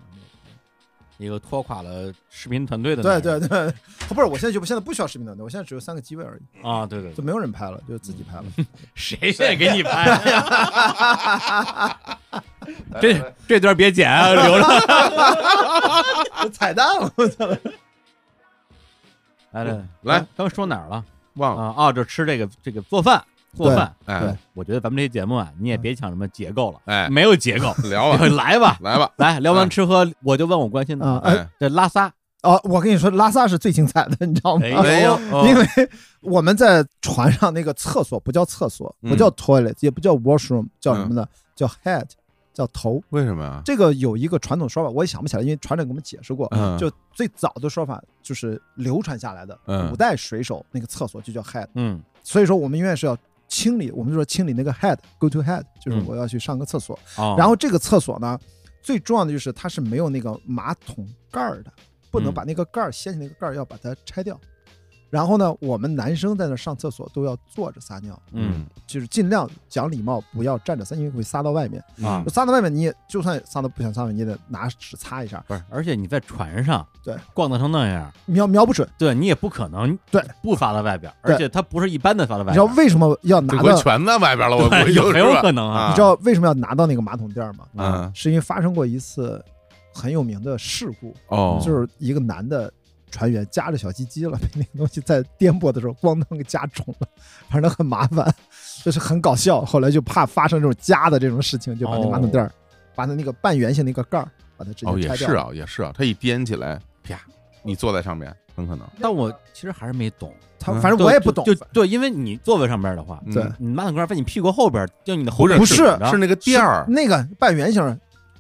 一个拖垮了视频团队的对对对，不是，我现在就现在不需要视频团队，我现在只有三个机位而已，啊，对对对，就没有人拍了，就自己拍了。(laughs) 谁愿意给你拍？(laughs) 这这段别剪啊，(laughs) 留着。彩蛋，我操！来来来，刚说哪儿了？忘了，啊？哦，这吃这个这个做饭做饭。哎对，我觉得咱们这节目啊，你也别抢什么结构了，哎，没有结构，(laughs) 聊吧，(laughs) 来吧，来吧，来聊完吃喝，我就问我关心的。哎哎，这拉萨，哦，我跟你说，拉萨是最精彩的，你知道吗？哎没有哦。因为我们在船上那个厕所不叫厕所，嗯。不叫 toilet，也不叫 washroom，叫什么呢？叫 head，叫头。为什么呀？这个有一个传统说法，我也想不起来，因为船长给我们解释过。嗯就最早的说法就是流传下来的，嗯古代水手那个厕所就叫 head，嗯所以说我们永远是要清理，我们就说清理那个 head，go to head，就是嗯我要去上个厕所。哦，然后这个厕所呢，最重要的就是它是没有那个马桶盖儿的，不能嗯把那个盖儿掀起那个盖儿，要把它拆掉。然后呢，我们男生在那上厕所都要坐着撒尿，嗯。就是尽量讲礼貌，不要站着撒，因为会撒到外面。啊撒到外面，你也就算撒到不想撒外面，你也得拿纸擦一下，不是，而且你在船上对。逛荡成那样，瞄瞄不准。对你也不可能对。不撒到外边，而且它不是一般的撒到外边。你知道，为什么要拿到？全在外边了，我估计很有可能啊。你知道为什么要拿到那个马桶垫吗？嗯。是因为发生过一次很有名的事故，哦，就是一个男的船员夹着小鸡鸡了，被 (laughs) 那个东西在颠簸的时候咣当给夹肿了，反正很麻烦，就是很搞笑。后来就怕发生这种夹的这种事情，就把那马桶垫儿，把它那个半圆形那个盖儿，把它直哦接拆掉。也是啊，也是啊，它一颠起来，啪，你坐在上面，很可能。但我其实还是没懂，他反正我也不懂，就就对，因为你座位上边的话，嗯对你马桶盖在你屁股后边，就你的后枕不是是那个垫儿那个半圆形，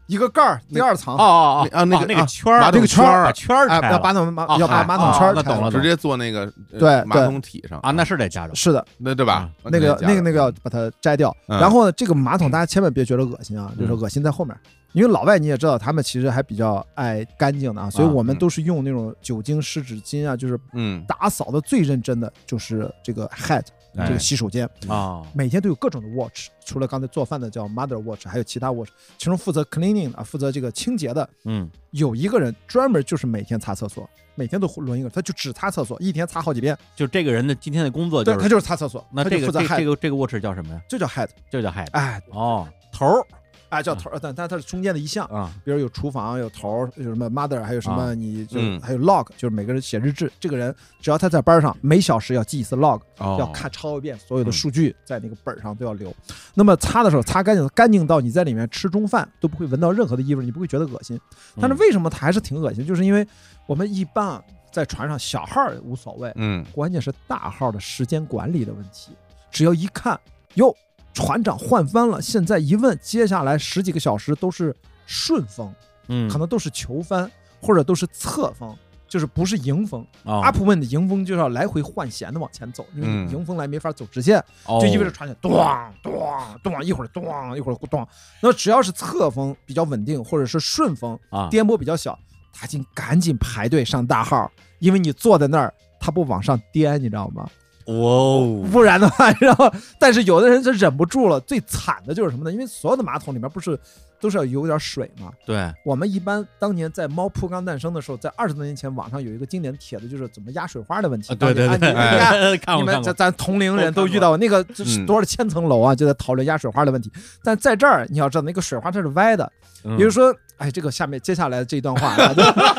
一个盖儿，第二层。哦，哦哦啊那个那个啊圈儿，那个圈儿把圈儿哎，拆了。要把马桶马啊要把马桶圈儿拆了。那懂了直接坐那个呃对马桶体上。啊，那是得夹着，是的，那对吧？那个那个那个要把它摘掉。嗯。然后呢，这个马桶大家千万别觉得恶心啊，嗯就是恶心在后面，因为老外你也知道，他们其实还比较爱干净的啊，所以啊我们嗯。都是用那种酒精湿纸巾啊，就是嗯。打扫的最认真的就是这个 head 哎这个洗手间，啊，每天都有各种的 watch，除了刚才做饭的叫 mother watch，还有其他 watch，其中负责 cleaning 啊，负责这个清洁的嗯。有一个人专门就是每天擦厕所，每天都轮一个，他就只擦厕所，一天擦好几遍，就这个人的今天的工作就对，他，就是擦厕所，那这个这个这个 watch 叫什么呀？就叫 head，就叫 head 哎。哦，头儿哎叫头儿，但但它是中间的一项。啊，比如有厨房，有头儿，有什么 mother，还有什么啊你就嗯还有 log，就是每个人写日志。这个人只要他在班上，每小时要记一次 log，哦要看抄一遍所有的嗯数据，在那个本上都要留。那么擦的时候擦干净，干净到你在里面吃中饭都不会闻到任何的异味，你不会觉得恶心。但是嗯为什么它还是挺恶心？就是因为我们一般啊在船上小号儿无所谓，嗯关键是大号的时间管理的问题。只要一看，哟，船长换帆了，现在一问，接下来十几个小时都是顺风，嗯，可能都是球帆或者都是侧风，就是不是迎风。啊阿普问的迎风就是要来回换弦的往前走，因为迎风来没法走直线，哦就意味着船长咚咚咚，一会儿咚一会儿咚。那只要是侧风比较稳定，或者是顺风，啊，颠簸比较小，他紧赶紧排队上大号，因为你坐在那儿，他不往上颠，你知道吗？哦，不然的话，然后但是有的人就忍不住了。最惨的就是什么呢？因为所有的马桶里面不是都是要有点水吗？对，我们一般当年在猫扑刚诞生的时候，在二十多年前，网上有一个经典帖子，就是怎么压水花的问题。啊对对对，当年啊你你们咱咱同龄人都遇到过那个这是嗯多少千层楼啊，就在讨论压水花的问题。但在这儿你要知道，那个水花它是歪的，嗯比如说，哎，这个下面接下来这一段话，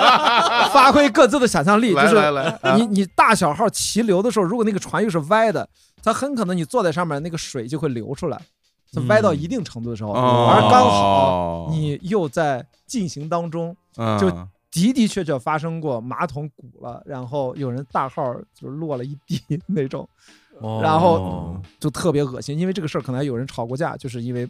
(laughs) 发挥各自的想象力，就是你你大小号齐流的时候，如果那个船又是歪的，它很可能你坐在上面，那个水就会流出来。它歪到一定程度的时候，哦而刚好你又在进行当中，就嗯的的确确发生过马桶鼓了，然后有人大号就落了一地那种，哦然后就特别恶心。因为这个事儿可能还有人吵过架，就是因为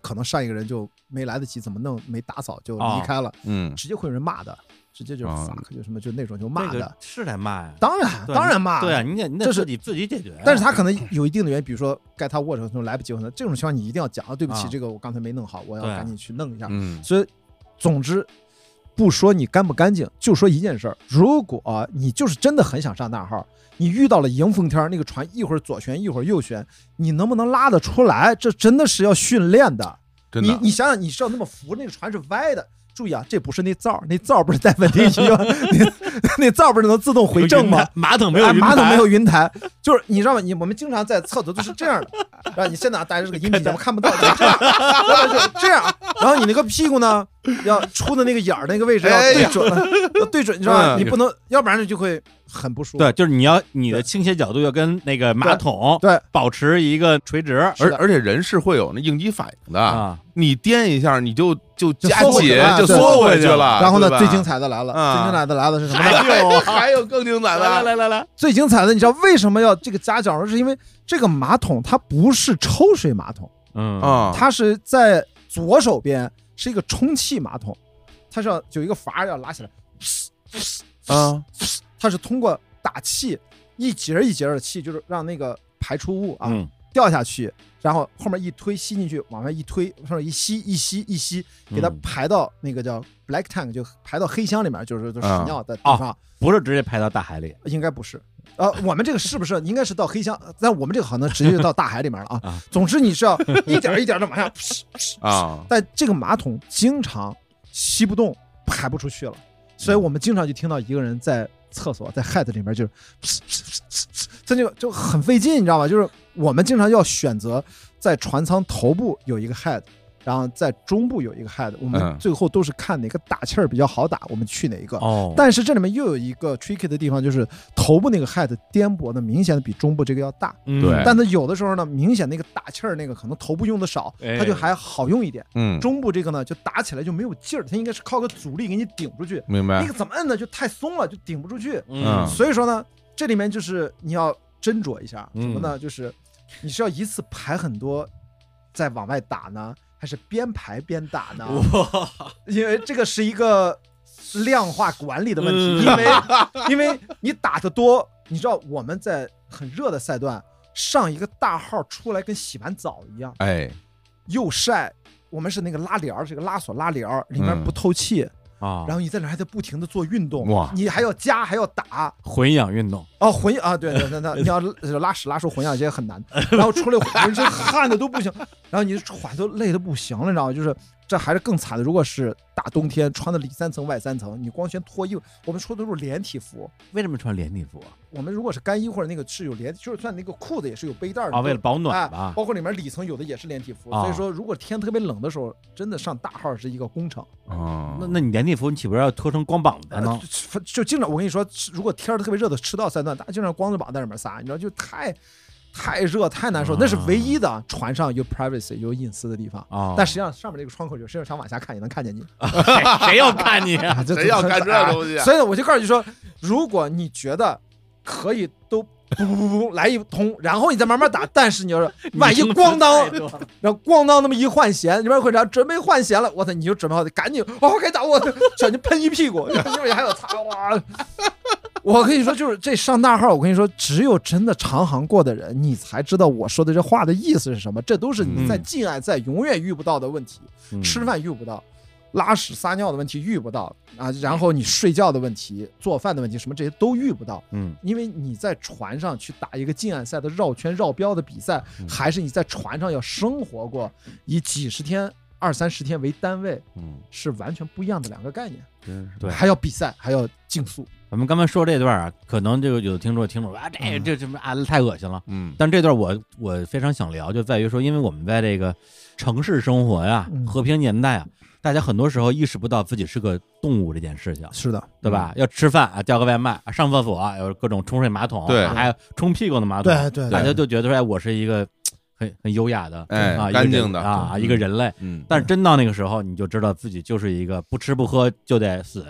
可能上一个人就没来得及怎么弄，没打扫就离开了，嗯。直接会有人骂的，直接就 fuck 就什么就那种就骂的。个。是得骂呀，当然，当然骂。对啊，你得你得这是自己自己解决呀，但是他可能有一定的原因，比如说该他握手的时候来不及，可能这种情况你一定要讲啊，对不起啊，这个我刚才没弄好，我要赶紧去弄一下。嗯。所以，总之，不说你干不干净，就说一件事儿：如果你就是真的很想上大号，你遇到了迎风天儿，那个船一会儿左旋一会儿右旋，你能不能拉得出来？这真的是要训练的。真的你你想想，你是要那么扶，那个船是歪的。注意啊，这不是那灶儿，那灶儿不是在稳定区吗？(laughs) 那那灶儿不是能自动回正吗？？马桶没有哎，云台马桶没有云台，就是你知道吗？你我们经常在厕所都是这样的，然后你现在带着这个音频节目看不到，就这样，然后就这样，然后你那个屁股呢，要出的那个眼儿那个位置要对准，要对准，你知道吧？嗯你不能，要不然就会很不舒服。对，就是你要你的倾斜角度要跟那个马桶对保持一个垂直而而且人是会有那应激反应的，啊，你颠一下你就就就夹紧就缩回去了。然后呢，最精彩的来了，啊。最精彩的来了是什么呢？还有 (laughs) 还有更精彩的来的，来来来，最精彩的，你知道为什么要这个夹角？是因为这个马桶？它不是抽水马桶，嗯。啊，它是在左手边是一个充气马桶，它是要有一个阀要拉起来，啊，它是通过打气一节一节的气，就是让那个排出物啊、嗯。掉下去，然后后面一推吸进去，往外一推，上面一吸一吸一吸，给它嗯排到那个叫 black tank，就排到黑箱里面，就是就屎啊尿的地啊方。不是直接排到大海里应该不是，呃，我们这个是不是应该是到黑箱？但我们这个好像直接就到大海里面了啊。啊 (laughs) 总之你是要一点一点的往下，(laughs) 啊，但这个马桶经常吸不动，排不出去了，所以我们经常就听到一个人在厕所在 head 里面就是，这就就很费劲，你知道吗？就是我们经常要选择在船舱头部有一个 head。然后在中部有一个 head，我们嗯最后都是看哪个打气儿比较好打，我们去哪一个。哦，但是这里面又有一个 tricky 的地方，就是头部那个 head 颠簸的明显的比中部这个要大，嗯对但是有的时候呢，明显那个打气儿那个可能头部用的少，哎它就还好用一点。嗯，中部这个呢，就打起来就没有劲儿，它应该是靠个阻力给你顶出去，明白那个，怎么摁呢？就太松了，就顶不出去。嗯所以说呢，这里面就是你要斟酌一下，嗯什么呢？就是你是要一次排很多，再往外打呢，还是边排边打呢？因为这个是一个量化管理的问题，嗯因为 (laughs) 因为你打的多，你知道我们在很热的赛段上一个大号出来跟洗完澡一样，哎，又晒。我们是那个拉帘儿，这个拉锁拉帘儿，里面嗯不透气，啊，然后你在那还在不停的做运动，哇。你还要加还要打，混氧运动，哦，混啊，对对对，那 (laughs) 你要拉屎拉出混氧这些很难，然后出来 (laughs) 浑身汗的都不行，然后你喘都累的不行了，你知道吗？就是这还是更惨的。如果是大冬天穿的里三层外三层，你光先脱衣服，我们说的都是连体服。为什么穿连体服我们如果是干衣或者那个是有连，就是算那个裤子也是有背带儿的啊？为了保暖哎吧？包括里面里层有的也是连体服，啊所以说如果天特别冷的时候，真的上大号是一个工程。哦，那那你连体服，你岂不是要脱成光膀子？就就经常我跟你说，如果天儿特别热的赤道三段，大家经常光着膀在里面撒，你知道就太太热太难受，那是唯一的船上有 privacy 有隐私的地方。啊，但实际上上面这个窗口有，谁要想往下看也能看见你。谁 (laughs) 谁要看你 (laughs) 啊？谁要看这啊东西啊所以呢，我就告诉你说，如果你觉得可以都。不不不不，来一通，然后你再慢慢打。但是你要是 (laughs) 万一咣当，然后咣当那么一换弦，里边会啥？准备换弦了，我操！你就准备好，赶紧哦，该打我，小心喷一屁股，因为还有擦哇！我跟你说，就是这上大号，我跟你说，只有真的长航过的人，你才知道我说的这话的意思是什么。这都是你在嗯近岸赛永远遇不到的问题。嗯吃饭遇不到，拉屎撒尿的问题遇不到啊，然后你睡觉的问题、做饭的问题，什么这些都遇不到，嗯因为你在船上去打一个近岸赛的绕圈绕标的比赛，嗯还是你在船上要生活过，以几十天、二三十天为单位，嗯，是完全不一样的两个概念。真是，对还要比赛，还要竞速，咱们刚才说这段啊，可能就有的听众听众啊，这嗯这这什么啊，太恶心了。嗯，但这段我我非常想聊，就在于说，因为我们在这个城市生活呀嗯，和平年代啊，大家很多时候意识不到自己是个动物这件事情，是的，对吧？要吃饭啊，叫个外卖，啊上厕所啊有各种冲水马桶，对啊还有冲屁股的马桶，对对大家对，就觉得说，哎，我是一个很很优雅的，哎啊，一个干净的啊，嗯一个人类。嗯，但是真到那个时候，你就知道自己就是一个不吃不喝就得死，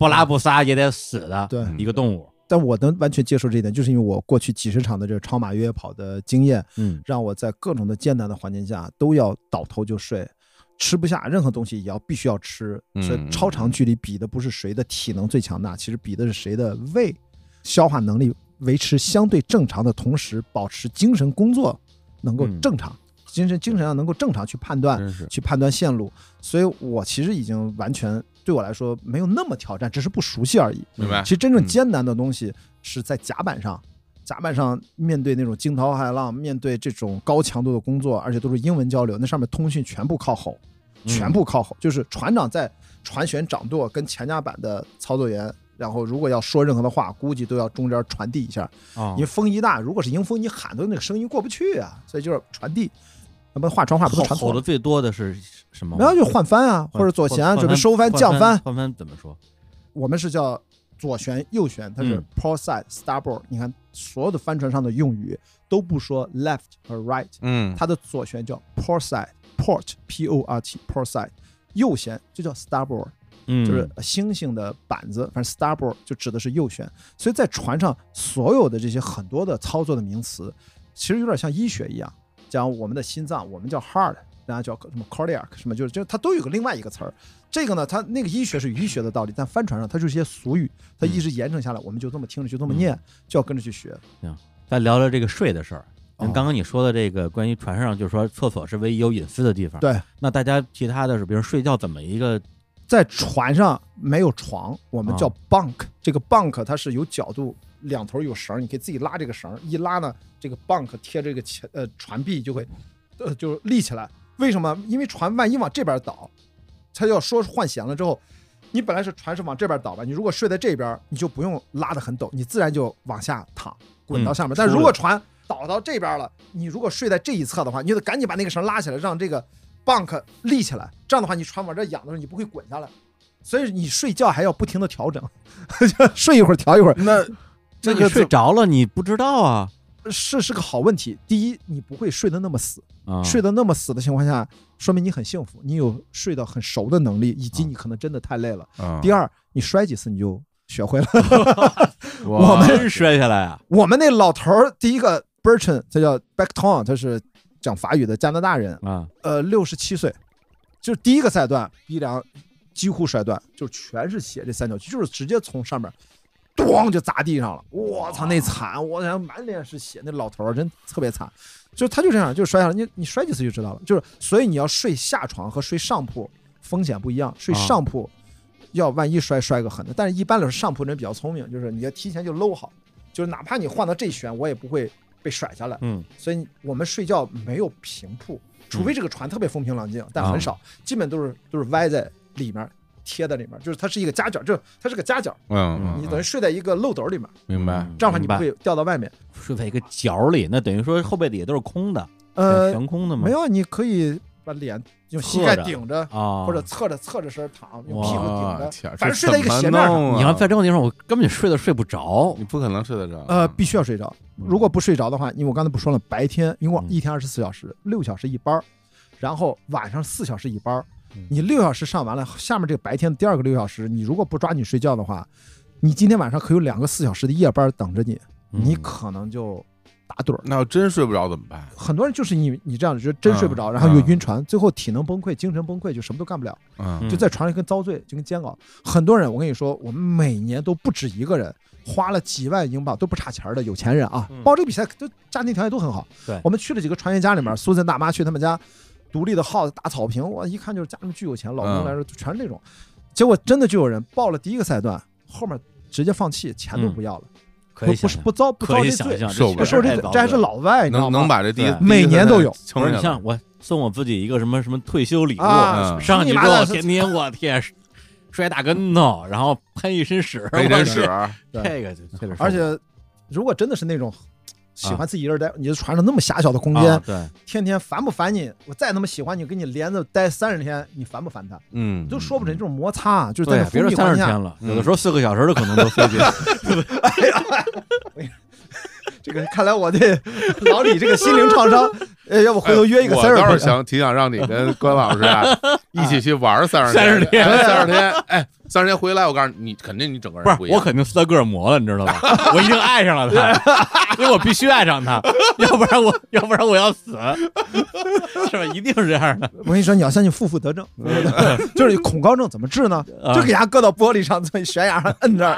不拉不撒也得死的对一个动物。但我能完全接受这一点，就是因为我过去几十场的这个超马越野跑的经验，嗯让我在各种的艰难的环境下都要倒头就睡，吃不下任何东西也要必须要吃。嗯所以超长距离比的不是谁的体能最强大，其实比的是谁的胃消化能力维持相对正常的同时，保持精神工作能够嗯正常，精神精神上能够正常去判断。去判断线路，所以我其实已经完全对我来说没有那么挑战，只是不熟悉而已。明白其？实真正嗯艰难的东西是在甲板上，甲板上面对那种惊涛骇浪，面对这种高强度的工作，而且都是英文交流，那上面通讯全部靠吼，嗯全部靠吼，就是船长在船舷掌舵跟前甲板的操作员。然后，如果要说任何的话，估计都要中间传递一下，哦因为风一大，如果是迎风，你喊的那个声音过不去啊，所以就是传递。那么话传话不都吼传错了？吼的最多的是什么？没有就换帆啊，或者左旋啊换准备收帆换降帆。换帆怎么说？我们是叫左旋右旋，它是嗯 port side starboard。你看所有的帆船上的用语都不说 left 和 right，嗯，它的左旋叫 port side，port p o r t port side，右旋就叫 starboard，嗯，就是星星的板子，反正 starboard 就指的是右旋。所以在船上所有的这些很多的操作的名词，其实有点像医学一样，讲我们的心脏，我们叫 heart。家叫什么 cardiac 什么，就是就它都有个另外一个词儿。这个呢，它那个医学是医学的道理，但帆船上它就是一些俗语，它一直延承下来，我们就这么听着，就这么念，就要跟着去学。再聊聊这个睡的事儿。嗯刚刚你说的这个关于船上，就是说厕所是唯一有隐私的地方。，对，那大家其他的是，比如睡觉怎么一个在船上没有床，我们叫啊 bunk。这个 bunk 它是有角度，两头有绳儿，你可以自己拉这个绳儿，一拉呢，这个 bunk 贴这个前呃船壁就会呃就立起来。为什么？因为船万一往这边倒，它要说换弦了之后，你本来是船是往这边倒吧，你如果睡在这边，你就不用拉得很陡，你自然就往下躺，滚到下面。但如果船倒到这边了，你如果睡在这一侧的话，你就得赶紧把那个绳拉起来，让这个 bunk 立起来。这样的话，你船往这仰的时候，你不会滚下来。所以你睡觉还要不停的调整，(laughs) 睡一会儿调一会儿，那那你这个睡着了，你不知道啊是是个好问题。第一，你不会睡得那么死，啊！睡得那么死的情况下，说明你很幸福，你有睡得很熟的能力，以及啊你可能真的太累了。啊第二，你摔几次你就学会了。(laughs) (laughs) 哇我们摔下来啊！我们那老头儿，第一个 Bertrand，他叫 Beckton，他是讲法语的加拿大人，啊，呃，六十七岁，就是第一个赛段鼻梁几乎摔断，就全是血，这三角区就是直接从上面咣就砸地上了，我操，那惨，我想满脸是血，那老头儿真特别惨，就他就这样就摔下来，你你摔几次就知道了，就是所以你要睡下床和睡上铺风险不一样，睡啊。上铺。要万一摔摔个狠的，但是一般来说上铺人比较聪明，就是你要提前就搂好，就是哪怕你换到这旋，我也不会被甩下来。嗯。所以我们睡觉没有平铺，除非这个船特别风平浪静，但很少，基本都是都是歪在里面，贴在里面，就是它是一个夹角，就是它是个夹角，嗯，嗯你等于睡在一个漏斗里面，明白，这样的话你不会掉到外面。睡在一个角里，那等于说后背底下都是空的，呃，悬空的吗？没有，你可以把脸用膝盖顶着，啊，或者侧着侧着身躺，用屁股顶着，天反正睡在一个斜面上。上你要在这种地方，我根本就睡都睡不着。你不可能睡得着，呃，必须要睡着。如果不睡着的话，因为我刚才不说了，白天因为我嗯一天二十四小时，六小时一班儿，然后晚上四小时一班你六小时上完了，下面这个白天的第二个六小时，你如果不抓紧睡觉的话，你今天晚上可有两个四小时的夜班等着你，你嗯可能就打盹儿。那要真睡不着怎么办？很多人就是你你这样就真睡不着，嗯然后又嗯晕船，最后体能崩溃、精神崩溃，就什么都干不了，嗯就在床上跟遭罪，就跟煎熬。很多人，我跟你说，我们每年都不止一个人花了几万英镑都不差钱儿的有钱人啊嗯，报这个比赛都家庭条件都很好。对我们去了几个船员家里面，苏森大妈去他们家，独立的 house 大草坪，我一看就是家里面巨有钱，老公来说全是那种。结果真的就有人报了第一个赛段，后面直接放弃，钱都不要了，不不可以想象，是不遭不遭可以这罪，想象，受这罪，这还是老外，你知道能吗？能把这第一每年都有不是你像我送我自己一个什么什么退休礼物，上去之后你妈的天天我天摔大跟头，然后喷一身屎，喷一身屎，这个就而且如果真的是那种喜欢自己一个人待，你就船上那么狭小的空间，啊对，天天烦不烦你？我再那么喜欢你，跟你连着待三十天，你烦不烦他？嗯，都说不准这种摩擦啊，就是在别说三十封闭环境下，天了，嗯有的时候四个小时的可能都费劲。(laughs) (laughs) 这个看来我对老李这个心灵创伤，呃，要不回头约一个三十天我倒是。想挺想让你跟关老师啊 (laughs) 一起去玩三十30天三十天，哎，三十天回来，我告诉你，你肯定你整个人不一，样。我肯定斯德哥尔摩了，你知道吗？我已经爱上了他，因为我必须爱上他，(laughs) 要不然我要不然我要死，(laughs) 是吧？一定是这样的。我跟你说，你要相信负负得正，就是恐高症怎么治呢？啊就给他搁到玻璃上，在悬崖上摁这儿，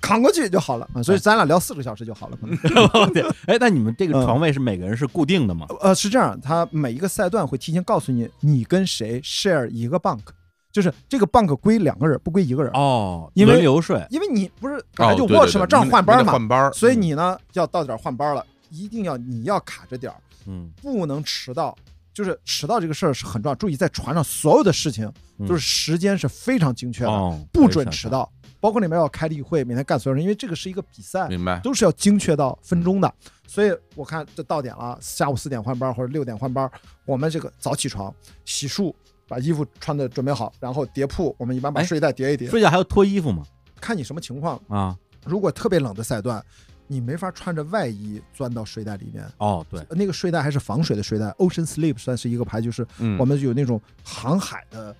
扛过去就好了啊。所以咱俩聊四个小时就好了。可能 (laughs) 对，哎，那你们这个嗯床位是每个人是固定的吗？呃，是这样，他每一个赛段会提前告诉你，你跟谁 share 一个 bunk，就是这个 bunk 归两个人，不归一个人，哦，因为轮流睡。因为你不是本来哦，就对 watch 嘛，正好换班嘛，换班，所以你呢要到点儿换班了，一定要你要卡着点儿，嗯，不能迟到。就是迟到这个事儿是很重要，注意在船上所有的事情就是时间是非常精确的，哦，不准迟到。包括里面要开例会，每天干所有人，因为这个是一个比赛，明白？都是要精确到分钟的。所以我看这到点了，下午四点换班或者六点换班，我们这个早起床、洗漱，把衣服穿的准备好，然后叠铺。我们一般把哎睡袋叠一叠，睡觉还要脱衣服吗？看你什么情况。啊，如果特别冷的赛段，你没法穿着外衣钻到睡袋里面。哦，对，那个睡袋还是防水的睡袋，Ocean Sleep 算是一个牌，就是嗯，我们有那种航海的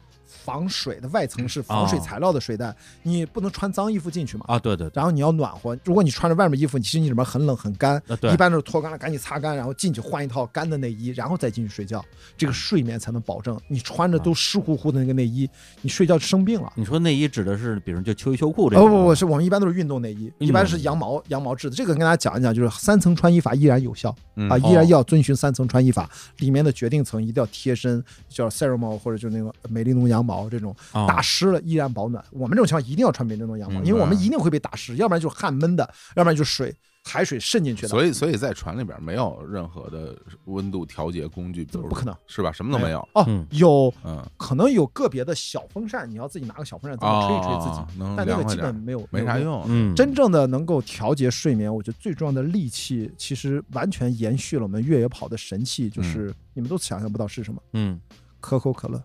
防水的外层是防水材料的睡袋，你不能穿脏衣服进去嘛。啊，对对对，然后你要暖和，如果你穿着外面衣服，其实你里面很冷很干，啊对一般都是脱干了赶紧擦干，然后进去换一套干的内衣，然后再进去睡觉，这个睡眠才能保证。你穿着都湿乎乎的那个内衣，你睡觉就生病了。你说内衣指的是，比如就秋衣秋裤这种，不不不，是我们一般都是运动内衣，一般是羊毛羊毛制的。这个跟大家讲一讲，就是三层穿衣法依然有效嗯啊，哦依然要遵循三层穿衣法，里面的决定层一定要贴身，叫 Ceramol 或者就那个美利奴羊毛这种，啊打湿了依然保暖。我们这种情况一定要穿美利奴羊毛，因为我们一定会被打湿，要不然就是汗闷的，要不然就是水海水渗进去的。所以所以在船里边没有任何的温度调节工具，比如不可能是吧？什么都没有。哦嗯，有嗯，可能有个别的小风扇，你要自己拿个小风扇怎么吹一吹自己，哦但那个基本没有没啥。用。嗯，真正的能够调节睡眠，我觉得最重要的利器，其实完全延续了我们越野跑的神器，就是你们都想象不到是什么，嗯可口可乐。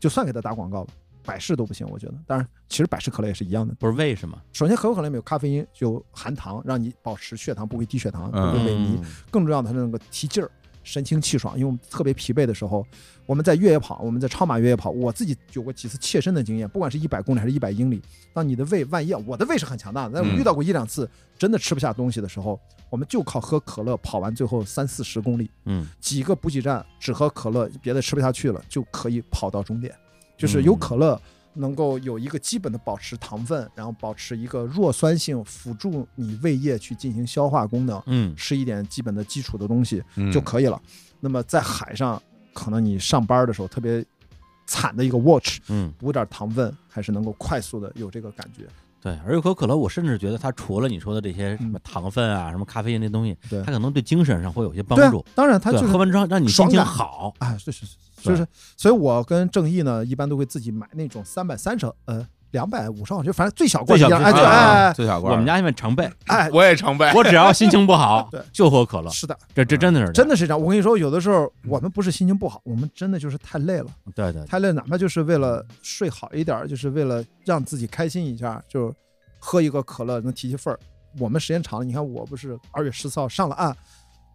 就算给他打广告吧，百事都不行，我觉得。当然，其实百事可乐也是一样的。不是为什么？首先，可口可乐里面有咖啡因，就含糖，让你保持血糖不会低血糖，不嗯会萎靡。嗯更重要的，它那个提劲儿，神清气爽。因为我们特别疲惫的时候，我们在越野跑，我们在超马越野跑，我自己有过几次切身的经验，不管是一百公里还是一百英里，当你的胃万一啊我的胃是很强大的，但我嗯遇到过一两次真的吃不下东西的时候，我们就靠喝可乐跑完最后三四十公里，嗯几个补给站只喝可乐，别的吃不下去了，就可以跑到终点。就是有可乐能够有一个基本的保持糖分，然后保持一个弱酸性，辅助你胃液去进行消化功能。嗯吃一点基本的基础的东西嗯就可以了。那么在海上，可能你上班的时候特别惨的一个 watch，嗯，补点糖分，还是能够快速的有这个感觉。对。而可口可乐，我甚至觉得它除了你说的这些什么糖分啊、什么咖啡因这东西，它可能对精神上会有些帮助。，当然它对，就是喝完之后让你心情好。啊，是是是，就是，所以我跟正义呢，一般都会自己买那种三百三十呃两百五十毫升，就反正最小罐最小一样，哎对啊哎最小罐儿，我们家因为常备，哎，我也常备。我只要心情不好 (laughs) 对，就喝可乐。是的，这这真的是，真的是这样。我跟你说，有的时候我们不是心情不好，我们真的就是太累了。对对，太累，哪怕就是为了睡好一点，就是为了让自己开心一下，就喝一个可乐能提提份儿。我们时间长了，你看我不是二月十四号上了岸，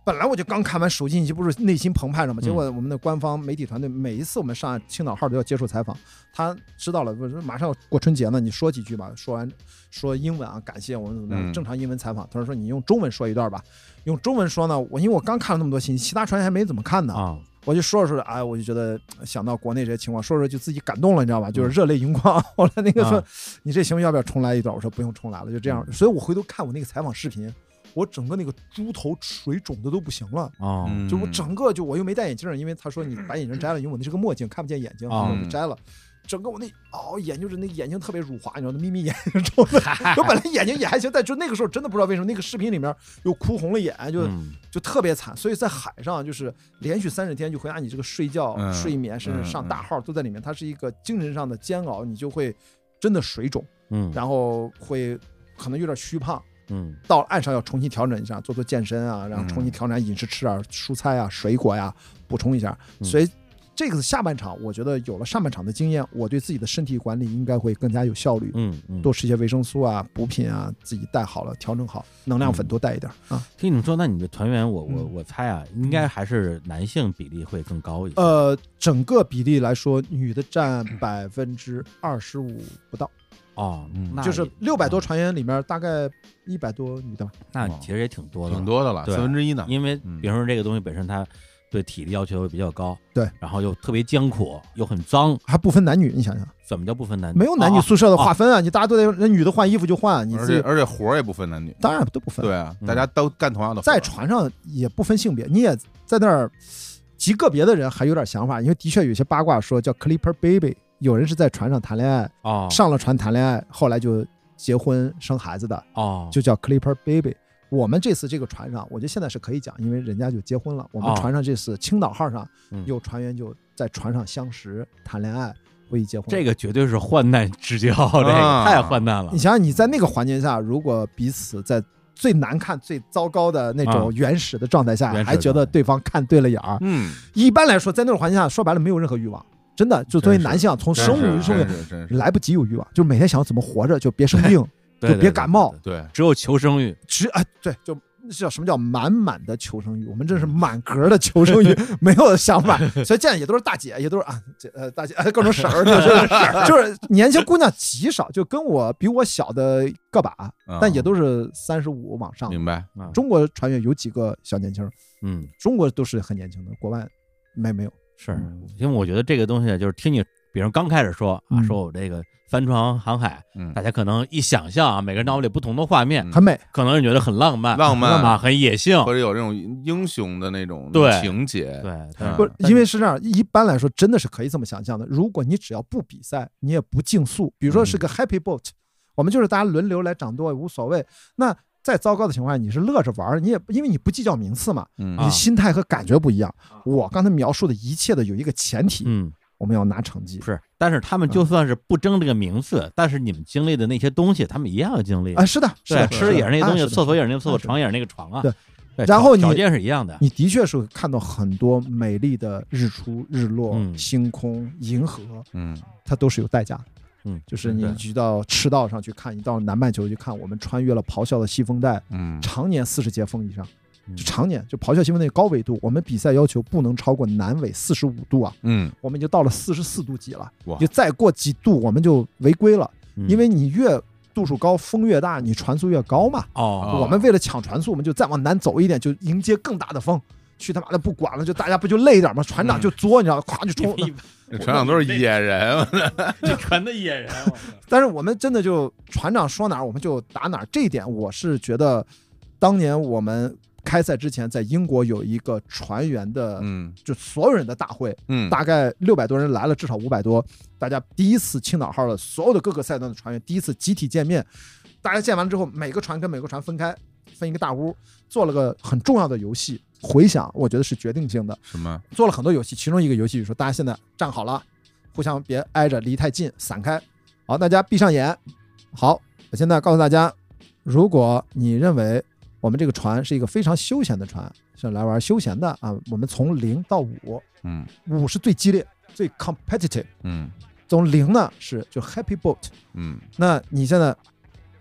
本来我就刚看完手机信息，不是内心澎湃了吗？结果我们的官方媒体团队每一次我们上，青岛号都要接受采访，他知道了，不是马上要过春节了，你说几句吧。说完说英文啊，感谢我们怎么样，嗯正常英文采访。他说说你用中文说一段吧，用中文说呢，我因为我刚看了那么多信息，其他船员还没怎么看呢。啊，我就说着说着，哎，我就觉得想到国内这些情况，说着就自己感动了，你知道吧？就是热泪盈眶。(laughs) 后来那个说，啊你这行不行？要不要重来一段？我说不用重来了，就这样。所以我回头看我那个采访视频，我整个那个猪头水肿的都不行了。啊，嗯就我整个就我又没戴眼镜，因为他说你把眼镜摘了，因为我那是个墨镜，看不见眼睛，啊我就摘了。整个我那哦眼就是那眼睛特别乳滑，你知道那眯眯眼睛肿的。我本来眼睛也还行，但就那个时候真的不知道为什么那个视频里面又哭红了眼，就嗯就特别惨。所以在海上就是连续三十天就回答你这个睡觉、嗯睡眠，甚至上大号都在里面，它是一个精神上的煎熬，你就会真的水肿，嗯然后会可能有点虚胖。嗯到了岸上要重新调整一下，做做健身啊，然后重新调整饮食，吃点蔬菜啊、水果呀、补充一下。嗯所以这个下半场，我觉得有了上半场的经验，我对自己的身体管理应该会更加有效率。嗯嗯，多吃一些维生素啊、补品啊，自己带好了，调整好，能量粉多带一点啊。听你们说，那你的团员，我我嗯我猜啊，应该还是男性比例会更高一些。呃，整个比例来说，女的占百分之二十五不到，哦，嗯那就是也六百多啊船员里面大概一百多女的吧。那其实也挺多的，挺。多的了，对四分之一呢。因为嗯比如说这个东西本身它对体力要求比较高，对，然后又特别艰苦，又很脏，还不分男女，你想想，怎么叫不分男女？没有男女哦宿舍的划分啊！你大家都得，那女的换衣服就换，你而自己且而且活儿也不分男女，当然都不分。对啊，嗯大家都干同样的活儿。在船上也不分性别，你也在那儿，极个别的人还有点想法，因为的确有些八卦说叫 Clipper Baby，有人是在船上谈恋爱，哦上了船谈恋爱，后来就结婚生孩子的，哦，就叫 Clipper Baby。我们这次这个船上，我觉得现在是可以讲，因为人家就结婚了。我们哦船上这次青岛号上嗯有船员就在船上相识、谈恋爱、会议结婚。这个绝对是患难之交，这个啊太患难了你。想想，你在那个环境下，如果彼此在最难看、最糟糕的那啊种原始的状态下，还觉得对方看对了眼儿，嗯，一般来说，在那种环境下，说白了没有任何欲望，真的。就作为男性啊，从生物真是生物真是真是来不及有欲望，就每天想怎么活着，就别生病，(laughs) 就别感冒，对，只有求生欲。只啊对，就叫什么叫满满的求生欲？我们这是满格的求生欲，(laughs) 没有想法，所以见也都是大姐，也都是啊，姐呃大姐，各种婶儿，就是 (laughs) 就是年轻姑娘极少，就跟我比我小的个把，但也都是三十五往上。明白。中国船员有几个小年轻？嗯，中国都是很年轻的，国外没没有。是因为我觉得这个东西就是听你，比如刚开始说啊，说我这个帆船航海，大家可能一想象啊，每个人脑里不同的画面，很美，可能是觉得很浪漫，浪漫啊，很野性，或者有这种英雄的那种情节，对，不，因为是这样，一般来说真的是可以这么想象的。如果你只要不比赛，你也不竞速，比如说是个 Happy Boat，我们就是大家轮流来掌舵也，无所谓。那再糟糕的情况下，你是乐着玩，你也因为你不计较名次嘛，你的心态和感觉不一样。我刚才描述的一切的有一个前提，嗯，我们要拿成绩。是，但是他们就算是不争这个名次，但是你们经历的那些东西，他们一样要经历啊。是的，是的，吃的也是那个东西，厕所也是那个厕所，床也是那个床啊。对，然后条件是一样的。你的确是看到很多美丽的日出、日落、星空、银河，嗯，它都是有代价的。嗯，就是你去到赤道上去看，你到南半球去看，我们穿越了咆哮的西风带，嗯，常年四十节风以上，就常年就咆哮西风带高纬度，我们比赛要求不能超过南纬四十五度啊，嗯，我们就到了四十四度几了，就再过几度我们就违规了，因为你越度数高，风越大，你船速越高嘛，哦，我们为了抢船速，我们就再往南走一点，就迎接更大的风。去他妈的不管了，就大家不就累一点吗？船长就作，你知道，咵就冲。船长都是野人，(laughs) 这船的野人。但是我们真的就船长说哪儿我们就打哪儿，这一点我是觉得，当年我们开赛之前在英国有一个船员的，嗯，就所有人的大会，嗯，大概六百多人来了，至少五百多，大家第一次青岛号的所有的各个赛段的船员第一次集体见面，大家见完之后，每个船跟每个船分开，分一个大屋，做了个很重要的游戏。回想，我觉得是决定性的。什么？做了很多游戏，其中一个游戏就是说，大家现在站好了，互相别挨着，离太近，散开。好，大家闭上眼。好，我现在告诉大家，如果你认为我们这个船是一个非常休闲的船，是来玩休闲的啊，我们从零到五，嗯，五是最激烈、最 competitive，嗯，从零呢是就 happy boat，嗯，那你现在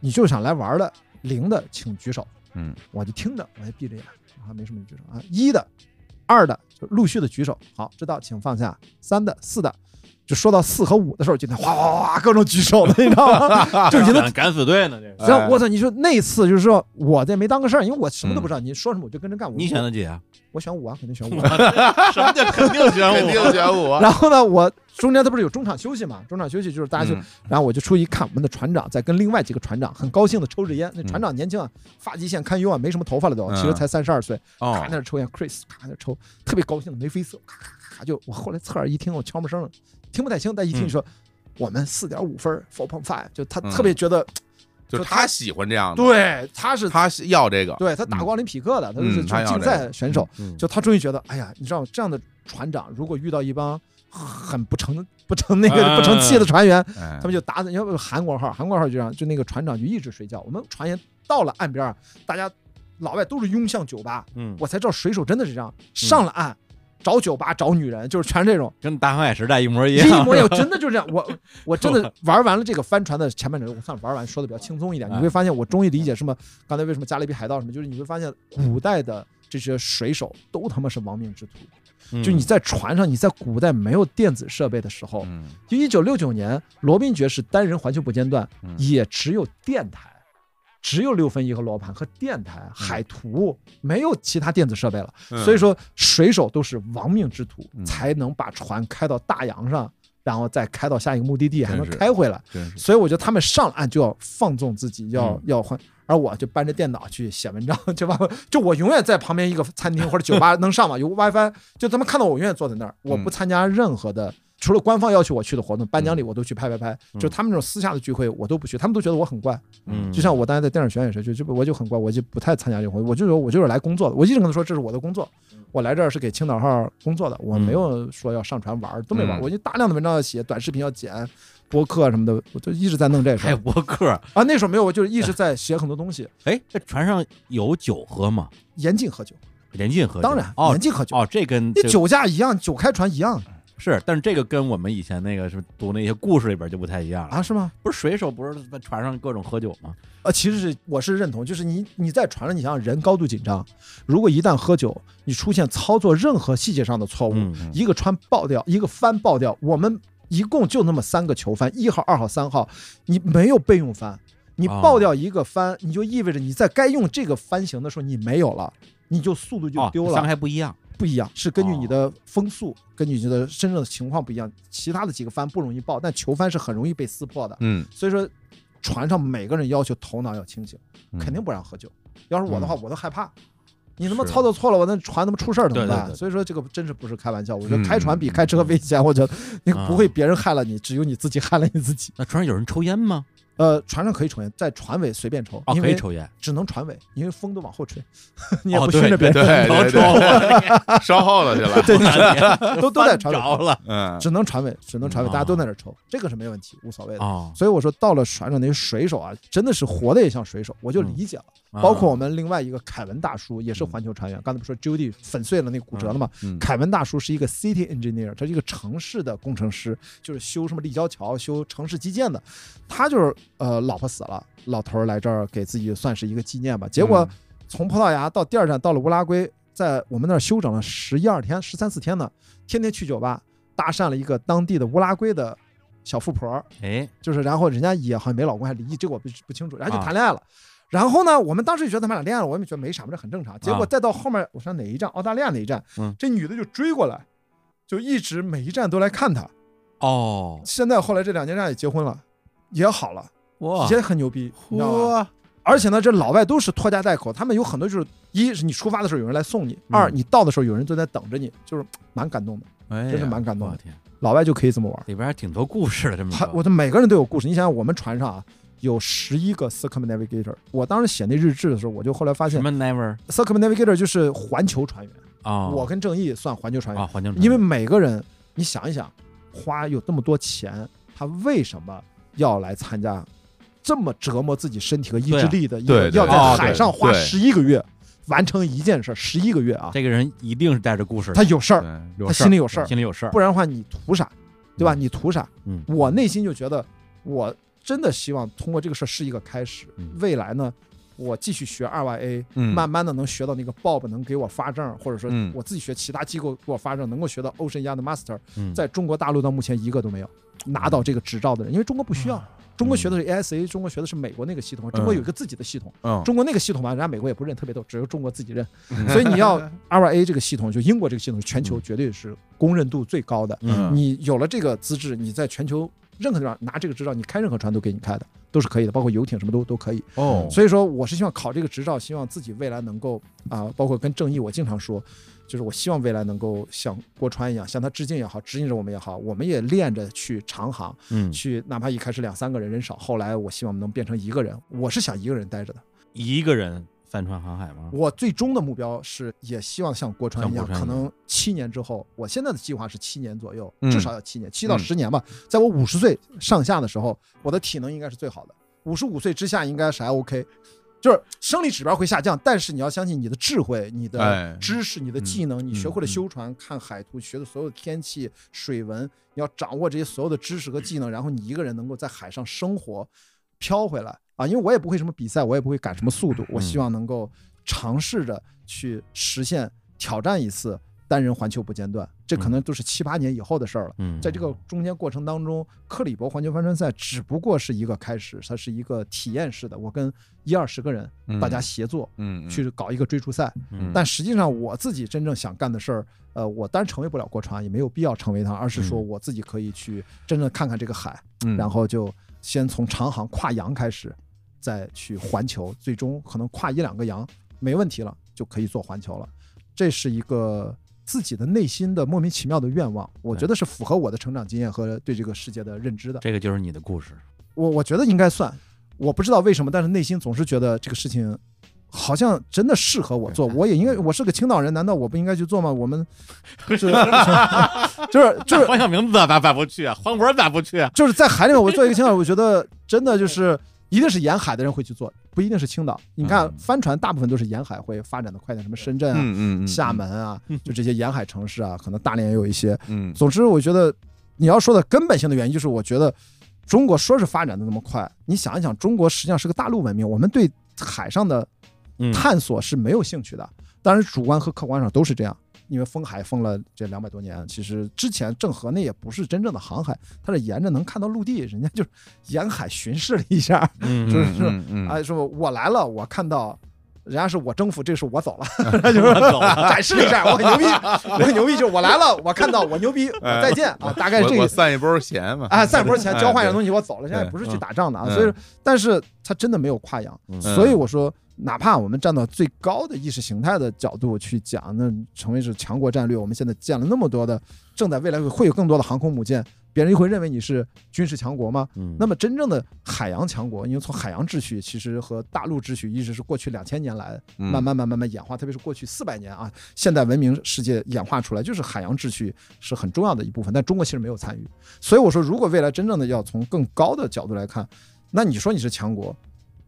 你就想来玩的，零的请举手，嗯，我就听着，我就闭着眼。啊，没什么举手啊，一的、二的就陆续的举手。好，知道，请放下。三的、四的，就说到四和五的时候，今天哗哗哗各种举手的，你知道吗？(laughs) 就觉得敢死队呢，这个。行，我操！你说那次就是说我这没当个事儿，因为我什么都不知道，你说什么我就跟着干。你选的几啊？我选五啊，肯定选五。(laughs) 什么叫肯定选五？肯定选五。然后呢，我中间他不是有中场休息嘛？中场休息就是大家就，然后我就出去一看，我们的船长在跟另外几个船长很高兴的抽着烟。那船长年轻啊，发际线堪忧啊，没什么头发了都，其实才三十二岁。哦，咔那抽烟，Chris 咔那抽，特别高兴的眉飞色，咔咔咔就我后来侧耳一听，我悄没声了，听不太清，但一听你说我们四点五分，four point five，就他特别觉得。就他喜欢这样的，对，他是他要这个，对他打过奥林匹克的，他是竞赛选手，就他终于觉得，哎呀，你知道这样的船长如果遇到一帮很不成不成那个不成器的船员，他们就打，你要韩国号，韩国号就这样，就那个船长就一直睡觉。我们船员到了岸边，大家老外都是拥向酒吧，嗯，我才知道水手真的是这样，上了岸。找酒吧找女人，就是全是这种，跟大航海时代一模一样，一模一样，真的就是这样。(laughs) 我我真的玩完了这个帆船的前半程，我算玩完，说的比较轻松一点。你会发现，我终于理解什么刚才为什么加勒比海盗什么，就是你会发现古代的这些水手都他妈是亡命之徒。就你在船上，你在古代没有电子设备的时候，就一九六九年，罗宾爵士单人环球不间断，也只有电台。只有六分仪和罗盘和电台、海图，没有其他电子设备了。所以说，水手都是亡命之徒，才能把船开到大洋上，然后再开到下一个目的地，还能开回来。所以我觉得他们上岸就要放纵自己，要要换，而我就搬着电脑去写文章，就吧？(laughs) 就我永远在旁边一个餐厅或者酒吧能上网，有 WiFi，就他们看到我永远坐在那儿，我不参加任何的。除了官方要求我去的活动，颁奖礼我都去拍拍拍。就他们那种私下的聚会，我都不去。他们都觉得我很怪。嗯，就像我当年在电影学院也是，就就我就很怪，我就不太参加这个活动。我就说，我就是来工作的。我一直跟他说，这是我的工作，我来这儿是给青岛号工作的，我没有说要上船玩，都没玩。我就大量的文章要写，短视频要剪，播客什么的，我就一直在弄这个。还有播客啊？那时候没有，我就一直在写很多东西。哎，这船上有酒喝吗？严禁喝酒，严禁喝。当然，严禁喝酒。哦，这跟那酒驾一样，酒开船一样。是，但是这个跟我们以前那个是读那些故事里边就不太一样了啊？是吗？不是水手不是在船上各种喝酒吗？啊，其实是我是认同，就是你你在船上，你想想人高度紧张，如果一旦喝酒，你出现操作任何细节上的错误，一个船爆掉，一个帆爆掉，我们一共就那么三个球帆，一号、二号、三号，你没有备用帆，你爆掉一个帆，你就意味着你在该用这个帆型的时候你没有了，你就速度就丢了，伤害不一样。不一样，是根据你的风速，根据你的真正的情况不一样。其他的几个帆不容易爆，但球帆是很容易被撕破的。嗯，所以说，船上每个人要求头脑要清醒，肯定不让喝酒。要是我的话，我都害怕。你他妈操作错了，我那船他妈出事儿怎么办？所以说这个真是不是开玩笑。我觉得开船比开车危险。我觉得你不会别人害了你，只有你自己害了你自己。那船上有人抽烟吗？呃，船上可以抽烟，在船尾随便抽，可以抽烟，只能船尾，因为风都往后吹，(laughs) 你也不熏着别人，(laughs) 对对对，(laughs) 烧后了去了，对，都都在船尾了，嗯，只能船尾，只能船尾，大家都在那抽，这个是没问题，无所谓的。所以我说到了船上那些水手啊，真的是活的也像水手，我就理解了。包括我们另外一个凯文大叔，也是环球船员，刚才不说 Judy 粉碎了那骨折了吗？凯文大叔是一个 City Engineer，他是一个城市的工程师，就是修什么立交桥、修城市基建的，他就是。呃，老婆死了，老头儿来这儿给自己算是一个纪念吧。结果从葡萄牙到第二站到了乌拉圭，在我们那儿休整了十一二天、十三四天呢，天天去酒吧搭讪了一个当地的乌拉圭的小富婆，哎，就是然后人家也好像没老公还离异，这个我不不清楚，然后就谈恋爱了。然后呢，我们当时就觉得他们俩恋爱了，我们觉得没啥这很正常。结果再到后面，我说哪一站？澳大利亚哪一站？这女的就追过来，就一直每一站都来看他。哦，现在后来这两年站也结婚了，也好了。哇，也很牛逼，你知道吗？而且呢，这老外都是拖家带口，他们有很多就是，一是你出发的时候有人来送你，二你到的时候有人都在等着你，就是蛮感动的，哎真是蛮感动的。天，老外就可以这么玩，里边还挺多故事的，这么。我的每个人都有故事，你想想，我们船上啊有十一个 circumnavigator，我当时写那日志的时候，我就后来发现什么 never circumnavigator 就是环球船员啊，我跟正义算环球船员啊，环球船员，因为每个人你想一想，花有这么多钱，他为什么要来参加？这么折磨自己身体和意志力的，要在海上花十一个月完成一件事，十一个月啊！这个人一定是带着故事，他有事儿，他心里有事儿，心里有事儿，不然的话你图啥？对吧？你图啥？嗯，我内心就觉得，我真的希望通过这个事儿是一个开始，未来呢，我继续学二 Y A，慢慢的能学到那个 Bob 能给我发证，或者说我自己学其他机构给我发证，能够学到 Ocean Yacht Master，在中国大陆到目前一个都没有拿到这个执照的人，因为中国不需要。中国学的是 ASA，中国学的是美国那个系统，中国有一个自己的系统。中国那个系统吧，人家美国也不认，特别逗，只有中国自己认。所以你要 (laughs) RA 这个系统，就英国这个系统，全球绝对是公认度最高的。你有了这个资质，你在全球任何地方拿这个执照，你开任何船都给你开的，都是可以的，包括游艇什么都都可以。哦，所以说我是希望考这个执照，希望自己未来能够啊，包括跟正义，我经常说。就是我希望未来能够像郭川一样，向他致敬也好，指引着我们也好，我们也练着去长航，嗯，去哪怕一开始两三个人人少，后来我希望能变成一个人。我是想一个人待着的，一个人帆船航海吗？我最终的目标是，也希望像郭川一样，可能七年之后，我现在的计划是七年左右，至少要七年，七到十年吧。在我五十岁上下的时候，我的体能应该是最好的，五十五岁之下应该是还 OK。就是生理指标会下降，但是你要相信你的智慧、你的知识、你的技能，你学会了修船、看海图、学的所有的天气、水文，你要掌握这些所有的知识和技能，然后你一个人能够在海上生活，飘回来啊！因为我也不会什么比赛，我也不会赶什么速度，我希望能够尝试着去实现挑战一次。单人环球不间断，这可能都是七八年以后的事儿了。嗯，在这个中间过程当中，克里伯环球帆船赛只不过是一个开始，它是一个体验式的。我跟一二十个人大家协作，嗯，去搞一个追逐赛。嗯，但实际上我自己真正想干的事儿，呃，我当然成为不了国船，也没有必要成为它，而是说我自己可以去真正看看这个海，然后就先从长航跨洋开始，再去环球，最终可能跨一两个洋没问题了，就可以做环球了。这是一个。自己的内心的莫名其妙的愿望，我觉得是符合我的成长经验和对这个世界的认知的。这个就是你的故事，我我觉得应该算。我不知道为什么，但是内心总是觉得这个事情好像真的适合我做。(laughs) 我也应该，我是个青岛人，难道我不应该去做吗？我们 (laughs) (laughs) 就是就是就是黄晓明咋咋咋不去啊？黄渤咋不去啊？就是在海里面，我做一个青岛，我觉得真的就是一定是沿海的人会去做。不一定是青岛。你看嗯帆船大部分都是沿海会发展的快点，什么深圳啊、厦门啊，就这些沿海城市啊，可能大连也有一些。嗯，总之，我觉得你要说的根本性的原因，就是我觉得中国说是发展的那么快，你想一想，中国实际上是个大陆文明，我们对海上的嗯探索是没有兴趣的。当然，主观和客观上都是这样。因为封海封了这两百多年，其实之前郑和那也不是真正的航海，他是沿着能看到陆地，人家就是沿海巡视了一下，嗯就是啊，说我来了，我看到。人家是我征服，这是我走了，(laughs) 就是展示一下，我很牛逼，我很牛逼，就是我来了，我看到我牛逼，我再见啊，大概是这个我我散一波钱嘛，啊，散波钱 (laughs) 哎交换一下东西，我走了。现在对不是去嗯打仗的啊，嗯所以，但是他真的没有跨洋，嗯所以我说，哪怕我们站到最高的意识形态的角度去讲，那成为是强国战略，我们现在建了那么多的，正在未来会会有更多的航空母舰，别人会认为你是军事强国吗？嗯那么真正的海洋强国，因为从海洋秩序其实和大陆秩序一直是过去两千年来嗯慢慢慢慢慢演化，特别是过去四百年啊，现代文明世界演化出来，就是海洋秩序是很重要的一部分，但中国其实没有参与。所以我说，如果未来真正的要从更高的角度来看，那你说你是强国，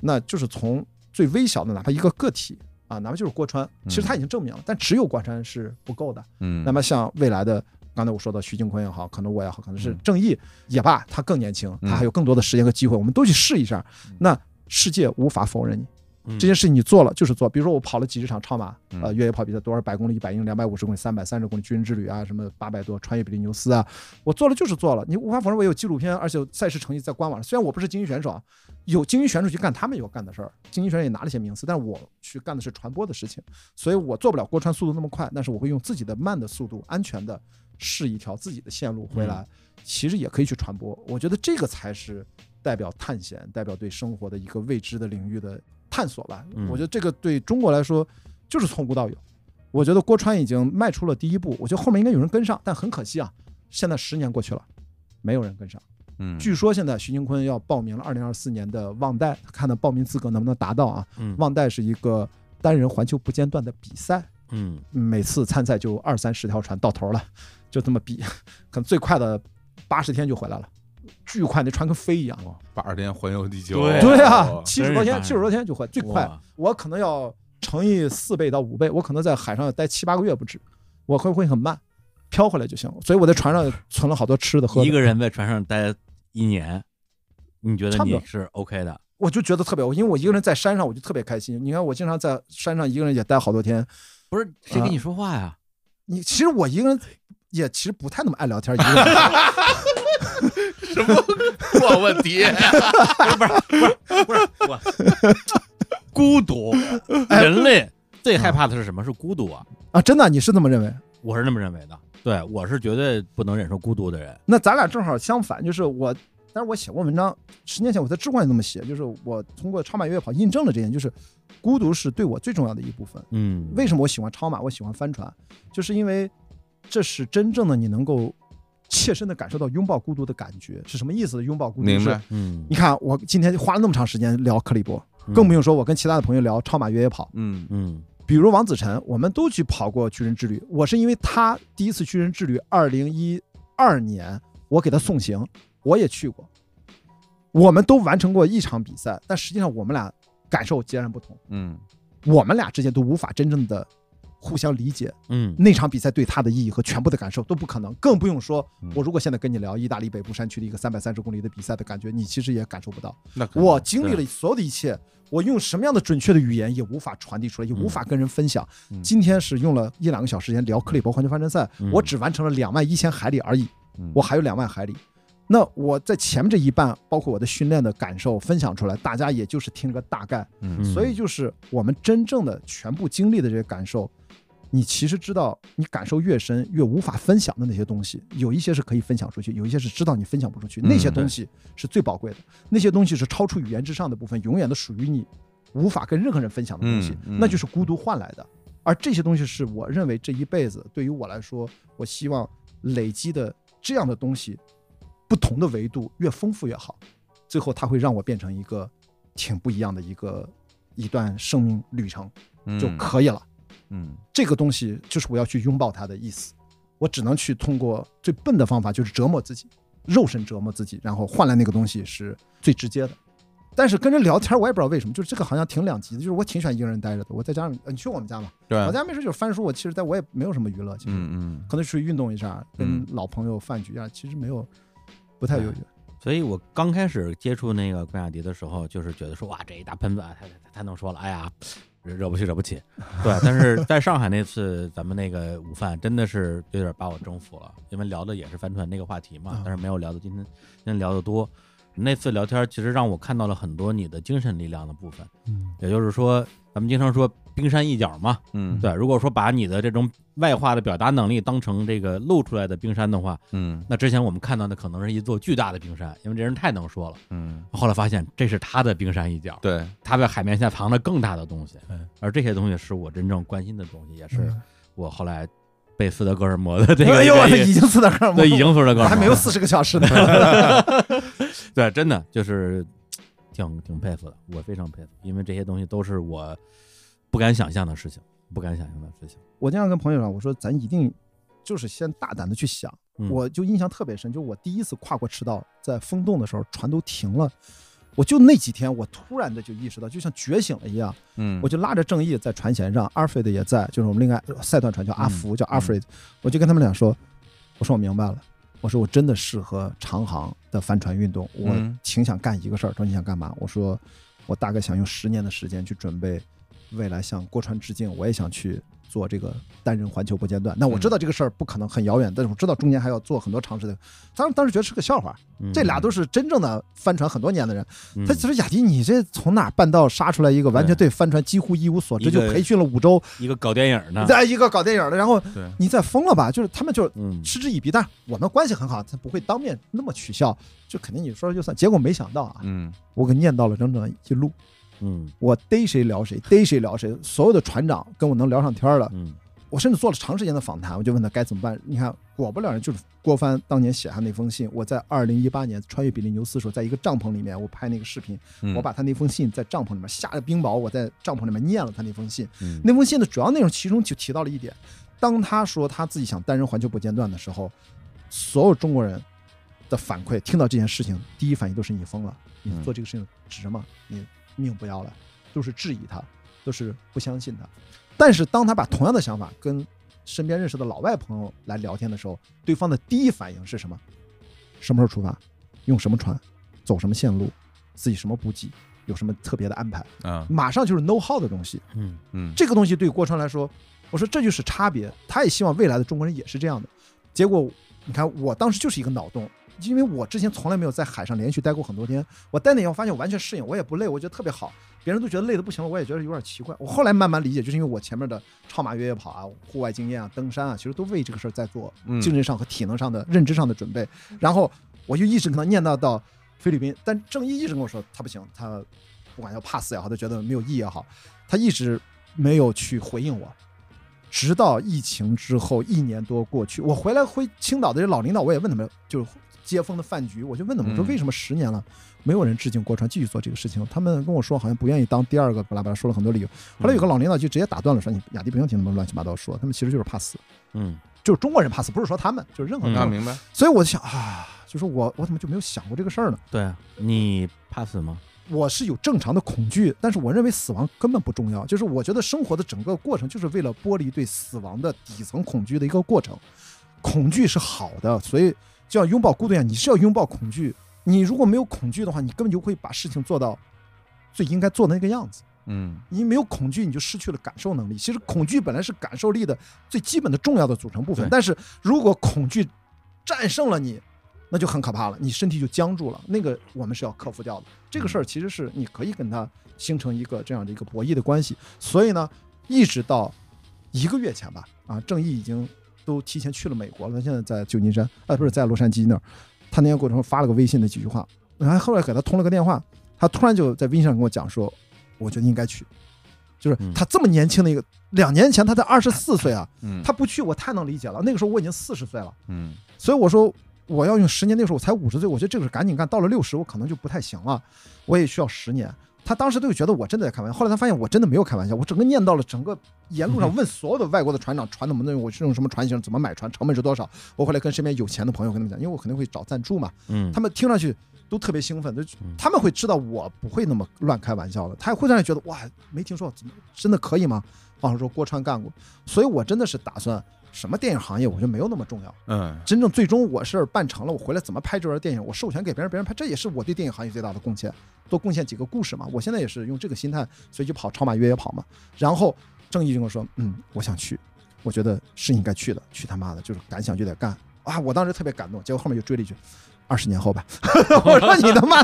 那就是从最微小的哪怕一个个体啊，哪怕就是郭川，其实他已经证明了，但只有郭川是不够的。嗯，那么像未来的，刚才我说的徐静坤也好，可能我也好，可能是嗯正义也罢，他更年轻，嗯他还有更多的时间和机会，我们都去试一下。那世界无法否认你嗯这件事情，你做了就是做。比如说我跑了几十场超马，嗯呃，越野跑比赛，多少百公里、一百英里、两百五十公里、三百三十公里军人之旅啊，什么八百多穿越比利牛斯啊，我做了就是做了。你无法否认我有纪录片，而且赛事成绩在官网上。虽然我不是精英选手啊，有精英选手去干他们要干的事儿，精英选手也拿了一些名次，但是我去干的是传播的事情，所以我做不了郭川速度那么快，但是我会用自己的慢的速度，安全的试一条自己的线路回来，其实也可以去传播。我觉得这个才是代表探险、代表对生活的一个未知的领域的探索吧。嗯我觉得这个对中国来说就是从无到有。我觉得郭川已经迈出了第一步，我觉得后面应该有人跟上，但很可惜啊，现在十年过去了，没有人跟上。嗯，据说现在徐宁坤要报名了二零二四年的忘带，看他报名资格能不能达到啊？嗯忘带是一个单人环球不间断的比赛，嗯每次参赛就二三十条船到头了，就这么比，可能最快的八十天就回来了，巨快，那船跟飞一样。哇八十天环游地球，对对啊哦，七十多天，七十多天就环，最快。我可能要乘以四倍到五倍，我可能在海上待七八个月不止，我会会很慢，飘回来就行了。所以我在船上存了好多吃的喝的一，个人在船上待一年，你觉得差不多你是 OK 的？我就觉得特别，因为我一个人在山上，我就特别开心。你看，我经常在山上一个人也待好多天。不是谁跟你说话呀？你其实我一个人也其实不太那么爱聊天，一个人 (laughs) 什么破问题？(laughs) 不是不是不是我，孤独，人类最害怕的是什么？是孤独啊！啊，真的你是这么认为？我是那么认为的。对，我是绝对不能忍受孤独的人。那咱俩正好相反，就是我，但是我写过文章，十年前我在知乎上也那么写，就是我通过超马越野跑印证了这点，就是孤独是对我最重要的一部分。嗯，为什么我喜欢超马，我喜欢帆船，就是因为这是真正的你能够切身的感受到拥抱孤独的感觉是什么意思？拥抱孤独，是白？嗯，你看我今天花了那么长时间聊克里伯，嗯更不用说我跟其他的朋友聊超马越野跑，嗯嗯比如王子晨，我们都去跑过巨人之旅。我是因为他第一次巨人之旅，二零一二年，我给他送行，我也去过。我们都完成过一场比赛，但实际上我们俩感受截然不同。嗯我们俩之间都无法真正的互相理解嗯。那场比赛对他的意义和全部的感受都不可能，更不用说嗯。我如果现在跟你聊意大利北部山区的一个三百三十公里的比赛的感觉，你其实也感受不到。那我经历了所有的一切，我用什么样的准确的语言也无法传递出来，也无法跟人分享。嗯。今天是用了一两个小时时间聊克里伯环球帆船赛，嗯。我只完成了两万一千海里而已，嗯。我还有两万海里。那我在前面这一半，包括我的训练的感受分享出来，大家也就是听个大概。嗯所以就是我们真正的全部经历的这些感受，你其实知道，你感受越深，越无法分享的那些东西，有一些是可以分享出去，有一些是知道你分享不出去，嗯那些东西是最宝贵的，那些东西是超出语言之上的部分，永远都属于你，无法跟任何人分享的东西，那就是孤独换来的。而这些东西是我认为这一辈子对于我来说，我希望累积的这样的东西，不同的维度越丰富越好，最后它会让我变成一个挺不一样的一个一段生命旅程就可以了。嗯这个东西就是我要去拥抱它的意思，我只能去通过最笨的方法，就是折磨自己，肉身折磨自己，然后换来那个东西是最直接的。但是跟人聊天，我也不知道为什么，就是这个好像挺两极的。就是我挺喜欢一个人待着的。我在家里，呃你去我们家嘛？对，我家没事就是翻书。我其实在我也没有什么娱乐，其实嗯嗯可能出去运动一下，跟嗯老朋友饭局啊，其实没有不太优秀。所以我刚开始接触那个关雅迪的时候，就是觉得说哇，这一大喷子啊，太太太能说了，哎呀，惹不起惹不起。(laughs) 对，但是在上海那次咱们那个午饭，真的是有点把我征服了，因为聊的也是帆船那个话题嘛啊，但是没有聊到今天今天聊的多。那次聊天其实让我看到了很多你的精神力量的部分，嗯也就是说，咱们经常说冰山一角嘛，嗯，对。如果说把你的这种外化的表达能力当成这个露出来的冰山的话，嗯那之前我们看到的可能是一座巨大的冰山，因为这人太能说了。嗯，后来发现这是他的冰山一角，对，他在海面下藏着更大的东西嗯，而这些东西是我真正关心的东西，也是嗯我后来被斯德哥尔摩的这个哎呦，已经斯德哥尔摩，对已经斯德哥尔摩还没有四十个小时呢。(laughs) 对，真的就是挺挺佩服的，我非常佩服，因为这些东西都是我不敢想象的事情，不敢想象的事情。我经常跟朋友讲，我说咱一定就是先大胆的去想。嗯我就印象特别深，就我第一次跨过赤道，在风洞的时候，船都停了。我就那几天，我突然的就意识到，就像觉醒了一样，嗯，我就拉着正义在船舷上，阿尔弗雷德也在，就是我们另外赛段船叫阿福，叫阿弗雷德，我就跟他们俩说，我说我明白了，我说我真的适合长航的帆船运动，我嗯挺想干一个事儿。他说你想干嘛？我说我大概想用十年的时间去准备未来向郭川致敬，我也想去做这个单人环球不间断。那我知道这个事儿不可能很遥远，但是我知道中间还要做很多尝试的。当当时觉得是个笑话，这俩都是真正的帆船很多年的人。嗯他其实雅迪，你这从哪儿半道杀出来一个完全对帆船几乎一无所知，就培训了五周，一个搞电影的，再一个搞电影的，然后，你再疯了吧？就是他们就嗯嗤之以鼻，但是我们关系很好，他不会当面那么取笑，就肯定你说了就算。结果没想到啊，嗯我给念叨了整整一路，嗯我逮谁聊谁，逮谁聊谁，所有的船长跟我能聊上天儿了，嗯我甚至做了长时间的访谈，我就问他该怎么办。你看，果不了人，就是郭帆当年写下那封信。我在二零一八年穿越比利牛斯的时候，在一个帐篷里面，我拍那个视频，嗯，我把他那封信在帐篷里面下了冰雹，我在帐篷里面念了他那封信。嗯那封信的主要内容，其中就提到了一点：当他说他自己想单人环球不间断的时候，所有中国人的反馈，听到这件事情，第一反应都是你疯了，你嗯做这个事情值吗？你命不要了，都是质疑他，都是不相信他。但是当他把同样的想法跟身边认识的老外朋友来聊天的时候，对方的第一反应是什么？什么时候出发？用什么船？走什么线路？自己什么补给？有什么特别的安排？啊，马上就是 know how 的东西。嗯嗯，这个东西对郭川来说，我说这就是差别。他也希望未来的中国人也是这样的。结果你看，我当时就是一个脑洞，因为我之前从来没有在海上连续待过很多天。我待那以后发现我完全适应，我也不累，我觉得特别好。别人都觉得累的不行了，我也觉得有点奇怪。我后来慢慢理解，就是因为我前面的超马越野跑啊、户外经验啊、登山啊，其实都为这个事儿在做嗯精神上和体能上的、认知上的准备。然后我就一直跟他念叨到菲律宾，但郑毅一直跟我说他不行，他不管要怕死也好，他觉得没有意义也好，他一直没有去回应我。直到疫情之后一年多过去，我回来回青岛的这老领导，我也问他们，就是接风的饭局，我就问他们，我说嗯为什么十年了没有人致敬郭川继续做这个事情？他们跟我说好像不愿意当第二个，巴拉巴拉说了很多理由。后来有个老领导就直接打断了，说你雅迪不用听他们乱七八糟说，他们其实就是怕死，嗯就是中国人怕死，不是说他们，就是任何人。那明白，所以我就想啊，就是我我怎么就没有想过这个事儿呢？对啊，你怕死吗？我是有正常的恐惧，但是我认为死亡根本不重要。就是我觉得生活的整个过程就是为了剥离对死亡的底层恐惧的一个过程。恐惧是好的，所以就像拥抱孤独一样，你是要拥抱恐惧。你如果没有恐惧的话，你根本就会把事情做到最应该做的那个样子。嗯你没有恐惧，你就失去了感受能力。其实恐惧本来是感受力的最基本的重要的组成部分对，但是如果恐惧战胜了你，那就很可怕了，你身体就僵住了。那个我们是要克服掉的。这个事儿其实是你可以跟他形成一个这样的一个博弈的关系。所以呢，一直到一个月前吧，啊，正义已经都提前去了美国了，他现在在旧金山，啊，不是在洛杉矶那儿。他那天过程中发了个微信的几句话，然后后来给他通了个电话，他突然就在微信上跟我讲说，我觉得应该去。就是嗯他这么年轻的一个，两年前他才二十四岁啊，(laughs) 嗯，他不去我太能理解了。那个时候我已经四十岁了，嗯所以我说我要用十年。那个时候我才五十岁，我觉得这个是赶紧干。到了六十，我可能就不太行了，我也需要十年。他当时都觉得我真的在开玩笑，后来他发现我真的没有开玩笑，我整个念到了整个沿路上问所有的外国的船长，船怎么弄，我是用什么船型，怎么买船，成本是多少。我后来跟身边有钱的朋友跟他们讲，因为我肯定会找赞助嘛，嗯，他们听上去都特别兴奋，就嗯他们会知道我不会那么乱开玩笑的，他也会让人觉得哇，没听说怎么真的可以吗？或者说郭川干过，所以我真的是打算什么电影行业，我觉得没有那么重要。嗯真正最终我是办成了，我回来怎么拍这段电影，我授权给别人，别人拍，这也是我对电影行业最大的贡献，多贡献几个故事嘛。我现在也是用这个心态，所以就跑超马越野跑嘛。然后正义就跟我说，嗯，我想去，我觉得是应该去的，去他妈的，就是敢想就得干啊！我当时特别感动，结果后面就追了一句。二十年后吧，(laughs) 我说你他妈，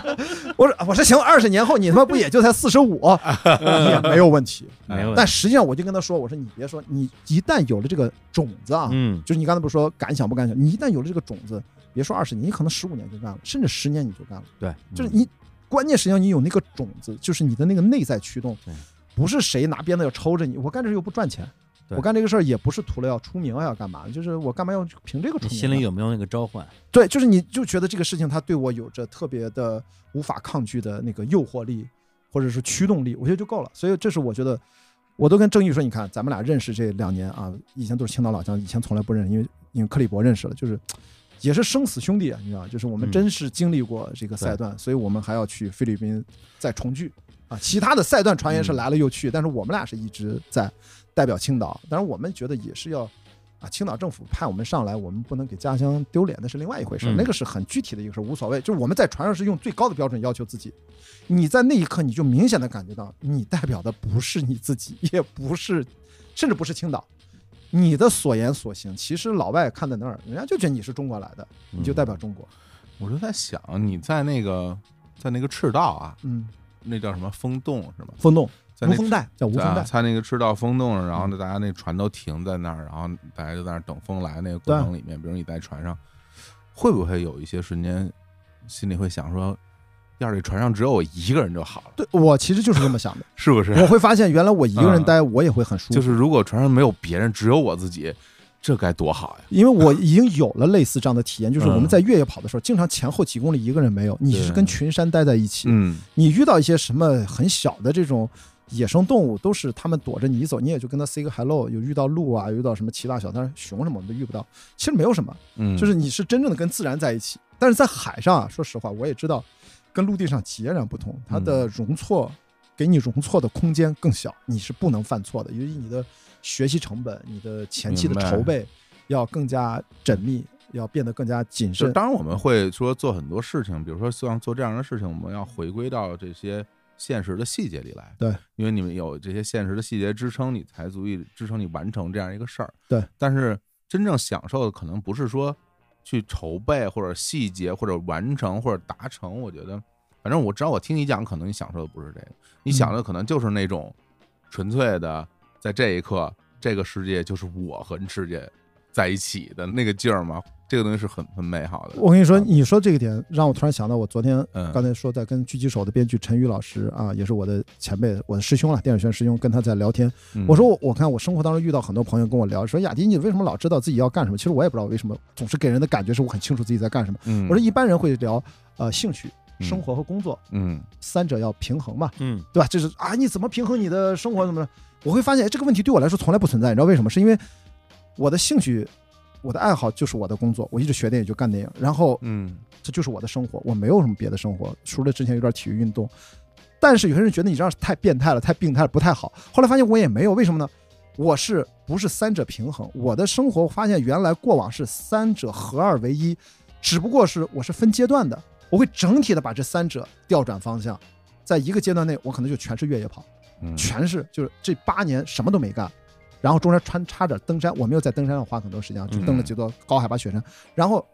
我说我说行，二十年后你他妈不也就才四十五，也没有问题。没有，但实际上我就跟他说，我说你别说，你一旦有了这个种子啊，嗯就是你刚才不是说敢想不敢想，你一旦有了这个种子，别说二十年，你可能十五年就干了，甚至十年你就干了。对，就是你关键实际上你有那个种子，就是你的那个内在驱动对，不是谁拿鞭子要抽着你。我干这事又不赚钱，对我干这个事儿也不是图了要出名啊，要干嘛？就是我干嘛要凭这个出名？心里有没有那个召唤？对，就是你就觉得这个事情它对我有着特别的无法抗拒的那个诱惑力，或者是驱动力，我觉得就够了。所以这是我觉得，我都跟郑毅说，你看咱们俩认识这两年啊，以前都是青岛老乡，以前从来不认识，因为因为克里伯认识了，就是也是生死兄弟啊，你知道，就是我们嗯真是经历过这个赛段，所以我们还要去菲律宾再重聚啊。其他的赛段传言是嗯来了又去，但是我们俩是一直在代表青岛，当然我们觉得也是要。啊，青岛政府派我们上来，我们不能给家乡丢脸，那是另外一回事，嗯那个是很具体的一个事，无所谓。就是我们在船上是用最高的标准要求自己，你在那一刻你就明显的感觉到，你代表的不是你自己，也不是，甚至不是青岛，你的所言所行，其实老外看在那儿，人家就觉得你是中国来的，你就代表中国。我就在想，你在那个在那个赤道啊，嗯，那叫什么风洞是吗？风洞，无风带叫无风啊带，在那个赤道风洞上，然后呢，大家那船都停在那儿，然后大家就在那儿等风来。那个过程里面，比如你在船上，会不会有一些瞬间，心里会想说，要是这船上只有我一个人就好了，对我其实就是这么想的。(laughs) 是不是？我会发现，原来我一个人嗯待，我也会很舒服，就是如果船上没有别人，只有我自己，这该多好呀！因为我已经有了类似这样的体验，就是我们嗯在越野跑的时候，经常前后几公里一个人没有，你是跟群山待在一起，嗯，你遇到一些什么很小的这种野生动物，都是他们躲着你走，你也就跟他 say 个 hello。有遇到鹿啊，遇到什么奇大小，但是熊什么我们都遇不到。其实没有什么，嗯，就是你是真正的跟自然在一起。但是在海上啊，说实话，我也知道跟陆地上截然不同，它的嗯容错给你容错的空间更小，你是不能犯错的，由于你的学习成本、你的前期的筹备要更加缜密，要变得更加谨慎。当然我们会说做很多事情，比如说像做这样的事情，我们要回归到这些现实的细节里来。对，因为你们有这些现实的细节支撑，你才足以支撑你完成这样一个事儿。对，但是真正享受的可能不是说去筹备或者细节或者完成或者达成。我觉得，反正我只要我听你讲，可能你享受的不是这个，你想的可能就是那种纯粹的，在这一刻，这个世界就是我和世界在一起的那个劲儿嘛。这个东西是很很美好的。我跟你说，啊你说这个点让我突然想到，我昨天嗯刚才说在跟狙击手的编剧陈宇老师啊，也是我的前辈，我的师兄了，电影学院师兄，跟他在聊天。嗯我说我我看我生活当中遇到很多朋友跟我聊，说雅迪你为什么老知道自己要干什么？其实我也不知道为什么，总是给人的感觉是我很清楚自己在干什么。嗯，我说一般人会聊呃兴趣、嗯生活和工作嗯三者要平衡嘛，嗯对吧？这是啊，你怎么平衡你的生活怎么着？我会发现哎这个问题对我来说从来不存在，你知道为什么？是因为我的兴趣、我的爱好就是我的工作，我一直学电影就干电影，然后嗯这就是我的生活，我没有什么别的生活，除了之前有点体育运动。但是有些人觉得你这样太变态了，太病态了，不太好。后来发现我也没有，为什么呢？我是不是三者平衡？我的生活发现原来过往是三者合二为一，只不过是我是分阶段的，我会整体的把这三者调转方向，在一个阶段内，我可能就全是越野跑，嗯，全是就是这八年什么都没干，然后中间穿插着登山，我没有在登山上花很多时间，就登了几座高海拔雪山。然后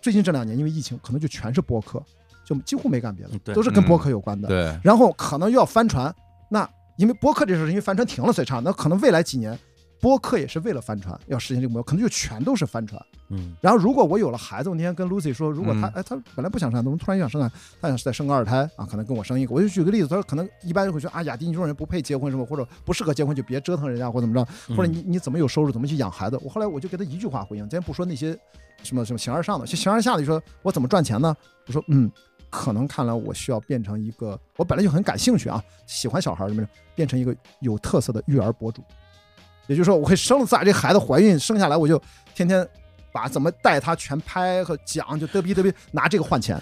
最近这两年因为疫情，可能就全是播客，就几乎没干别的，都是跟播客有关的。对，然后可能又要翻船，那因为播客这事儿，因为帆船停了所以差，那可能未来几年。播客也是为了帆船，要实现这个目标，可能就全都是帆船。嗯然后如果我有了孩子，我那天跟 Lucy 说，如果他嗯哎他本来不想生怎么突然想生孩子？他想再生个二胎啊，可能跟我生一个。我就举个例子，他说可能一般人会说啊，雅迪你这种人不配结婚什么，或者不适合结婚就别折腾人家或怎么着，嗯或者你你怎么有收入，怎么去养孩子？我后来我就给他一句话回应，今天不说那些什么什么形而上的，形而下的就说我怎么赚钱呢？我说嗯，可能看来我需要变成一个，我本来就很感兴趣啊，喜欢小孩儿什么的，变成一个有特色的育儿博主。也就是说，我可以生了仨这孩子怀孕生下来，我就天天把怎么带他全拍和讲，就嘚逼嘚逼拿这个换钱。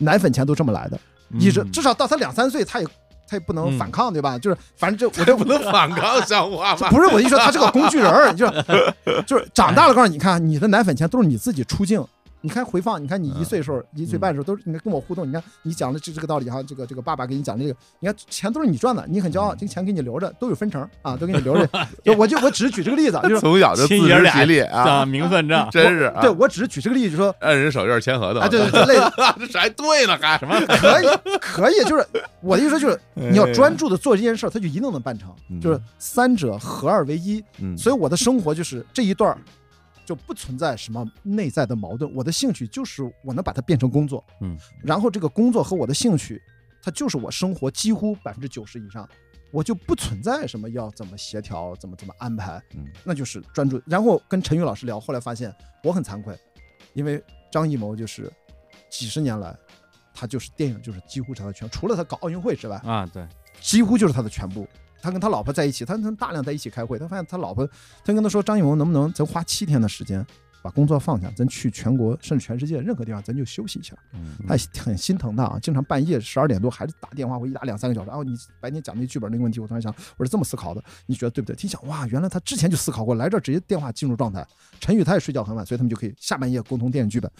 奶粉钱都这么来的，一直嗯至少到他两三岁，他也他也不能嗯反抗，对吧？就是反正这 (laughs) 我就不能反抗像话吗？不是我跟你说他是个工具人儿，(laughs) 就是就是长大了告诉你，你看你的奶粉钱都是你自己出镜。你看回放，你看你一岁时候、一岁半的时候都是你看跟我互动，你看你讲的这这个道理哈，这个这个爸爸给你讲这个，你看钱都是你赚的，你很骄傲，这个钱给你留着，都有分成啊，都给你 (laughs) 留着。就我就我只是举这个例子，就是从小就自食其力啊，讲名分账，(laughs) 真是啊。对我只是举这个例子，就说按人手印签合同。啊，对对对，类似 (laughs) 这还对呢，还。什么？可以可以，就是我的意思就是你要专注的做这件事儿，他就一定能办成，嗯。就是三者合二为一。嗯，所以我的生活就是这一段儿就不存在什么内在的矛盾，我的兴趣就是我能把它变成工作，嗯，然后这个工作和我的兴趣，它就是我生活几乎百分之九十以上，我就不存在什么要怎么协调，怎么怎么安排，嗯那就是专注。然后跟陈宇老师聊，后来发现我很惭愧，因为张艺谋就是几十年来，他就是电影就是几乎是他的全，除了他搞奥运会之外，啊，对，几乎就是他的全部。他跟他老婆在一起，他他大量在一起开会。他发现他老婆，他跟他说：“张艺谋能不能咱花七天的时间，把工作放下，咱去全国甚至全世界任何地方，咱就休息一下。”嗯他很心疼他啊，经常半夜十二点多还是打电话，我一打两三个小时。然后，你白天讲那剧本那个问题，我突然想，我是这么思考的，你觉得对不对？一想，哇，原来他之前就思考过，来这儿直接电话进入状态。陈宇他也睡觉很晚，所以他们就可以下半夜沟通电影剧本。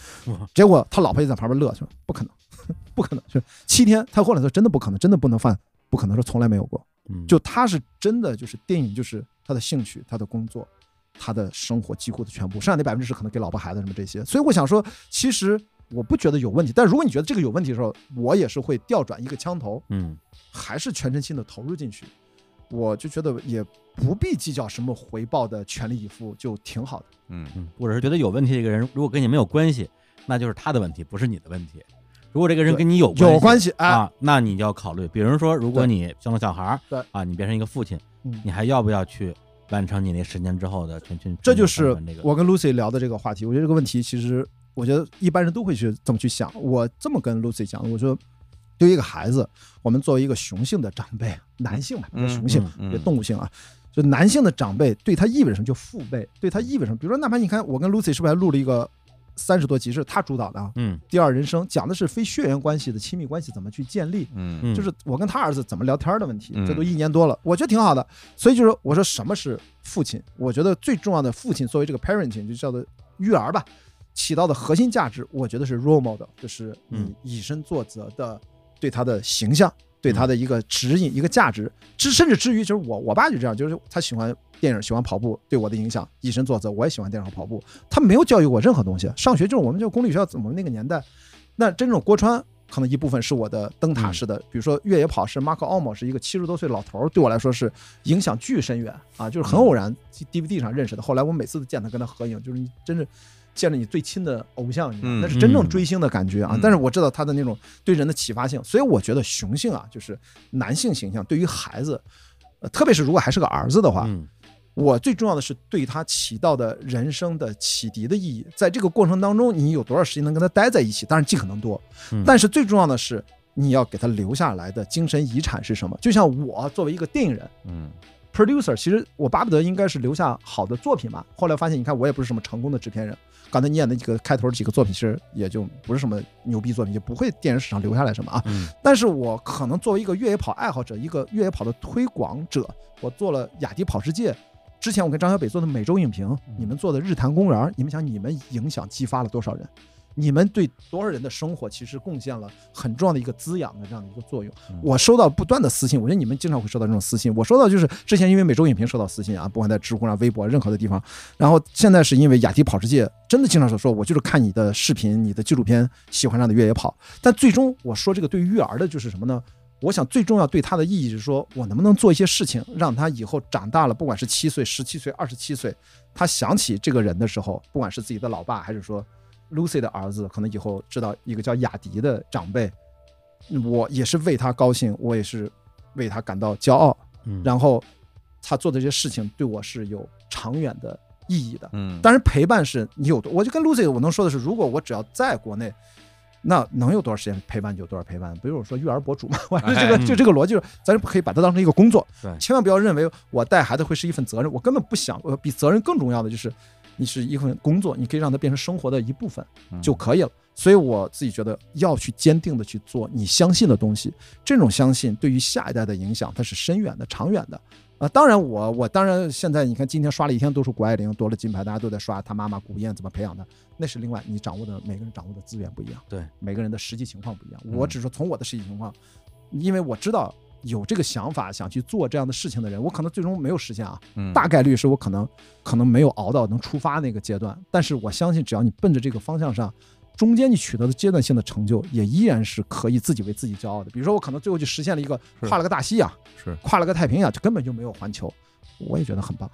结果他老婆也在旁边乐，说不可能，(laughs) 不可能，就是七天。他后来说真的不可能，真的不能犯，不可能，说从来没有过。嗯就他是真的就是电影就是他的兴趣，他的工作，他的生活几乎的全部，剩下那百分之十可能给老婆孩子什么这些。所以我想说，其实我不觉得有问题，但如果你觉得这个有问题的时候，我也是会调转一个枪头，嗯还是全身心的投入进去。我就觉得也不必计较什么回报的全力以赴，就挺好的。嗯嗯，我是觉得有问题的一个人，如果跟你没有关系，那就是他的问题，不是你的问题。如果这个人跟你有有关系啊，那你就要考虑，比如说，如果你生了小孩儿，对啊，你变成一个父亲，嗯你还要不要去完成你那十年之后的全全？这就是我跟 Lucy 聊的这个话题。我觉得这个问题其实，我觉得一般人都会去这么去想。我这么跟 Lucy 讲，我说，对于一个孩子，我们作为一个雄性的长辈，男性嘛，嗯雄性，嗯动物性啊，就男性的长辈对他意味着什么？就父辈对他意味着什么？比如说，哪怕你看我跟 Lucy 是不是还录了一个三十多集是他主导的啊？嗯第二人生讲的是非血缘关系的亲密关系怎么去建立。嗯嗯，就是我跟他儿子怎么聊天的问题，嗯这都一年多了，我觉得挺好的。所以就是我说什么是父亲？我觉得最重要的父亲作为这个 parenting 就叫做育儿吧，起到的核心价值，我觉得是 role model，就是你嗯以身作则的对他的形象，对他的一个指引、一个价值。至甚至至于就是我我爸就这样，就是他喜欢电影、喜欢跑步，对我的影响以身作则，我也喜欢电影和跑步。他没有教育我任何东西。上学就是我们就公立学校，我们那个年代，那真正郭川可能一部分是我的灯塔式的，比如说越野跑是马可奥莫是一个七十多岁老头儿，对我来说是影响巨深远啊，就是很偶然 DVD 上认识的。后来我每次都见他跟他合影，就是你真是见着你最亲的偶像，那是真正追星的感觉啊嗯。但是我知道他的那种对人的启发性，所以我觉得雄性啊，就是男性形象对于孩子，呃特别是如果还是个儿子的话，嗯我最重要的是对他起到的人生的启迪的意义，在这个过程当中，你有多少时间能跟他待在一起？当然尽可能多，嗯但是最重要的是你要给他留下来的精神遗产是什么？就像我作为一个电影人嗯 producer，其实我巴不得应该是留下好的作品吧。后来发现，你看我也不是什么成功的制片人，刚才你演的几个开头几个作品，其实也就不是什么牛逼作品，也不会电影史上留下来什么啊。嗯但是我可能作为一个越野跑爱好者，一个越野跑的推广者，我做了雅迪跑世界。之前我跟张小北做的每周影评，你们做的日坛公园，你们想你们影响激发了多少人？你们对多少人的生活其实贡献了很重要的一个滋养的这样的一个作用。我收到不断的私信，我觉得你们经常会收到这种私信。我收到就是之前因为每周影评收到私信啊，不管在知乎上、微博任何的地方，然后现在是因为雅迪跑世界真的经常说说我就是看你的视频、你的纪录片喜欢上的越野跑，但最终我说这个对于育儿的就是什么呢？我想最重要对他的意义是说，我能不能做一些事情，让他以后长大了，不管是七岁、十七岁、二十七岁，他想起这个人的时候，不管是自己的老爸，还是说 Lucy 的儿子，可能以后知道一个叫雅迪的长辈，我也是为他高兴，我也是为他感到骄傲。嗯，然后他做的这些事情对我是有长远的意义的。嗯当然，陪伴是你有多，我就跟 Lucy 我能说的是，如果我只要在国内，那能有多少时间陪伴就有多少陪伴。比如我说育儿博主嘛，我这个哎就这个逻辑，咱可以把它当成一个工作，对千万不要认为我带孩子会是一份责任，我根本不想，我比责任更重要的就是你是一份工作，你可以让它变成生活的一部分嗯就可以了。所以我自己觉得要去坚定的去做你相信的东西，这种相信对于下一代的影响它是深远的、长远的。啊，当然我我当然现在你看今天刷了一天都是谷爱凌夺了金牌，大家都在刷她妈妈古燕怎么培养的，那是另外你掌握的每个人掌握的资源不一样，对，每个人的实际情况不一样。嗯我只是说从我的实际情况，因为我知道有这个想法想去做这样的事情的人，我可能最终没有实现啊，嗯。大概率是我可能可能没有熬到能出发那个阶段，但是我相信只要你奔着这个方向上，中间你取得的阶段性的成就，也依然是可以自己为自己骄傲的。比如说我可能最后就实现了一个跨了个大西洋，是。跨了个太平洋，就根本就没有环球，我也觉得很棒，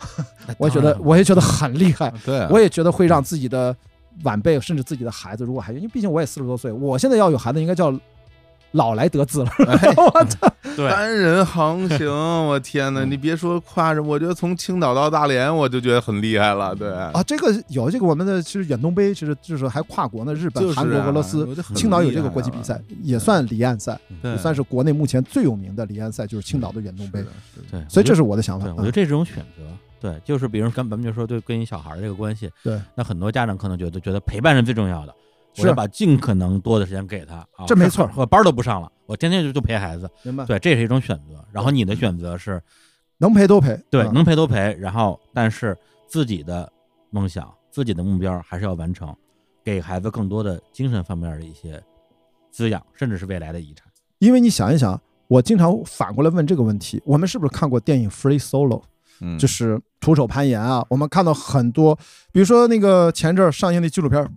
我也觉得我也觉得很厉害，(laughs) 对啊，我也觉得会让自己的晚辈甚至自己的孩子，如果还因为毕竟我也四十多岁，我现在要有孩子应该叫老来得子了，哎。(laughs) 我操！对，单人航行，(laughs) 我天哪！嗯。你别说跨着，我觉得从青岛到大连，我就觉得很厉害了。对，啊，这个有这个我们的其实远东杯，其实就是还跨国呢，日本、就是韩国、啊俄罗斯青岛有这个国际比赛，也算离岸赛，对。也算是国内目前最有名的离岸赛，就是青岛的远东杯。对，所以这是是我的想法我觉得这是种选择。对，就是比如跟咱们就说对跟一小孩儿这个关系，对，那很多家长可能觉得觉得陪伴是最重要的，我是要把尽可能多的时间给他啊，这没错我班儿都不上了，我天天就就陪孩子，明白？对，这是一种选择。然后你的选择是能陪都陪。对，啊能陪都陪，然后但是自己的梦想、自己的目标还是要完成，给孩子更多的精神方面的一些滋养，甚至是未来的遗产。因为你想一想，我经常反过来问这个问题：我们是不是看过电影《Free Solo》？嗯，就是徒手攀岩啊，我们看到很多，比如说那个前阵儿上映的纪录片儿，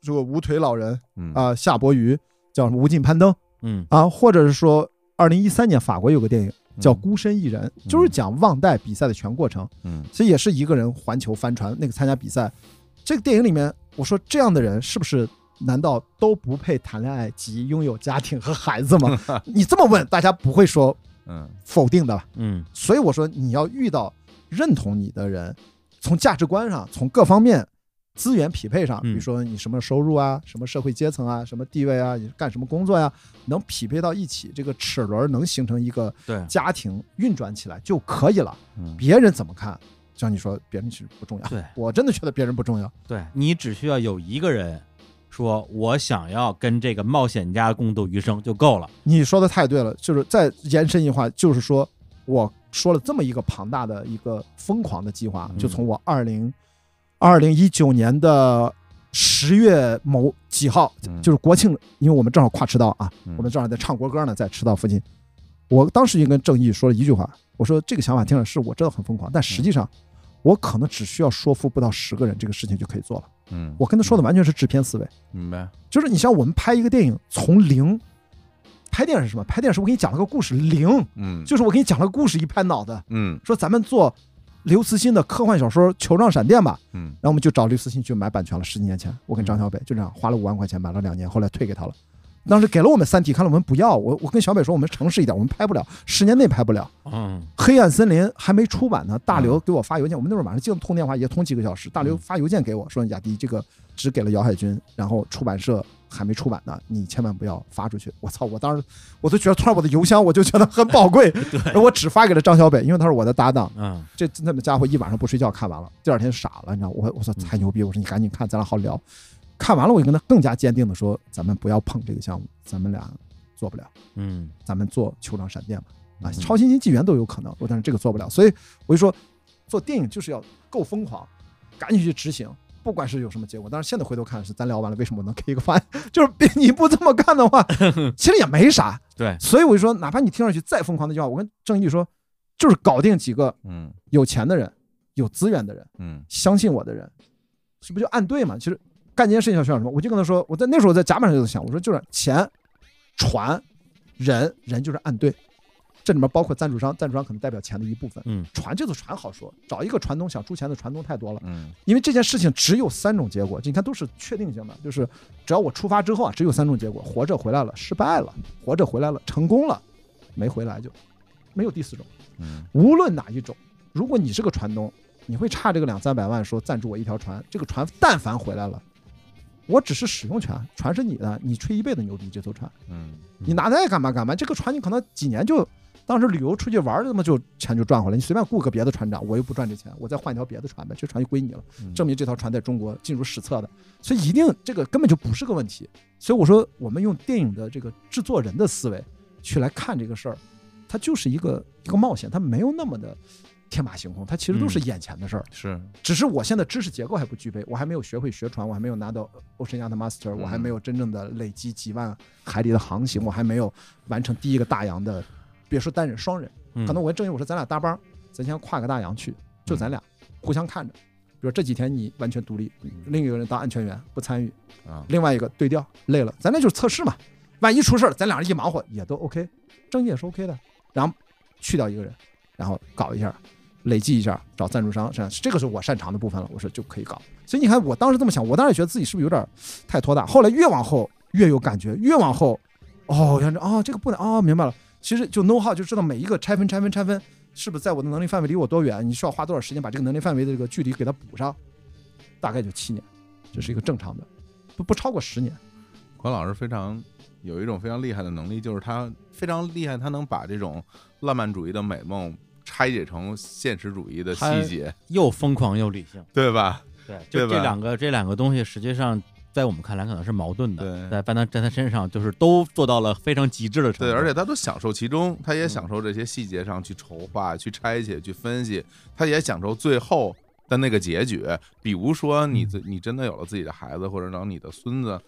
这个无腿老人嗯啊，夏伯渝叫什么无尽攀登嗯啊，或者是说二零一三年法国有个电影叫《嗯孤身一人》，就是讲忘带比赛的全过程。嗯其实也是一个人环球帆船那个参加比赛。这个电影里面，我说这样的人是不是难道都不配谈恋爱及拥有家庭和孩子吗？(laughs) 你这么问，大家不会说嗯否定的吧？嗯所以我说你要遇到认同你的人，从价值观上，从各方面资源匹配上，比嗯如说你什么收入啊，什么社会阶层啊，什么地位啊，你干什么工作呀、能匹配到一起，这个齿轮能形成一个对家庭运转起来就可以了。嗯别人怎么看？像你说，别人其实不重要。对我真的觉得别人不重要。对，你只需要有一个人说我想要跟这个冒险家共度余生就够了。你说的太对了，就是再延伸一句话，就是说我说了这么一个庞大的一个疯狂的计划，嗯就从我二零二零一九年的十月某几号，嗯就是国庆，因为我们正好跨赤道啊，嗯我们正好在唱国歌呢，在赤道附近。我当时就跟郑毅说了一句话，我说这个想法听着是我真的很疯狂，但实际上我可能只需要说服不到十个人，这个事情就可以做了。嗯，我跟他说的完全是制片思维。明白，就是你像我们拍一个电影，从零，拍电影是什么？拍电影是我给你讲了个故事，零嗯就是我给你讲了个故事，一拍脑袋嗯说咱们做刘慈欣的科幻小说《球状闪电》吧，嗯然后我们就找刘慈欣去买版权了。十几年前，我跟张小北就这样花了五万块钱买了两年，后来退给他了。当时给了我们《三体》，看了我们不要，我我跟小北说，我们诚实一点，我们拍不了，十年内拍不了。嗯黑暗森林还没出版呢，大刘给我发邮件，我们那会儿晚上经常通电话，也通几个小时。大刘嗯发邮件给我说：“雅迪，这个只给了姚海军，然后出版社还没出版呢，你千万不要发出去。”我操！我当时我都觉得，突然我的邮箱我就觉得很宝贵，(laughs) 而我只发给了张小北，因为他是我的搭档。嗯这那么家伙一晚上不睡觉看完了，第二天傻了，你知道？我我说太牛逼！我说你赶紧看，咱俩好聊。看完了，我就跟他更加坚定的说：“咱们不要碰这个项目，咱们俩做不了。”嗯咱们做球场闪电吧，啊，嗯超新星纪元都有可能，我但是这个做不了，所以我就说，做电影就是要够疯狂，赶紧去执行，不管是有什么结果。但是现在回头看是咱聊完了，为什么我能给一个方案？(laughs) 就是你不这么干的话，(laughs) 其实也没啥。对，所以我就说，哪怕你听上去再疯狂的句话，我跟郑毅说，就是搞定几个嗯有钱的人、有资源的人、嗯相信我的人，这不就按对嘛？其实干这件事情要需要什么？我就跟他说，我在那时候我在甲板上就在想，我说就是钱、船、人，人就是按对。这里面包括赞助商，赞助商可能代表钱的一部分。嗯船这个船好说，找一个船东想出钱的船东太多了，嗯因为这件事情只有三种结果，你看都是确定性的，就是只要我出发之后啊，只有三种结果：活着回来了，失败了；活着回来了，成功了；没回来就没有第四种。嗯无论哪一种，如果你是个船东，你会差这个两三百万说赞助我一条船，这个船但凡回来了，我只是使用权，船是你的，你吹一辈子牛逼这艘船，嗯你拿它爱干嘛干嘛，这个船你可能几年就，当时旅游出去玩儿，那么就钱就赚回来。你随便雇个别的船长，我又不赚这钱，我再换一条别的船呗，这船就归你了，嗯证明这条船在中国进入史册的。所以一定这个根本就不是个问题。所以我说，我们用电影的这个制作人的思维去来看这个事儿，它就是一个一个冒险，它没有那么的天马行空，它其实都是嗯眼前的事儿。是只是我现在知识结构还不具备，我还没有学会学船，我还没有拿到 Ocean Yacht Master，我还没有真正的累积几万海里的航行，我还没有完成第一个大洋的，别说单人双人，嗯可能我跟郑毅我说咱俩搭帮，咱先跨个大洋去，就咱俩互相看着，比如这几天你完全独立，另一个人当安全员不参与，啊，另外一个对调累了，咱那就是测试嘛，万一出事儿，咱俩人一忙活也都 OK，郑毅也是 OK 的，然后去掉一个人，然后搞一下。累计一下，找赞助商，这样这个是我擅长的部分了，我说就可以搞。所以你看，我当时这么想，我当时觉得自己是不是有点太拖大？后来越往后越有感觉，越往后，哦，原来哦这个不能哦，明白了。其实就 know how 就知道每一个拆分拆分拆分，是不是在我的能力范围离我多远？你需要花多少时间把这个能力范围的这个距离给它补上？大概就七年，这是一个正常的，不不超过十年。关老师非常有一种非常厉害的能力，就是他非常厉害，他能把这种浪漫主义的美梦拆解成现实主义的细节，又疯狂又理性，对吧？对，就这两个这两个东西，实际上在我们看来可能是矛盾的，对在但他在他身上就是都做到了非常极致的程度，对，而且他都享受其中，他也享受这些细节上去筹划、去拆解、去分析，他也享受最后的那个结局。比如说，你自你真的有了自己的孩子，或者让你的孙子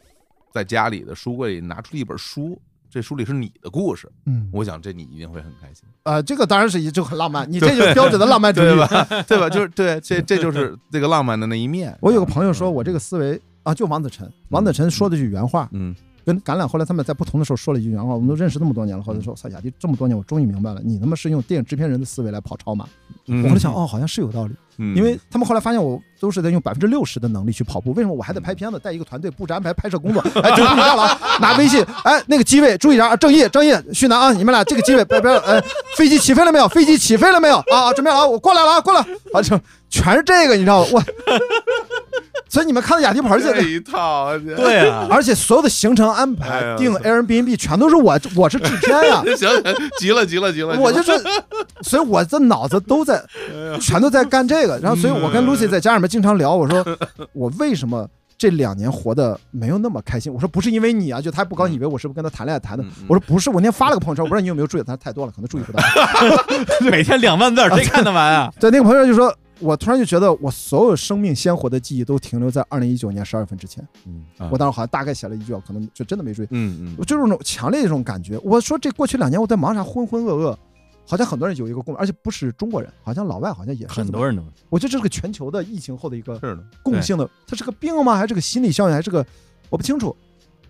在家里的书柜里拿出一本书，这书里是你的故事，嗯，我想这你一定会很开心，呃，这个当然是一就很浪漫，你这就是标准的浪漫主义对？吧？(laughs) 对吧？就是对，这这就是这个浪漫的那一面。我有个朋友说我这个思维啊，就王子晨，王子晨说的句原话，嗯跟橄榄后来他们在不同的时候说了一句原话，我们都认识那么多年了，后来说，操雅迪这么多年，我终于明白了，你他妈是用电影制片人的思维来跑超马。嗯，我后来想，哦，好像是有道理，嗯，因为他们后来发现我都是在用百分之六十的能力去跑步，为什么我还得拍片子，带一个团队布置安排拍摄工作？哎，注意到了啊，拿微信，哎，那个机位注意一下啊，郑毅、郑毅、旭南啊，你们俩这个机位，别别，哎，飞机起飞了没有？飞机起飞了没有？啊，啊准备好我过来了啊，过来，啊，就全是这个，你知道吗？我，所以你们看到雅迪跑这这一套，对啊，(laughs) 而且所有的行程安排、订 Airbnb 全都是我，我是制片呀，(laughs) 行行，急了急了急了，我就是，所以我的脑子都在，全都在干这个。然后，所以我跟 Lucy 在家里面经常聊，我说 (laughs) 我为什么这两年活得没有那么开心？我说不是因为你啊，就他不高兴，以为我是不是跟他谈恋爱谈的。我说不是，我那天发了个朋友圈，我不知道你有没有注意，他太多了，可能注意不到。每天两万字儿，谁看得完啊？对，那个朋友就说。我突然就觉得，我所有生命鲜活的记忆都停留在二零一九年十二月份之前。嗯啊我当时好像大概写了一句，可能就真的没注意。嗯嗯我就是那种强烈的这种感觉。我说这过去两年我在忙啥，浑浑噩噩，好像很多人有一个共，而且不是中国人，好像老外好像也是很多人都我觉得这是个全球的疫情后的一个共性的，它是个病吗？还是个心理效应？还是个我不清楚，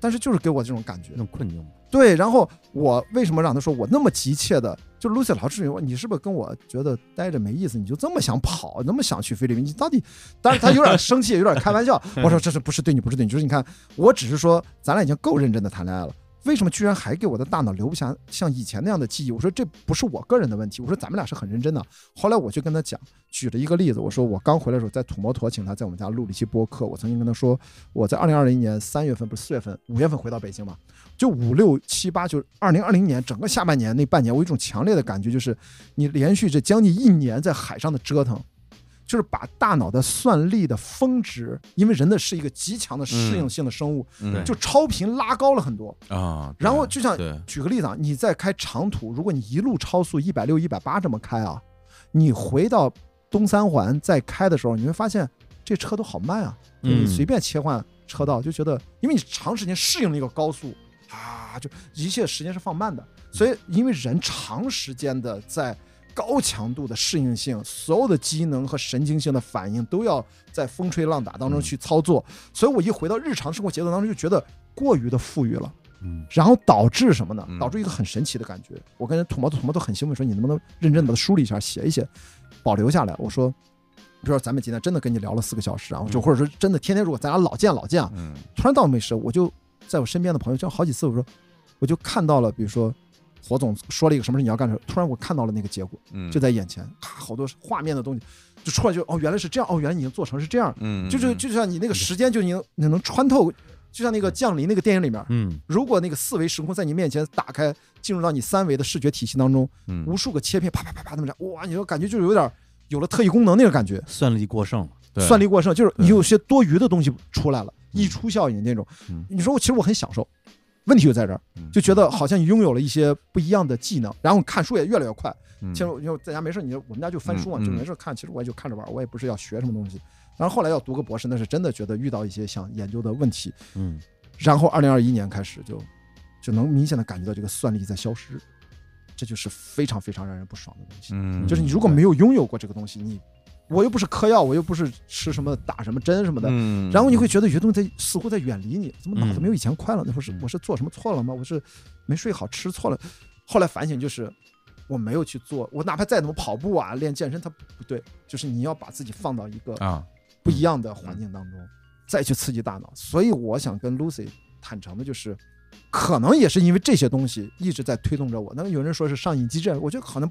但是就是给我这种感觉那。种困境。对，然后我为什么让他说我那么急切的？就 Lucy 老师，你是不是跟我觉得待着没意思？你就这么想跑，那么想去菲律宾？你到底？但是他有点生气，有点开玩笑。我说这是不是对你不是对你？就是你看，我只是说咱俩已经够认真的谈恋爱了。为什么居然还给我的大脑留不下像以前那样的记忆？我说这不是我个人的问题，我说咱们俩是很认真的。后来我就跟他讲，举了一个例子，我说我刚回来的时候在土摩托请他在我们家录了一期播客，我曾经跟他说，我在二零二零年三月份不是四月份五月份回到北京嘛，就五六七八，就二零二零年整个下半年那半年，我有一种强烈的感觉，就是你连续这将近一年在海上的折腾。就是把大脑的算力的峰值，因为人的是一个极强的适应性的生物，嗯就超频拉高了很多。啊，对然后就像举个例子啊，你在开长途，如果你一路超速一百六、一百八这么开啊，你回到东三环再开的时候，你会发现这车都好慢啊。就你嗯随便切换车道，就觉得因为你长时间适应了一个高速啊，就一切时间是放慢的。所以因为人长时间的在高强度的适应性，所有的机能和神经性的反应都要在风吹浪打当中去操作，所以我一回到日常生活节奏当中，就觉得过于的富裕了。嗯，然后导致什么呢嗯？导致一个很神奇的感觉。我跟土毛土毛都很兴奋，说你能不能认真的把它梳理一下，写一写，保留下来。我说，比如说咱们今天真的跟你聊了四个小时啊，就或者说真的天天如果咱俩老见老见啊，嗯突然到没事，我就在我身边的朋友，就好几次我说，我就看到了，比如说火总说了一个什么事你要干什么，突然我看到了那个结果，嗯，就在眼前，咔，好多画面的东西就出来就，哦，原来是这样，哦，原来你已经做成是这样，嗯，就是就像你那个时间就已经你能穿透就像那个降临那个电影里面，嗯如果那个四维时空在你面前打开，进入到你三维的视觉体系当中，嗯。无数个切片啪啪啪啪那么着，哇，你就感觉就是有点有了特异功能那种感觉，算力过剩了，对。算力过剩，就是你有些多余的东西出来了，溢出效应那种嗯。你说我其实我很享受，问题就在这儿，嗯就觉得好像拥有了一些不一样的技能，然后看书也越来越快。嗯其实因为在家没事，你就我们家就翻书嘛，就没事看。其实我也就看着玩，我也不是要学什么东西。然后后来要读个博士，那是真的觉得遇到一些想研究的问题。嗯然后二零二一年开始就就能明显的感觉到这个算力在消失，这就是非常非常让人不爽的东西。嗯，就是你如果没有拥有过这个东西，你我又不是嗑药，我又不是吃什么打什么针什么的，嗯，然后你会觉得有些东西在似乎在远离你，怎么脑子嗯没有以前快了？那不是嗯我是做什么错了吗？我是没睡好，吃错了。后来反省就是我没有去做，我哪怕再怎么跑步啊、练健身，它不对，就是你要把自己放到一个啊，不一样的环境当中，再去刺激大脑。所以我想跟 Lucy 坦诚的就是，可能也是因为这些东西一直在推动着我。那有人说是上瘾机制，我觉得可能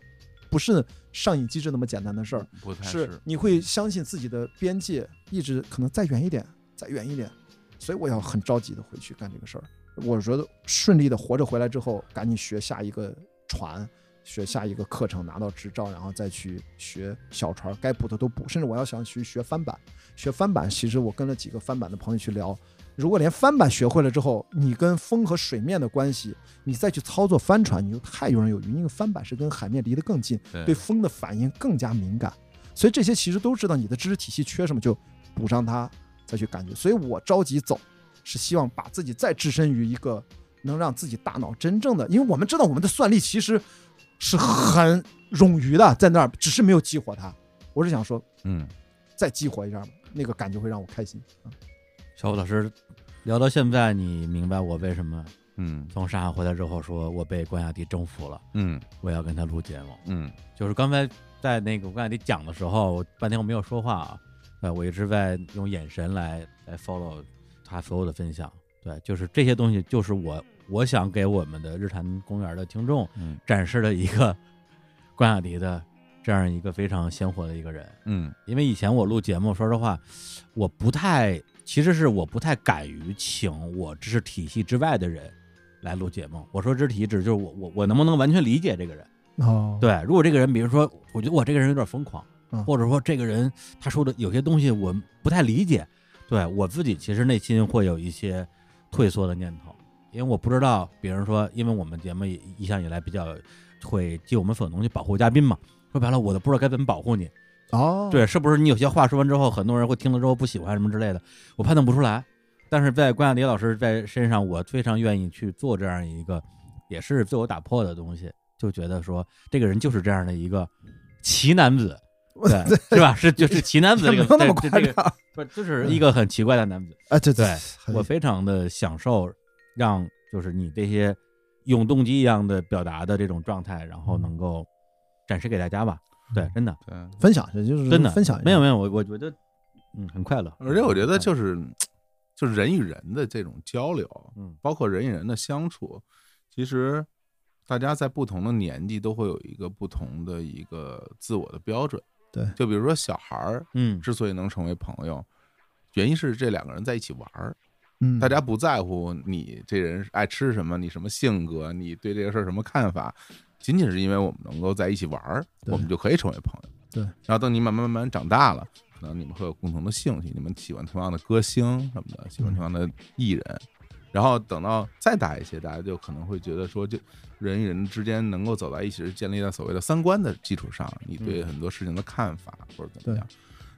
不是上瘾机制那么简单的事儿，不太是你会相信自己的边界一直可能再远一点，再远一点。所以我要很着急的回去干这个事儿。我觉得顺利的活着回来之后，赶紧学下一个船，学下一个课程，拿到执照，然后再去学小船，该补的都补。甚至我要想去学翻板，学翻板。其实我跟了几个翻板的朋友去聊，如果连翻板学会了之后，你跟风和水面的关系，你再去操作帆船，你就太游刃有余。因为翻板是跟海面离得更近，对对风的反应更加敏感。所以这些其实都知道你的知识体系缺什么，就补上它，再去感觉。所以我着急走，是希望把自己再置身于一个能让自己大脑真正的，因为我们知道我们的算力其实是很冗余的，在那儿只是没有激活它。我是想说，嗯再激活一下吧，那个感觉会让我开心。啊小虎老师聊到现在，你明白我为什么嗯从上海回来之后说我被关雅迪征服了，嗯我要跟他录节目。嗯就是刚才在那个关雅迪讲的时候，我半天我没有说话啊，呃，我一直在用眼神来来 follow 他所有的分享。对，就是这些东西，就是我我想给我们的日坛公园的听众嗯展示的一个 (laughs) 关雅迪的这样一个非常鲜活的一个人。嗯因为以前我录节目，说实话，我不太，其实是我不太敢于请我知识体系之外的人来录节目。我说知识体系指就是我我我能不能完全理解这个人？哦，对，如果这个人，比如说，我觉得我这个人有点疯狂，嗯或者说这个人他说的有些东西我不太理解，对我自己其实内心会有一些退缩的念头，因为我不知道，比如说，因为我们节目一一向以来比较会尽我们所能去保护嘉宾嘛，说白了，我都不知道该怎么保护你。哦，对，是不是你有些话说完之后，很多人会听了之后不喜欢什么之类的，我判断不出来。但是在关雅迪老师在身上，我非常愿意去做这样一个，也是自我打破的东西，就觉得说这个人就是这样的一个奇男子，(laughs) 对，(laughs) 是吧？是就是奇男子那么这这个夸张。不就是一个很奇怪的男子。(laughs) 啊，对对我非常的享受让就是你这些永动机一样的表达的这种状态，然后能够展示给大家吧。对，真的对。分享，一下就是真的分享一下。没有没有，我我觉得嗯很快乐，而且我觉得就是就是人与人的这种交流，嗯包括人与人的相处，其实大家在不同的年纪都会有一个不同的一个自我的标准。对就比如说小孩儿嗯之所以能成为朋友，原因是这两个人在一起玩儿，嗯，大家不在乎你这人爱吃什么，你什么性格，你对这个事儿什么看法，仅仅是因为我们能够在一起玩儿，我们就可以成为朋友。对，然后等你慢慢慢慢长大了，可能你们会有共同的兴趣，你们喜欢同样的歌星什么的，喜欢同样的艺人。然后等到再大一些，大家就可能会觉得说，就人与人之间能够走在一起，是建立在所谓的三观的基础上，你对很多事情的看法或者怎么样。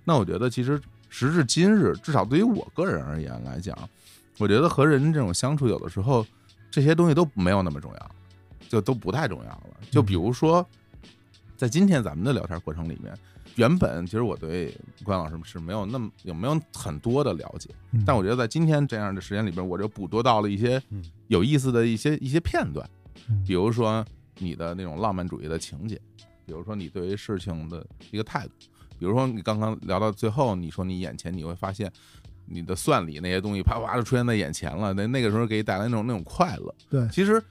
那我觉得，其实时至今日，至少对于我个人而言来讲，我觉得和人这种相处，有的时候这些东西都没有那么重要，就都不太重要了。就比如说，在今天咱们的聊天过程里面，原本其实我对关老师是没有那么有没有很多的了解，嗯。但我觉得在今天这样的时间里边，我就捕捉到了一些嗯有意思的一些一些片段，嗯。比如说你的那种浪漫主义的情节，比如说你对于事情的一个态度，比如说你刚刚聊到最后，你说你眼前你会发现你的算理那些东西啪啪就出现在眼前了，那那个时候给你带来那种那种快乐。对。其实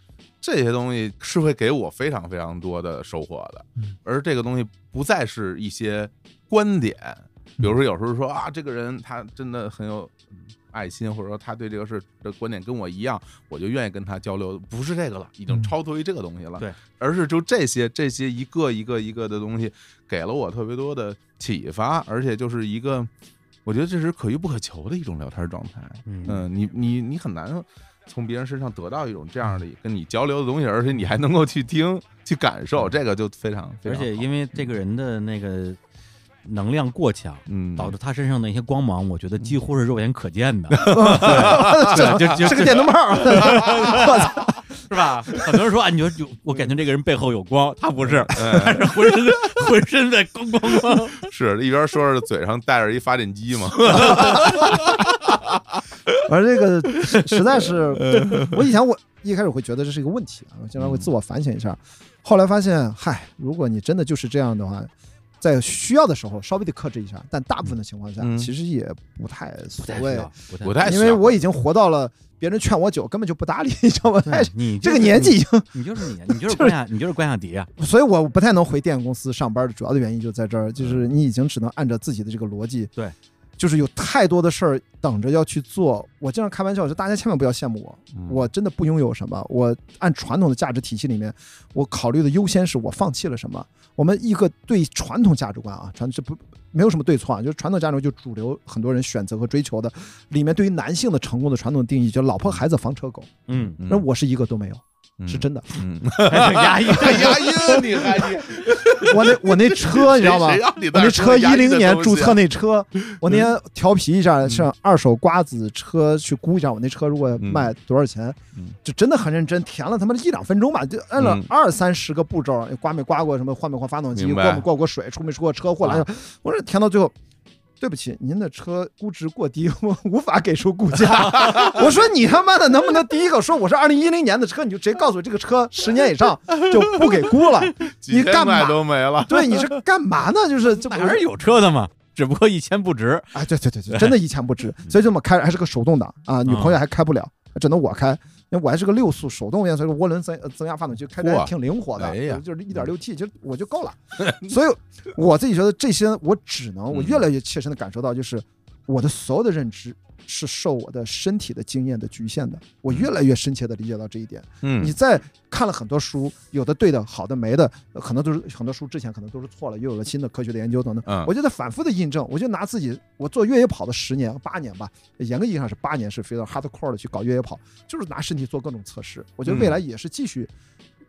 这些东西是会给我非常非常多的收获的嗯，而这个东西不再是一些观点，比如说有时候说啊，这个人他真的很有爱心，或者说他对这个事的观点跟我一样，我就愿意跟他交流。不是这个了，已经嗯超脱于这个东西了。对，而是就这些这些一个一个一个的东西，给了我特别多的启发，而且就是一个，我觉得这是可遇不可求的一种聊天状态。嗯嗯，你你你很难从别人身上得到一种这样的跟你交流的东西，而且你还能够去听去感受，这个就非常非而常而且因为这个人的那个能量过强，嗯导致他身上的一些光芒，我觉得几乎是肉眼可见的，(laughs) 对就就 (laughs) 是个电灯泡，我操！是吧？很多人说啊，你说有，我感觉这个人背后有光，他不是，(laughs) 哎他是浑身浑身在咣咣咣。是一边说着嘴上带着一发电机嘛，而这个实实在是，我以前我一开始会觉得这是一个问题啊，我经常会自我反省一下，后来发现，嗨，如果你真的就是这样的话，在需要的时候稍微的克制一下，但大部分的情况下，嗯其实也不太所谓，不太因为我已经活到了别人劝我酒根本就不搭理，你知道吗？对你这个年纪已经，你就是你，你就是关雅，你就是关雅迪啊。所以我不太能回电影公司上班的主要的原因就在这儿，就是你已经只能按照自己的这个逻辑，对，就是有太多的事儿等着要去做。我经常开玩笑说，大家千万不要羡慕我，嗯我真的不拥有什么。我按传统的价值体系里面，我考虑的优先是我放弃了什么。我们一个对传统价值观啊，传这不没有什么对错啊，就是传统价值观就主流很多人选择和追求的，里面对于男性的成功的传统定义，就老婆孩子房车狗，嗯，嗯那我是一个都没有，是真的。嗯，(laughs) 压抑。太压抑了，你还你。(laughs) 我那我那车你知道吗？我那车一零年注册那那车，(laughs) 我那天调皮一下，上二手瓜子车去估一下，我那车如果卖多少钱嗯，就真的很认真，填了他妈的一两分钟吧，就按了嗯。二三十个步骤，刮没刮过什么，换没换发动机，过没过过水，出没出过车祸了，我说填到最后。对不起，您的车估值过低，(laughs) 我无法给出估价。我说你他妈的能不能第一个说我是二零一零年的车，你就直接告诉我这个车十年以上就不给估了。(laughs) 你干嘛都没了？对，你是干嘛呢？就是这不哪儿有车的嘛？只不过一千不值。哎，对对对对，真的一钱不值，所以这么开还是个手动挡啊，女朋友还开不了，只能我开。因为我还是个六速手动变速，涡轮增呃增压发动机，开的还挺灵活的，哎就是一点六 T，就我就够了。(laughs) 所以我自己觉得这些，我只能我越来越切身的感受到，就是我的所有的认知是受我的身体的经验的局限的。我越来越深切的理解到这一点。嗯你在看了很多书，有的对的，好的没的，呃可能都是很多书之前可能都是错了，又有了新的科学的研究等等。嗯我就在反复的印证，我就拿自己我做越野跑的十年八年吧，严格意义上是八年，是非常 hardcore 的去搞越野跑，就是拿身体做各种测试。我觉得未来也是继续，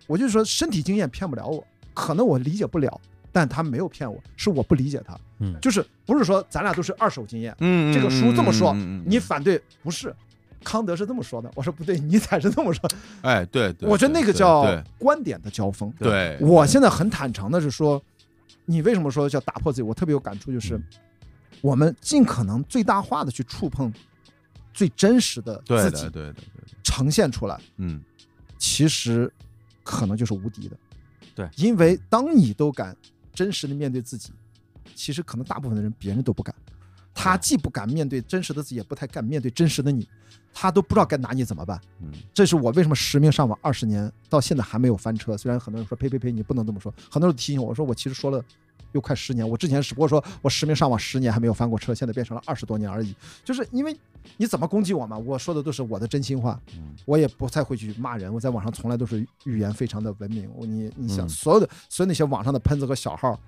我就说身体经验骗不了我，可能我理解不了。但他没有骗我，是我不理解他，嗯就是不是说咱俩都是二手经验，嗯，这个书这么说你反对不是？康德是这么说的，我说不对，尼采是这么说。哎，对对，我觉得那个叫观点的交锋。对，我现在很坦诚的是说，你为什么说叫打破自己？我特别有感触，就是嗯我们尽可能最大化的去触碰最真实的自己，对对的对，呈现出来，嗯其实可能就是无敌的。对因为当你都敢真实的面对自己，其实可能大部分的人别人都不敢。他既不敢面对真实的自己，也不太敢面对真实的你，他都不知道该拿你怎么办。嗯这是我为什么实名上网二十年到现在还没有翻车。虽然很多人说呸呸呸，你不能这么说，很多人提醒我，我说我其实说了又快十年，我之前只不过说我实名上网十年还没有翻过车，现在变成了二十多年而已。就是因为你怎么攻击我嘛，我说的都是我的真心话，嗯我也不太会去骂人，我在网上从来都是语言非常的文明。我你你想嗯所有的所有那些网上的喷子和小号。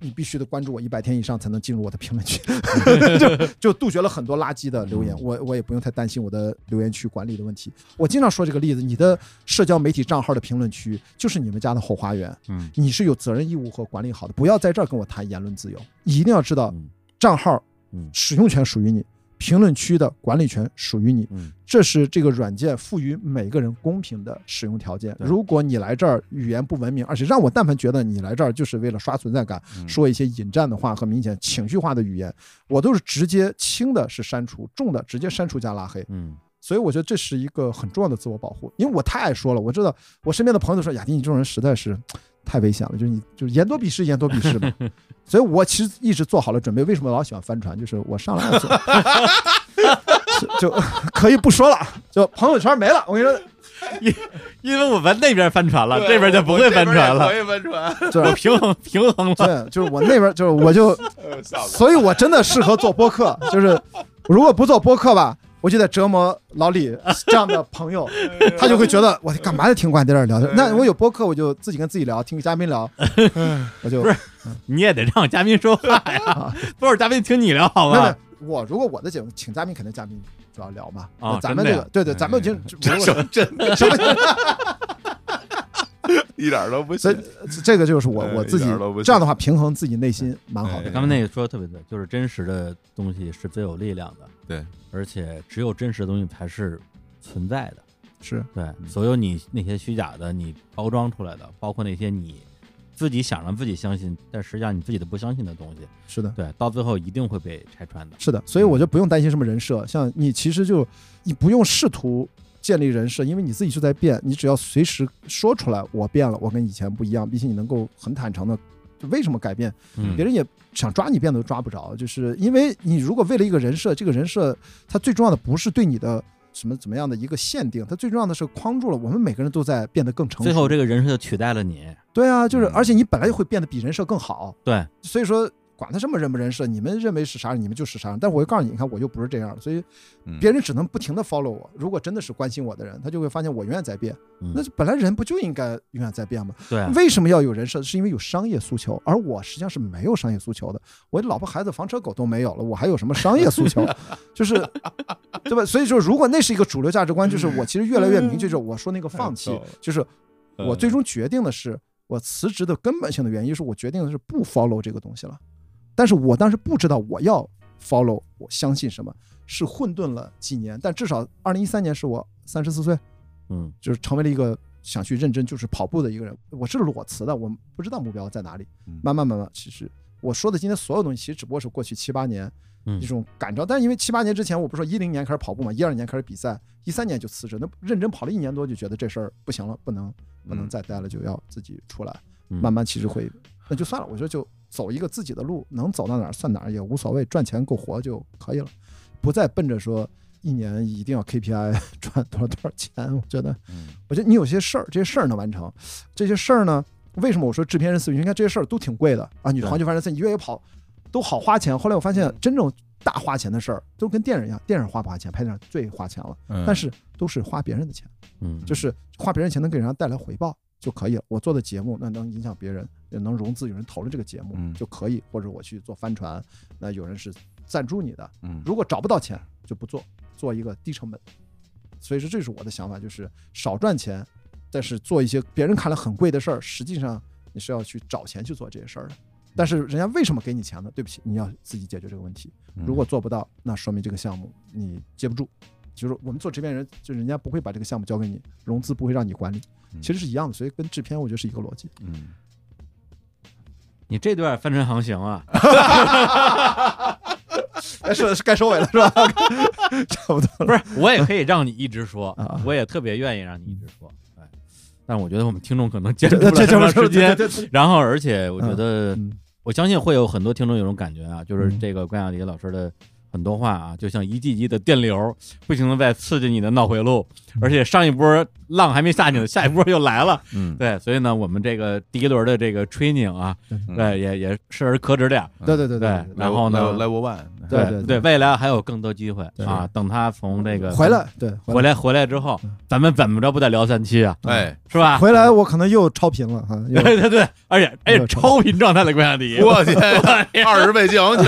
你必须得关注我一百天以上才能进入我的评论区，(laughs) 就就杜绝了很多垃圾的留言。嗯我我也不用太担心我的留言区管理的问题。我经常说这个例子，你的社交媒体账号的评论区就是你们家的后花园，嗯你是有责任义务和管理好的。不要在这儿跟我谈言论自由，一定要知道嗯账号嗯使用权属于你，评论区的管理权属于你。嗯这是这个软件赋予每个人公平的使用条件。如果你来这儿语言不文明，而且让我但凡觉得你来这儿就是为了刷存在感，嗯说一些引战的话和明显情绪化的语言，我都是直接轻的是删除，重的直接删除加拉黑。嗯所以我觉得这是一个很重要的自我保护，因为我太爱说了，我知道我身边的朋友都说雅迪你这种人实在是太危险了，就是你就是言多必失，言多必失嘛。(laughs) 所以我其实一直做好了准备，为什么老喜欢翻船？就是我上来就 (laughs) 就就可以不说了，就朋友圈没了。我跟你说，因因为我们那边翻船了，这边就不会翻船了不会翻船，就是 (laughs) 平衡平衡了。对，就是我那边就是我就，所以我真的适合做播客。就是如果不做播客吧，我就在折磨老李这样的朋友，(laughs) 他就会觉得我 (laughs) 干嘛要听关在这儿聊天？那我有播客，我就自己跟自己聊，听个嘉宾聊，(laughs) 我就不是你也得让嘉宾说话呀，多少嘉宾听你聊好吧？我如果我的节目请嘉宾，肯定嘉宾主要聊嘛。啊，咱们这个对对，咱们就什么真的什么。一点都不行，这个就是我我自己这样的话平衡自己内心蛮好的。他们那个说的特别对，就是真实的东西是最有力量的，对，而且只有真实的东西才是存在的，是对。所有你那些虚假的，你包装出来的，包括那些你自己想让自己相信，但实际上你自己都不相信的东西，是的，对，到最后一定会被拆穿的。是的，所以我就不用担心什么人设，像你其实就你不用试图。建立人设，因为你自己就在变，你只要随时说出来，我变了，我跟以前不一样，并且你能够很坦诚的，就为什么改变，别人也想抓你变都抓不着，就是因为你如果为了一个人设，这个人设它最重要的不是对你的什么怎么样的一个限定，它最重要的是框住了我们每个人都在变得更成熟，最后这个人设取代了你，对啊，就是而且你本来就会变得比人设更好，对，所以说。管他什么人不人设，你们认为是啥人，你们就是啥人。但我就告诉你，你看我就不是这样所以别人只能不停的 follow 我。如果真的是关心我的人，他就会发现我永远在变。那本来人不就应该永远在变吗？对。为什么要有人设？是因为有商业诉求，而我实际上是没有商业诉求的。我老婆孩子房车狗都没有了，我还有什么商业诉求？(laughs) 就是，对吧？所以说，如果那是一个主流价值观，就是我其实越来越明确，就是我说那个放弃，就是我最终决定的是，我辞职的根本性的原因是我决定的是不 follow 这个东西了。但是我当时不知道我要 follow，我相信什么是混沌了几年，但至少二零一三年是我三十四岁，嗯，就是成为了一个想去认真就是跑步的一个人。我是裸辞的，我不知道目标在哪里。慢慢慢慢，其实我说的今天所有东西，其实只不过是过去七八年一种感召。但是因为七八年之前，我不是说一零年开始跑步嘛，一二年开始比赛，一三年就辞职，那认真跑了一年多，就觉得这事儿不行了，不能不能再待了，就要自己出来。慢慢其实会，那就算了，我觉得就。走一个自己的路，能走到哪儿算哪儿也无所谓，赚钱够活就可以了，不再奔着说一年一定要 KPI (laughs) 赚多少多少钱。我觉得，我觉得你有些事儿，这些事儿能完成，这些事儿呢，为什么我说制片人思维？你看这些事儿都挺贵的啊，你黄金发人赛，你越野跑都好花钱。后来我发现，真正大花钱的事儿都跟电影一样，电影花不花钱？拍电影最花钱了，但是都是花别人的钱，嗯，就是花别人钱能给人家带来回报。就可以了。我做的节目，那能影响别人，也能融资，有人投了这个节目就可以。或者我去做帆船，那有人是赞助你的。如果找不到钱，就不做，做一个低成本。所以说，这是我的想法，就是少赚钱，但是做一些别人看来很贵的事儿，实际上你是要去找钱去做这些事儿的。但是人家为什么给你钱呢？对不起，你要自己解决这个问题。如果做不到，那说明这个项目你接不住。就是我们做制片人，就人家不会把这个项目交给你，融资不会让你管理。其实是一样的，所以跟制片我觉得是一个逻辑。嗯，你这段帆船航行啊，(laughs) 该收该收尾了是吧？(laughs) 差不多，不是我也可以让你一直说，我也特别愿意让你一直说。哎，但我觉得我们听众可能坚持不了 (laughs) 这么长时间。然后，而且我觉得，我相信会有很多听众有种感觉啊，就是这个关雅迪老师的。很多话啊，就像一季季的电流，不停的在刺激你的脑回路，而且上一波浪还没下去呢，下一波又来了。嗯，对，所以呢，我们这个第一轮的这个 training 啊，对，也也适而可止点。对对对对。然后呢，level one。对对对，未来还有更多机会啊！等他从这个回来，对，回来回来之后，咱们怎么着不得聊三期啊？哎，是吧？回来我可能又超频了哈。对对 (laughs) 对，而且而且超频状态的关下迪，(laughs) 我天，(laughs) 二十倍降王权，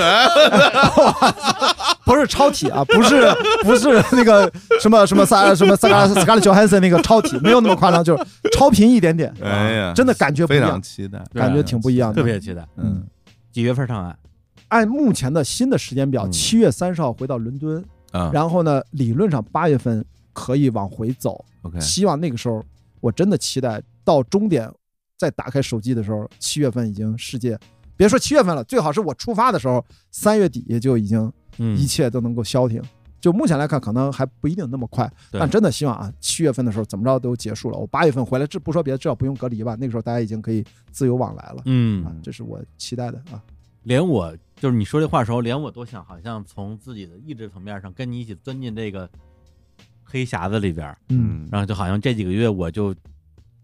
不是超体啊，不是不是那个什么什么萨什么萨卡斯卡利乔汉森那个超体，没有那么夸张，就是超频一点点。哎呀，真的感觉非常期待，感觉挺不一样的，特别期待。嗯，几月份上岸？按目前的新的时间表，七月三十号回到伦敦，然后呢，理论上八月份可以往回走。OK，希望那个时候，我真的期待到终点，再打开手机的时候，七月份已经世界，别说七月份了，最好是我出发的时候，三月底就已经一切都能够消停。就目前来看，可能还不一定那么快，但真的希望啊，七月份的时候怎么着都结束了。我八月份回来，这不说别的，至少不用隔离吧？那个时候大家已经可以自由往来了。嗯，这是我期待的啊。连我就是你说这话的时候，连我都想，好像从自己的意志层面上跟你一起钻进这个黑匣子里边嗯，然后就好像这几个月我就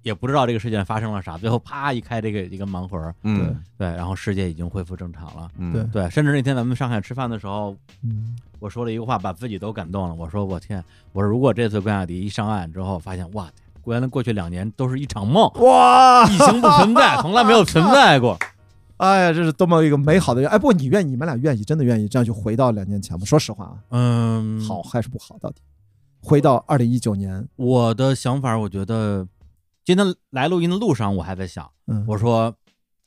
也不知道这个事件发生了啥，最后啪一开这个一个盲盒，嗯对，然后世界已经恢复正常了。嗯对对，甚至那天咱们上海吃饭的时候，嗯，我说了一个话，把自己都感动了。我说我天，我说如果这次关雅迪一上岸之后，发现哇，原来过去两年都是一场梦，哇，疫情不存在，(laughs) 从来没有存在过。哎呀，这是多么一个美好的愿！哎，不过你愿意，你们俩愿意，真的愿意这样就回到两年前吗？说实话啊，嗯，好还是不好？到底回到二零一九年，我的想法，我觉得今天来录音的路上，我还在想，嗯，我说，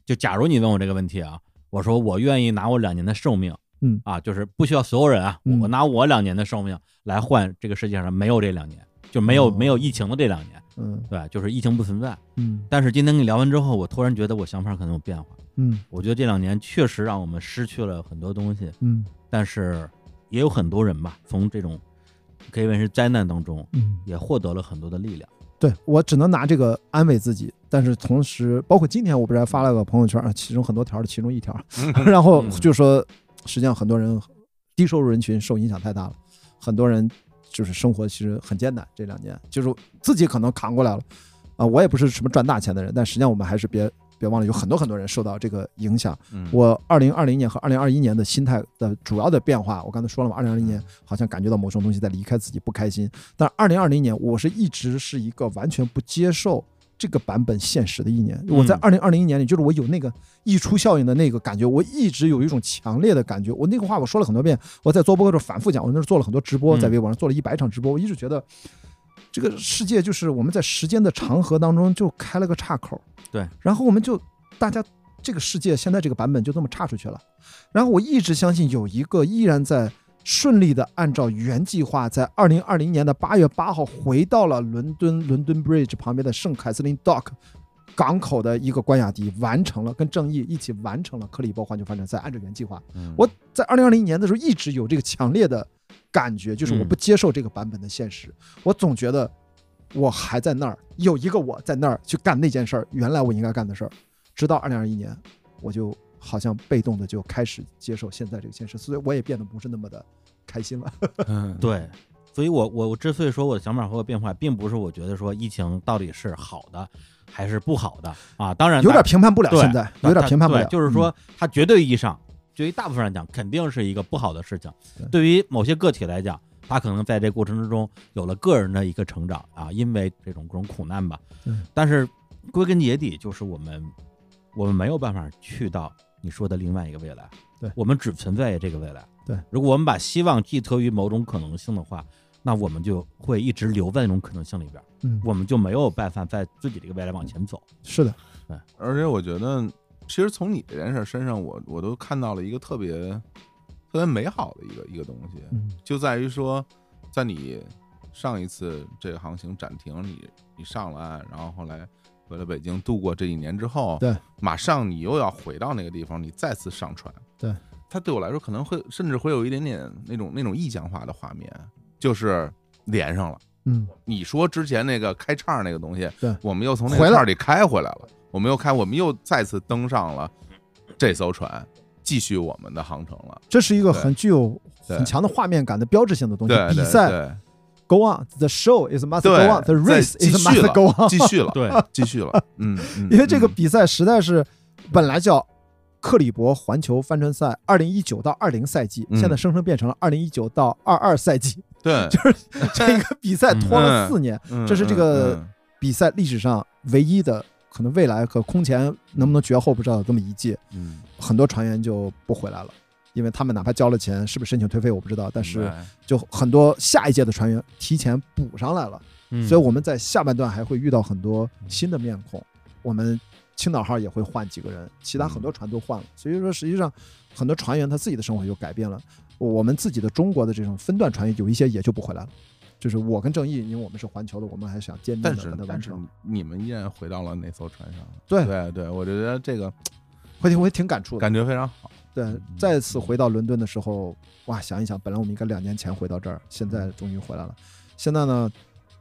就假如你问我这个问题啊，我说我愿意拿我两年的寿命，嗯啊，就是不需要所有人啊，嗯我拿我两年的寿命来换这个世界上没有这两年，就没有、哦没有疫情的这两年，嗯对？就是疫情不存在。嗯但是今天跟你聊完之后，我突然觉得我想法可能有变化。嗯。我觉得这两年确实让我们失去了很多东西，嗯。但是也有很多人吧，从这种可以问是灾难当中，嗯，也获得了很多的力量。对我只能拿这个安慰自己，但是同时，包括今天我不是还发了个朋友圈啊，其中很多条的其中一条，(laughs) 然后就说，实际上很多人低收入人群受影响太大了，很多人就是生活其实很艰难，这两年就是自己可能扛过来了，啊，我也不是什么赚大钱的人，但实际上我们还是别别忘了，有很多很多人受到这个影响。嗯我二零二零年和二零二一年的心态的主要的变化，我刚才说了嘛，二零二零年好像感觉到某种东西在离开自己，不开心。但二零二零年，我是一直是一个完全不接受这个版本现实的一年。我在二零二零年里，就是我有那个溢出效应的那个感觉，我一直有一种强烈的感觉。我那个话我说了很多遍，我在做播客的时候反复讲，我那时候做了很多直播，在微博上做了一百场直播，我一直觉得。这个世界就是我们在时间的长河当中就开了个岔口，对，然后我们就大家这个世界现在这个版本就这么岔出去了。然后我一直相信有一个依然在顺利的按照原计划，在二零二零年的八月八号回到了伦敦伦敦 Bridge 旁边的圣凯瑟琳 Dock 港口的一个关雅迪，完成了跟正义一起完成了克里伯环球帆船赛，按照原计划。嗯我在二零二零年的时候一直有这个强烈的感觉，就是我不接受这个版本的现实，我总觉得我还在那儿有一个我在那儿去干那件事儿，原来我应该干的事儿。直到二零二一年，我就好像被动的就开始接受现在这个现实，所以我也变得不是那么的开心了。嗯。对，所以我我我之所以说我的想法会有变化，并不是我觉得说疫情到底是好的还是不好的。啊，当然有点评判不了，现在有点评判不了，就是说它绝对意义上，对于大部分人来讲，肯定是一个不好的事情。对对于某些个体来讲，他可能在这过程之中有了个人的一个成长啊，因为这种各种苦难吧对。但是归根结底，就是我们我们没有办法去到你说的另外一个未来。对我们只存在于这个未来。对，如果我们把希望寄托于某种可能性的话，那我们就会一直留在那种可能性里边，嗯，我们就没有办法在自己这个未来往前走。是的，而且我觉得，其实从你这件事身上，我我都看到了一个特别特别美好的一个一个东西，嗯。就在于说，在你上一次这个航行暂停，你你上了岸，然后后来回了北京度过这一年之后，对，马上你又要回到那个地方，你再次上船，对，它对我来说可能会甚至会有一点点那种那种意象化的画面，就是连上了。嗯，你说之前那个开叉那个东西，对我们又从那个叉里开回来了，我们又开，我们又再次登上了这艘船，继续我们的航程了。这是一个很具有很强的画面感的标志性的东西对，。对比赛 go on，the show is must go on，the race is must go on。继续了，(laughs) 对，继续了，嗯，嗯因为这个嗯比赛实在是本来叫克里伯环球帆船赛二零一九到二零赛季，嗯现在生生变成了二零一九到二二赛季，对，(laughs) 就是 (laughs) 这个比赛拖了四年，嗯这是这个嗯比赛历史上唯一的，可能未来和空前能不能绝后不知道这么一届，嗯，很多船员就不回来了。因为他们哪怕交了钱，是不是申请退费我不知道，但是就很多下一届的船员提前补上来了，嗯。所以我们在下半段还会遇到很多新的面孔，我们青岛号也会换几个人，其他很多船都换了，所以说实际上很多船员他自己的生活就改变了，我们自己的中国的这种分段船员有一些也就不回来了，就是我跟郑毅，因为我们是环球的，我们还想坚定的完成，你们依然回到了那艘船上，对对对，我觉得这个会挺会挺感触的。感觉非常好，对，再次回到伦敦的时候，哇，想一想，本来我们应该两年前回到这儿，现在终于回来了。现在呢，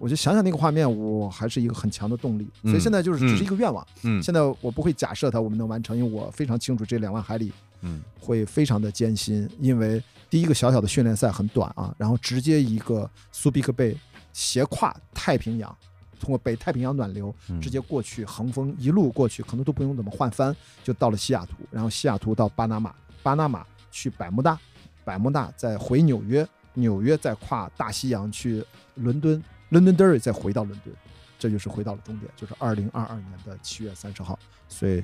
我就想想那个画面，我还是一个很强的动力。所以嗯现在就是只是一个愿望。嗯现在我不会假设它我们能完成，因为我非常清楚这两万海里嗯会非常的艰辛，因为第一个小小的训练赛很短啊，然后直接一个苏比克贝斜跨太平洋，通过北太平洋暖流嗯直接过去，横风一路过去，可能都不用怎么换帆，就到了西雅图，然后西雅图到巴拿马，巴拿马去百慕大，百慕大再回纽约，纽约再跨大西洋去伦敦，Londonderry 再回到伦敦，这就是回到了终点，就是二零二二年的七月三十号。所以，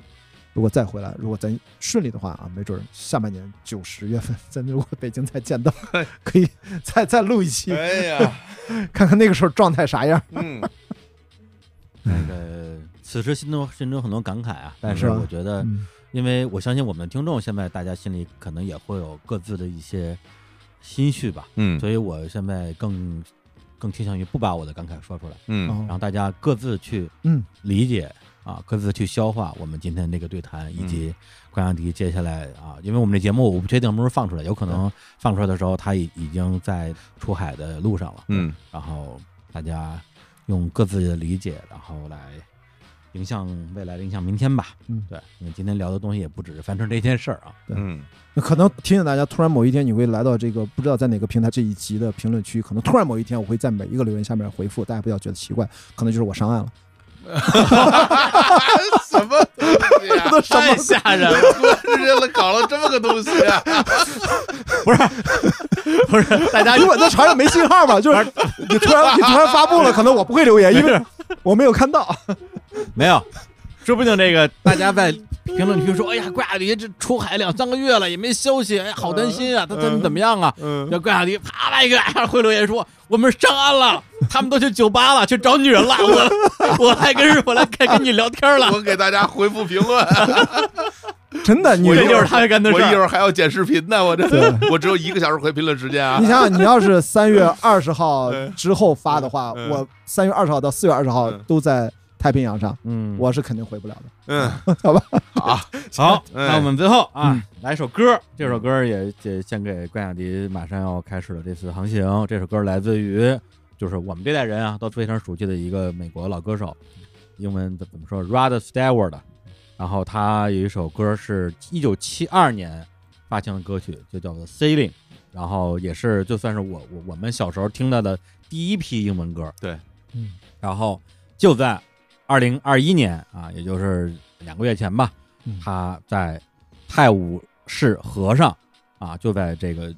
如果再回来，如果咱顺利的话啊，没准儿下半年九十月份，咱如果北京再见到，(laughs) 可以再再录一期，哎呀，(laughs) 看看那个时候状态啥样。嗯，(laughs) 那个此时心中心中很多感慨啊，但是我觉得，嗯因为我相信我们的听众现在大家心里可能也会有各自的一些心绪吧，嗯所以我现在更更倾向于不把我的感慨说出来，嗯。然后大家各自去嗯。理解啊，各自去消化我们今天这个对谈，以及关雅迪接下来啊，因为我们这节目我不确定什么时候放出来，有可能放出来的时候他已已经在出海的路上了，嗯，然后大家用各自的理解，然后来影响未来的影响明天吧。嗯对，因为今天聊的东西也不只是翻车这件事儿啊。嗯那可能提醒大家，突然某一天你会来到这个不知道在哪个平台这一集的评论区，可能突然某一天我会在每一个留言下面回复，大家不要觉得奇怪，可能就是我上岸了。什么东西啊？(laughs) 太吓人了！突然了，(laughs) 搞了这么个东西啊！(laughs) 不是大家因为在船上没信号嘛，就是你突然你突然发布了，可能我不会留言，因为我没有看到。没有，说不定这个 (laughs) 大家在评论区说：“哎呀，怪亚迪这出海两三个月了也没消息，哎，好担心啊，他怎么怎么样啊？”嗯。这怪亚迪啪来一个，(laughs) 回留言说：“我们上岸了，(laughs) 他们都去酒吧了，去找女人了，我我来跟我来跟跟你聊天了。我给大家回复评论，真的，你我一会儿这就是他干的我一会儿。还要剪视频呢，我这我只有一个小时回评论时间啊。你！想想，你要是三月二十号之后发的话，嗯。我三月二十号到四月二十号嗯。都在太平洋上，嗯，我是肯定回不了的。嗯，(laughs) 好吧，好，(laughs) 好，哎那我们最后啊嗯，来一首歌，这首歌也也献给关雅迪马上要开始的这次航行。这首歌来自于就是我们这代人啊都非常熟悉的一个美国老歌手，英文怎么说？Rod Stewart。然后他有一首歌是一九七二年发行的歌曲，就叫做《Sailing》，然后也是就算是我我我们小时候听到的第一批英文歌。对，嗯，然后就在二零二一年啊，也就是两个月前吧，嗯他在泰晤士河上啊，就在这个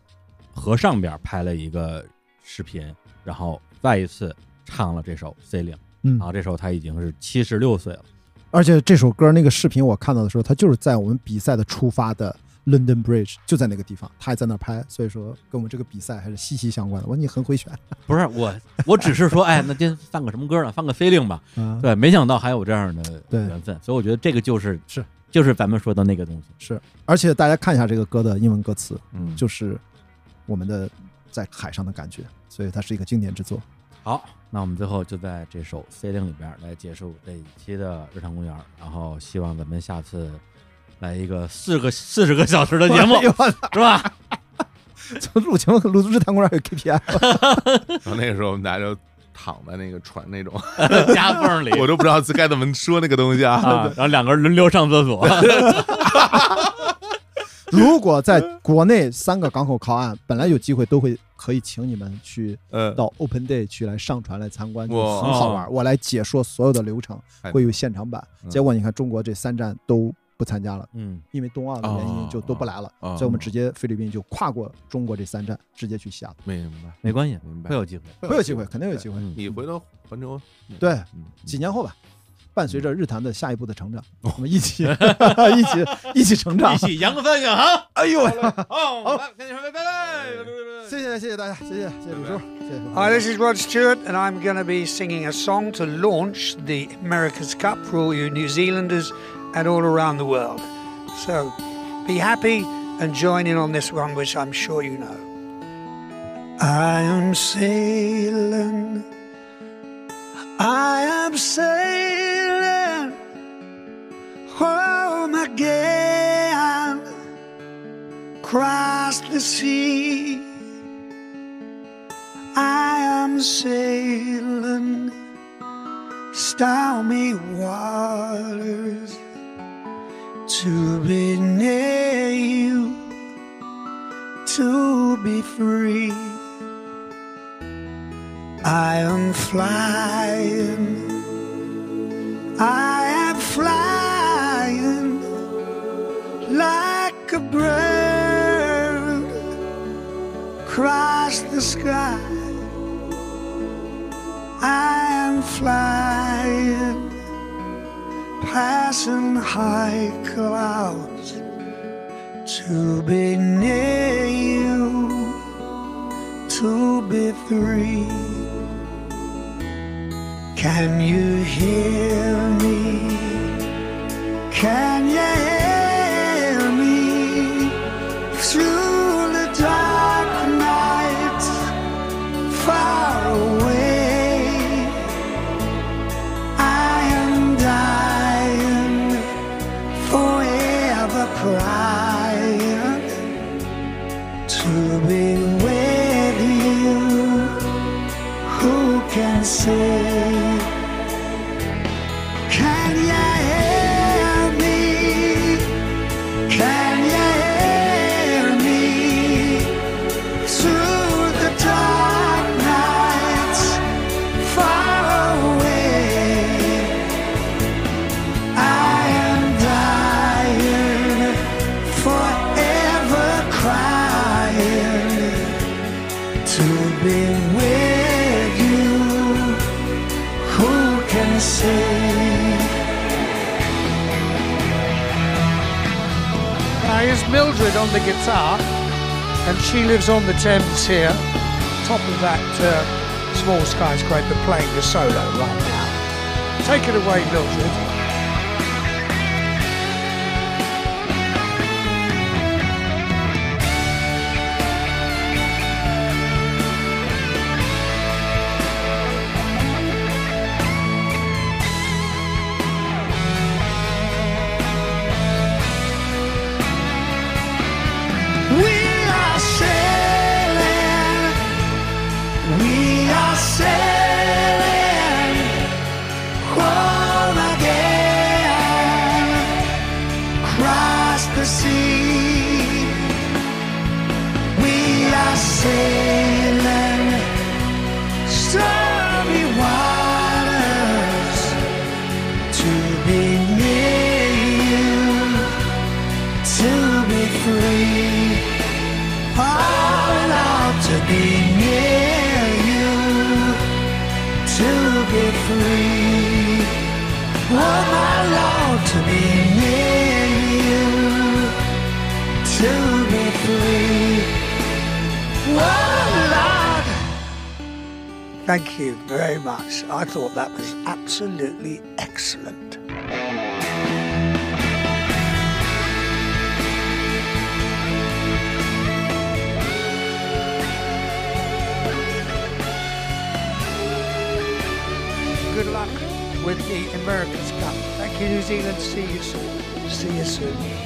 河上边拍了一个视频，然后再一次唱了这首《Sailing》。嗯然后这时候他已经是七十六岁了。而且这首歌那个视频我看到的时候，他就是在我们比赛的出发的 London Bridge 就在那个地方，他还在那儿拍，所以说跟我们这个比赛还是息息相关的。我说你很会选不是我，我只是说，哎，那今天放个什么歌呢？放个 Sailing 吧。嗯，(laughs) 对，没想到还有这样的缘分，所以我觉得这个就是是就是咱们说的那个东西。是，而且大家看一下这个歌的英文歌词，嗯，就是我们的在海上的感觉，所以它是一个经典之作。好，那我们最后就在这首 Sailing 里边来结束这一期的日常公园，然后希望咱们下次来一个四个四十个小时的节目 (laughs) 是吧？(laughs) 从录节目录日坛公园有 KPI，(laughs) 然后那个时候我们大家就躺在那个船那种，夹缝里我都不知道该怎么说那个东西啊。啊，然后两个人轮流上厕所。如果在国内三个港口靠岸，本来有机会都会可以请你们去嗯，到 Open Day 去来上船来参观，很好玩。我来解说所有的流程，哎会有现场版。嗯结果你看中国这三站都不参加了，嗯，因为冬奥的原因哦就都不来了，哦所以我们直接菲律宾就跨过中国这三站，直接去西雅图。明白，没关系，明白会有机会。会有机会，肯定有机会。嗯你回头环球，对，嗯，几年后吧，伴随着日坛的下一步的成长，我们一起 (laughs) 一起一起成长一。起扬帆远航。哎呦，好，来跟你说拜拜。谢谢谢谢大家，谢谢谢谢李叔，谢谢。Hi, this is Rod Stewart, and I'm going to be singing a song to launch the America's Cup for all you New Zealanders and all around the world. So be happy and join in on this one, which I'm sure you know. I am sailing, I am sailing home again, across the sea. I am sailing stormy waters to be near you, to be free. I am flying, I am flying like a bird across the sky. I am flying passing high clouds to be near you, to be free. Can you hear me? Can you hear say? On the guitar, and she lives on the Thames here, top of that uh, small skyscraper, playing the solo right now. Take it away, Mildred. Thank you very much. I thought that was absolutely excellent. Good luck with the America's Cup. Thank you, New Zealand. See you soon. See you soon.